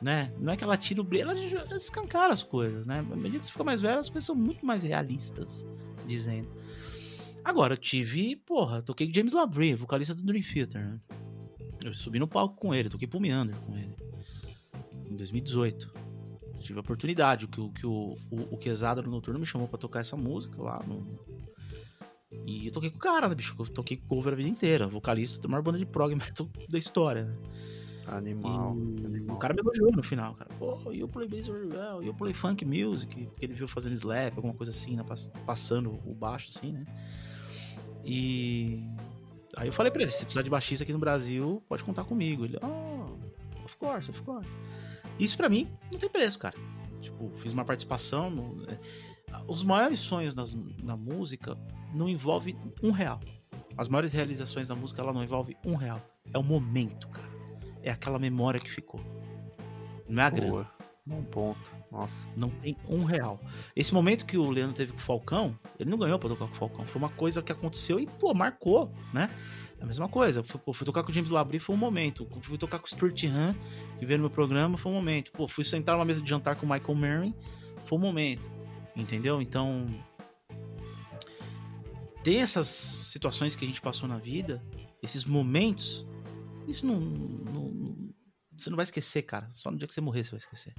E: Né? Não é que ela tira o brilho, ela escancara as coisas, né? À medida que você fica mais velho, as coisas são muito mais realistas, dizendo. Agora, eu tive, porra, toquei com James Labrie, vocalista do Dream Theater, né? Eu subi no palco com ele, toquei pro Meander com ele. Em 2018. Tive a oportunidade, que que o, o, o Quesada no Noturno me chamou pra tocar essa música lá no, e eu toquei com o cara, né, bicho? Eu toquei cover a vida inteira. Vocalista da maior banda de prog metal da história, né?
B: Animal.
E: E
B: animal.
E: o cara me elogiou no final, cara. Pô, you play bass very well, you play funk music. Porque ele viu fazendo slap, alguma coisa assim, né? pass- Passando o baixo, assim, né? E... Aí eu falei pra ele, se precisar de baixista aqui no Brasil, pode contar comigo. Ele, oh, of course, of course. Isso pra mim não tem preço, cara. Tipo, fiz uma participação. no- é, Os maiores sonhos nas- na música não envolvem um real. As maiores realizações da música, ela não envolve um real. É o momento, cara. É aquela memória que ficou. Não é a grana.
B: Boa. Bom ponto. Nossa.
E: Não tem um real. Esse momento que o Leandro teve com o Falcão, ele não ganhou pra tocar com o Falcão. Foi uma coisa que aconteceu e, pô, marcou, né? É a mesma coisa. Fui, pô, fui tocar com o James Labrie, foi um momento. Fui tocar com o Stuart Han, que veio no meu programa, foi um momento. Pô, fui sentar numa mesa de jantar com o Michael Merrin, foi um momento. Entendeu? Então. Tem essas situações que a gente passou na vida, esses momentos, isso não, não- Você não vai esquecer, cara. Só no dia que você morrer você vai esquecer.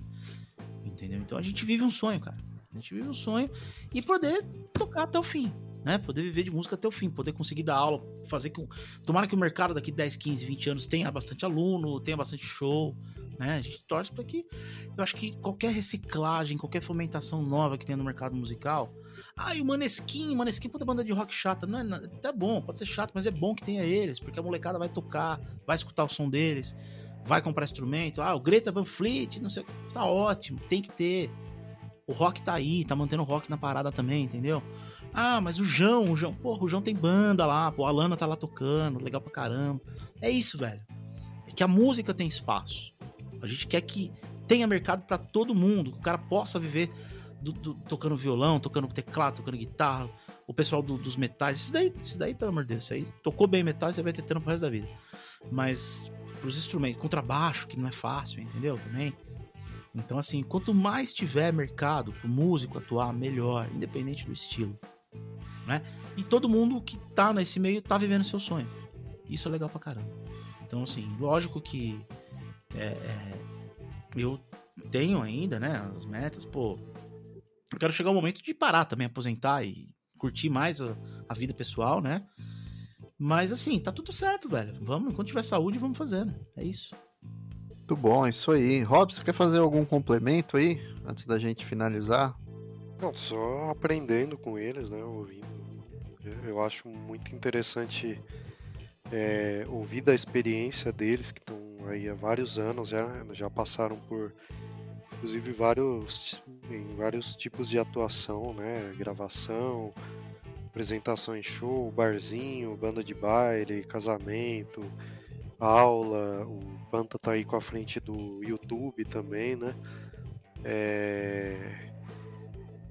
E: Entendeu? Então a gente vive um sonho, cara. A gente vive um sonho e poder tocar até o fim. Né? Poder viver de música até o fim, poder conseguir dar aula, fazer com. Tomara que o mercado daqui 10, 15, 20 anos tenha bastante aluno, tenha bastante show. Né? A gente torce para que. Eu acho que qualquer reciclagem, qualquer fomentação nova que tenha no mercado musical. Ah, e o Maneskin, Maneskin, puta banda de rock chata. Não é, tá bom, pode ser chato, mas é bom que tenha eles, porque a molecada vai tocar, vai escutar o som deles, vai comprar instrumento. Ah, o Greta Van Fleet, não sei. Tá ótimo, tem que ter. O rock tá aí, tá mantendo o rock na parada também, entendeu? Ah, mas o João, o João, porra, o João tem banda lá, pô, a Lana tá lá tocando, legal pra caramba. É isso, velho. É que a música tem espaço. A gente quer que tenha mercado pra todo mundo, que o cara possa viver do- do- tocando violão, tocando teclado, tocando guitarra, o pessoal do- dos metais. Isso daí, isso daí, pelo amor de Deus, isso aí tocou bem metal, você vai ter trampo pro resto da vida. Mas pros instrumentos, contrabaixo, que não é fácil, entendeu? Também. Então, assim, quanto mais tiver mercado pro músico atuar, melhor, independente do estilo, né? E todo mundo que tá nesse meio tá vivendo seu sonho. Isso é legal pra caramba. Então, assim, lógico que é, é, eu tenho ainda, né, as metas, pô. Eu quero chegar o momento de parar também, aposentar e curtir mais a, a vida pessoal, né? Mas assim, tá tudo certo, velho. Vamos, enquanto tiver saúde, vamos fazendo. É isso.
B: Muito bom, isso aí. Rob, você quer fazer algum complemento aí, antes da gente finalizar?
C: Não, só aprendendo com eles, né? Ouvindo. Eu acho muito interessante é, ouvir da experiência deles, que estão aí há vários anos, já, já passaram por inclusive vários em vários tipos de atuação, né? Gravação, apresentação em show, barzinho, banda de baile, casamento, aula. O Panta tá aí com a frente do YouTube também, né? É...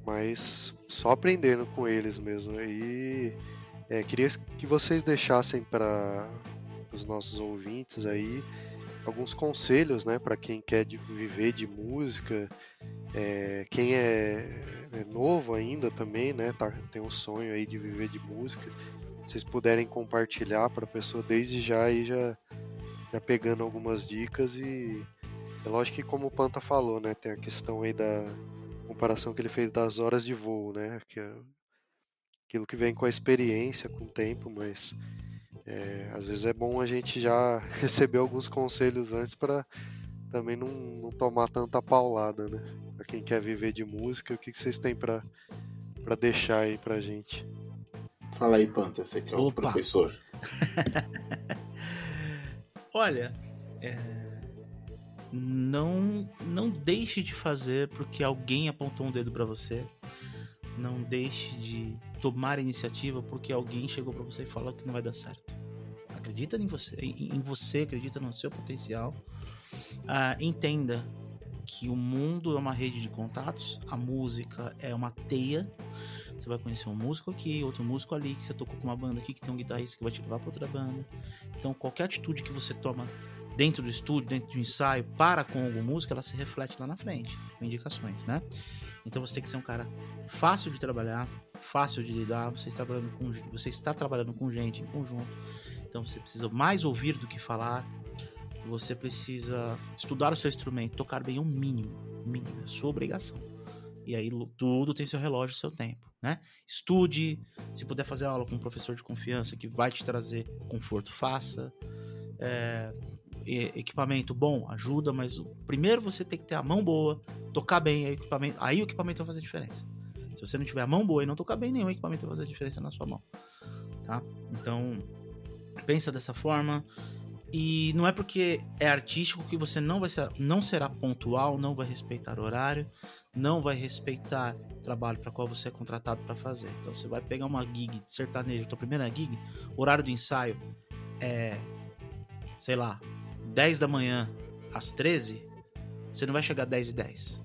C: Mas só aprendendo com eles mesmo. E é, queria que vocês deixassem para os nossos ouvintes aí alguns conselhos, né, para quem quer de viver de música, é, quem é, é, novo ainda também, né, tá, tem um sonho aí de viver de música, vocês puderem compartilhar para a pessoa desde já aí já, já pegando algumas dicas e é lógico que como o Panta falou, né, tem a questão aí da comparação que ele fez das horas de voo, né, que é aquilo que vem com a experiência, com o tempo, mas é, às vezes é bom a gente já receber alguns conselhos antes para também não, não, tomar tanta paulada, né? Para quem quer viver de música, o que, que vocês têm para deixar aí pra gente?
D: Fala aí, Panta, você que é o professor.
E: Olha, é... não não deixe de fazer porque alguém apontou um dedo para você. Não deixe de tomar iniciativa porque alguém chegou para você e falou que não vai dar certo acredita em você, em você, acredita no seu potencial. Uh, entenda que o mundo é uma rede de contatos, a música é uma teia. Você vai conhecer um músico aqui, outro músico ali, que você tocou com uma banda aqui, que tem um guitarrista que vai te levar para outra banda. Então, qualquer atitude que você toma dentro do estúdio, dentro do ensaio, para com alguma música, ela se reflete lá na frente, com indicações, né? Então você tem que ser um cara fácil de trabalhar, fácil de lidar, você está trabalhando com, você está trabalhando com gente em conjunto. Então você precisa mais ouvir do que falar. Você precisa estudar o seu instrumento, tocar bem o mínimo, mínimo, é sua obrigação. E aí tudo tem seu relógio, seu tempo, né? Estude, se puder fazer aula com um professor de confiança que vai te trazer conforto, faça. É, equipamento bom ajuda, mas primeiro você tem que ter a mão boa, tocar bem, aí o equipamento, aí o equipamento vai fazer diferença. Se você não tiver a mão boa e não tocar bem, nenhum equipamento vai fazer diferença na sua mão, tá? Então, pensa dessa forma. E não é porque é artístico que você não vai ser, não será pontual, não vai respeitar horário, não vai respeitar trabalho para qual você é contratado para fazer. Então você vai pegar uma gig de sertanejo, tua primeira gig, horário do ensaio é sei lá, 10 da manhã às 13, você não vai chegar 10 e 10.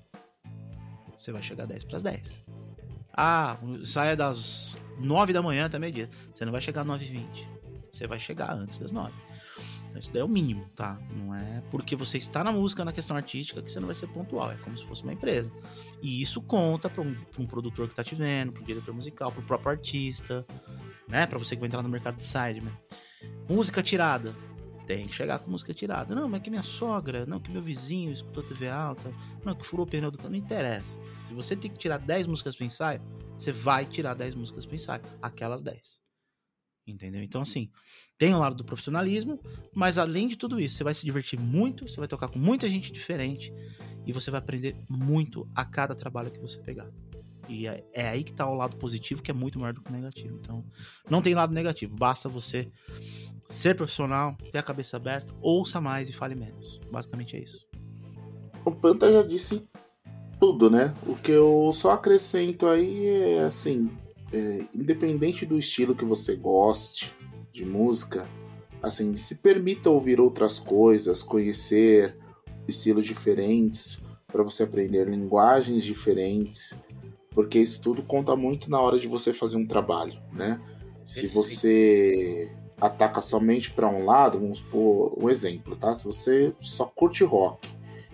E: Você vai chegar 10 para as 10. Ah, saia das 9 da manhã até meio-dia. Você não vai chegar às 9 e 20 você vai chegar antes das nove. Então isso daí é o mínimo, tá? Não é porque você está na música, na questão artística, que você não vai ser pontual. É como se fosse uma empresa. E isso conta para um, um, produtor que tá te vendo, pro diretor musical, pro próprio artista, né? Para você que vai entrar no mercado de sideman. Música tirada. Tem que chegar com música tirada. Não, mas que minha sogra, não, que meu vizinho escutou TV alta, não, que furou o pneu do carro. Não interessa. Se você tem que tirar 10 músicas para ensaio, você vai tirar 10 músicas para ensaio. Aquelas 10. Entendeu? Então, assim, tem o lado do profissionalismo, mas além de tudo isso, você vai se divertir muito, você vai tocar com muita gente diferente e você vai aprender muito a cada trabalho que você pegar. E é, é aí que está o lado positivo, que é muito maior do que o negativo. Então, não tem lado negativo, basta você ser profissional, ter a cabeça aberta, ouça mais e fale menos. Basicamente é isso.
D: O Panta já disse tudo, né? O que eu só acrescento aí é assim, é, independente do estilo que você goste de música, assim, se permita ouvir outras coisas, conhecer estilos diferentes, para você aprender linguagens diferentes, porque isso tudo conta muito na hora de você fazer um trabalho, né? Se você ataca somente para um lado, vamos pôr um exemplo, tá? Se você só curte rock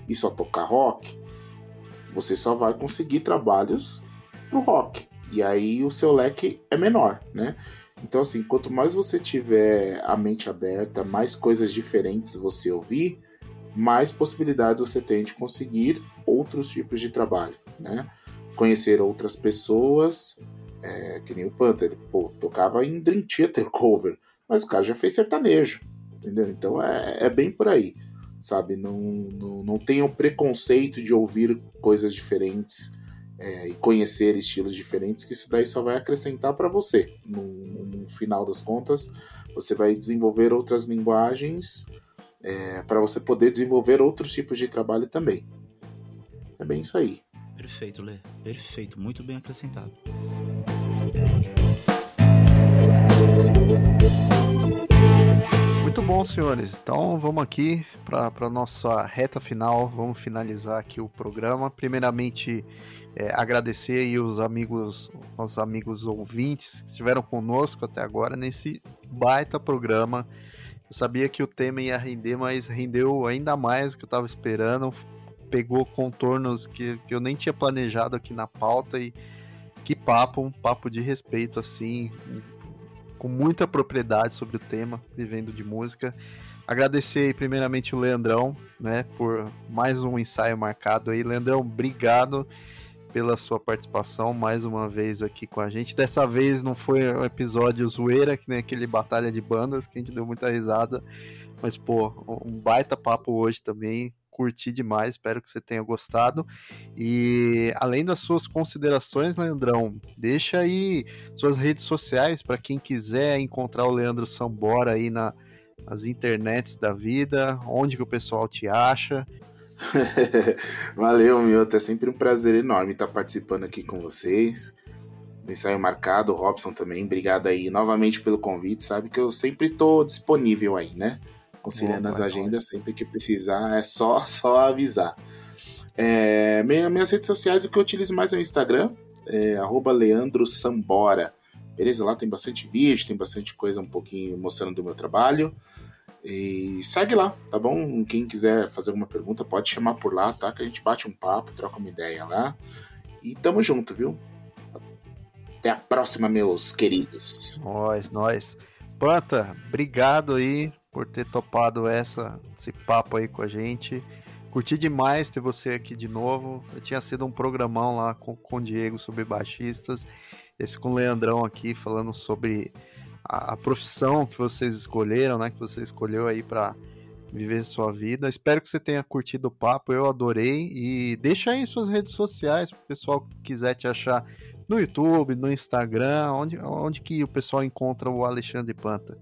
D: e só tocar rock, você só vai conseguir trabalhos pro rock. E aí o seu leque é menor, né? Então, assim, quanto mais você tiver a mente aberta, mais coisas diferentes você ouvir, mais possibilidades você tem de conseguir outros tipos de trabalho, né? Conhecer outras pessoas, é, que nem o Panther, pô, tocava em Dream Theater cover, mas o cara já fez sertanejo, entendeu? Então é, é bem por aí, sabe? Não, não, não tenham preconceito de ouvir coisas diferentes é, e conhecer estilos diferentes, que isso daí só vai acrescentar para você. No, no, final das contas, você vai desenvolver outras linguagens é, para você poder desenvolver outros tipos de trabalho também. É bem isso aí.
E: Perfeito, Lê. Perfeito. Muito bem acrescentado.
B: Muito bom, senhores. Então vamos aqui para a nossa reta final. Vamos finalizar aqui o programa. Primeiramente, é, agradecer aí os amigos, os amigos ouvintes que estiveram conosco até agora nesse baita programa. Eu sabia que o tema ia render, mas rendeu ainda mais do que eu estava esperando. Pegou contornos que, que eu nem tinha planejado aqui na pauta e que papo, um papo de respeito assim, com muita propriedade sobre o tema, vivendo de música. Agradecer primeiramente o Leandrão, né, por mais um ensaio marcado aí. Leandrão, obrigado pela sua participação mais uma vez aqui com a gente. Dessa vez não foi um episódio zoeira, que nem aquele Batalha de Bandas, que a gente deu muita risada. Mas, pô, um baita papo hoje também. Curti demais, espero que você tenha gostado. E além das suas considerações, Leandrão, deixa aí suas redes sociais para quem quiser encontrar o Leandro Sambora aí na, nas internets da vida, onde que o pessoal te acha.
D: Valeu, Milton. É sempre um prazer enorme estar participando aqui com vocês. ensaio marcado, Robson também. Obrigado aí novamente pelo convite. Sabe que eu sempre estou disponível aí, né? Conciliando as agendas, sempre que precisar, é só, só avisar. É, minha, minhas redes sociais, o que eu utilizo mais é o Instagram, é, Leandro Sambora. Beleza? Lá tem bastante vídeo, tem bastante coisa um pouquinho mostrando do meu trabalho. E segue lá, tá bom? Quem quiser fazer alguma pergunta pode chamar por lá, tá? Que a gente bate um papo, troca uma ideia lá. E tamo junto, viu? Até a próxima, meus queridos.
B: Nós, nós. Panta, obrigado aí por ter topado essa, esse papo aí com a gente. Curti demais ter você aqui de novo. Eu tinha sido um programão lá com, com o Diego sobre baixistas. Esse com o Leandrão aqui falando sobre a, a, profissão que vocês escolheram, né? Que você escolheu aí para viver sua vida. Espero que você tenha curtido o papo, eu adorei. E deixa aí suas redes sociais para o pessoal que quiser te achar no YouTube, no Instagram, onde, onde que o pessoal encontra o Alexandre Panta.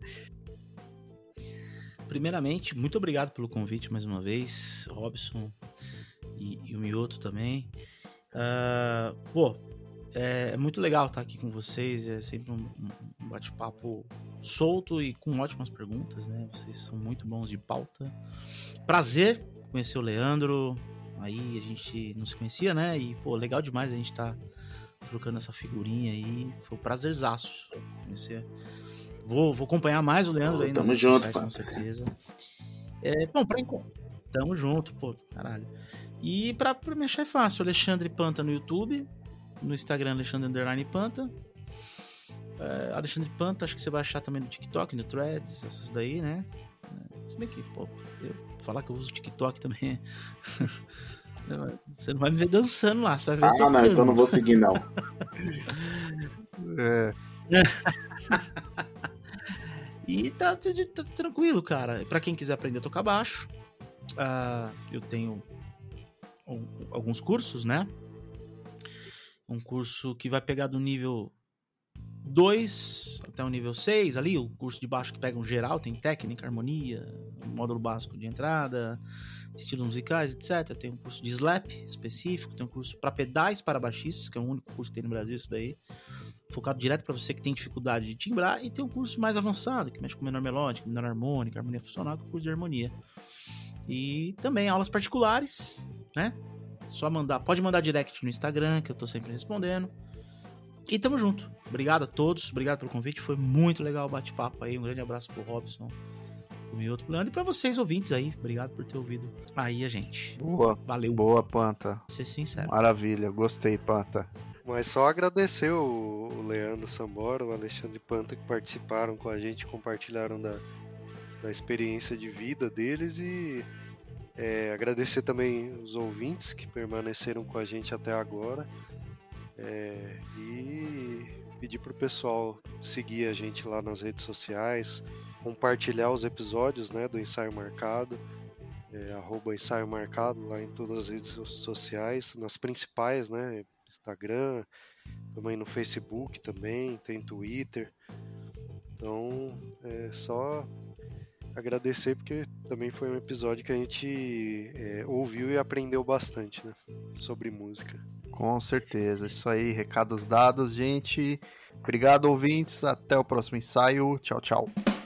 E: Primeiramente, muito obrigado pelo convite mais uma vez, Robson e, e o Mioto também. Uh, pô, é, é, muito legal estar aqui com vocês, é sempre um, um bate-papo solto e com ótimas perguntas, né? Vocês são muito bons de pauta. Prazer conhecer o Leandro, aí a gente não se conhecia, né? E, pô, legal demais a gente tá trocando essa figurinha aí. Foi um prazerzaço conhecer. Vou, vou acompanhar mais o Leandro aí
D: nas Tamo junto, sociais,
E: com certeza. É, bom, pra Tamo junto, pô, caralho. E pra, pra me achar é fácil, Alexandre Panta no YouTube, no Instagram, Alexandre Underline Panta. É, Alexandre Panta, acho que você vai achar também no TikTok, no Threads, essas daí, né? É, se bem que, pô, eu falar que eu uso TikTok também. você não vai me ver dançando lá, você vai ver.
D: Ah, tocando. não, então não vou seguir, não.
E: é. e tá, tá, tá, tranquilo, cara. Pra quem quiser aprender a tocar baixo, uh, eu tenho alguns cursos, né? Um curso que vai pegar do nível 2 até o nível 6 ali, o curso de baixo que pega um geral, tem técnica, harmonia, módulo básico de entrada, estilos musicais, etc. Tem um curso de slap específico, tem um curso para pedais para baixistas, que é o único curso que tem no Brasil isso daí, focado direto para você que tem dificuldade de timbrar, e tem um curso mais avançado, que mexe com menor melódica, menor harmônica, harmonia funcional, que é o curso de harmonia. E também aulas particulares, né? Só mandar, pode mandar direct no Instagram, que eu tô sempre respondendo. E tamo junto. Obrigado a todos, obrigado pelo convite, foi muito legal o bate-papo aí. Um grande abraço pro Robson, pro meu outro Leandro e pra vocês ouvintes aí. Obrigado por ter ouvido aí a gente.
B: Boa. Valeu. Boa, Panta.
E: Ser sincero.
B: Maravilha, gostei, Panta.
C: Mas só agradecer o Leandro Sambora, o Alexandre Panta que participaram com a gente, compartilharam da, da experiência de vida deles e É, agradecer também os ouvintes que permaneceram com a gente até agora. É, e pedir pro pessoal seguir a gente lá nas redes sociais, compartilhar os episódios né, do Ensaio Marcado, é, Ensaio Marcado lá em todas as redes sociais, nas principais, né? Instagram, também no Facebook também, tem Twitter. Então é só agradecer porque também foi um episódio que a gente é, ouviu e aprendeu bastante né, sobre música.
B: Com certeza, isso aí, recados dados, gente. Obrigado, ouvintes. Até o próximo ensaio. Tchau, tchau.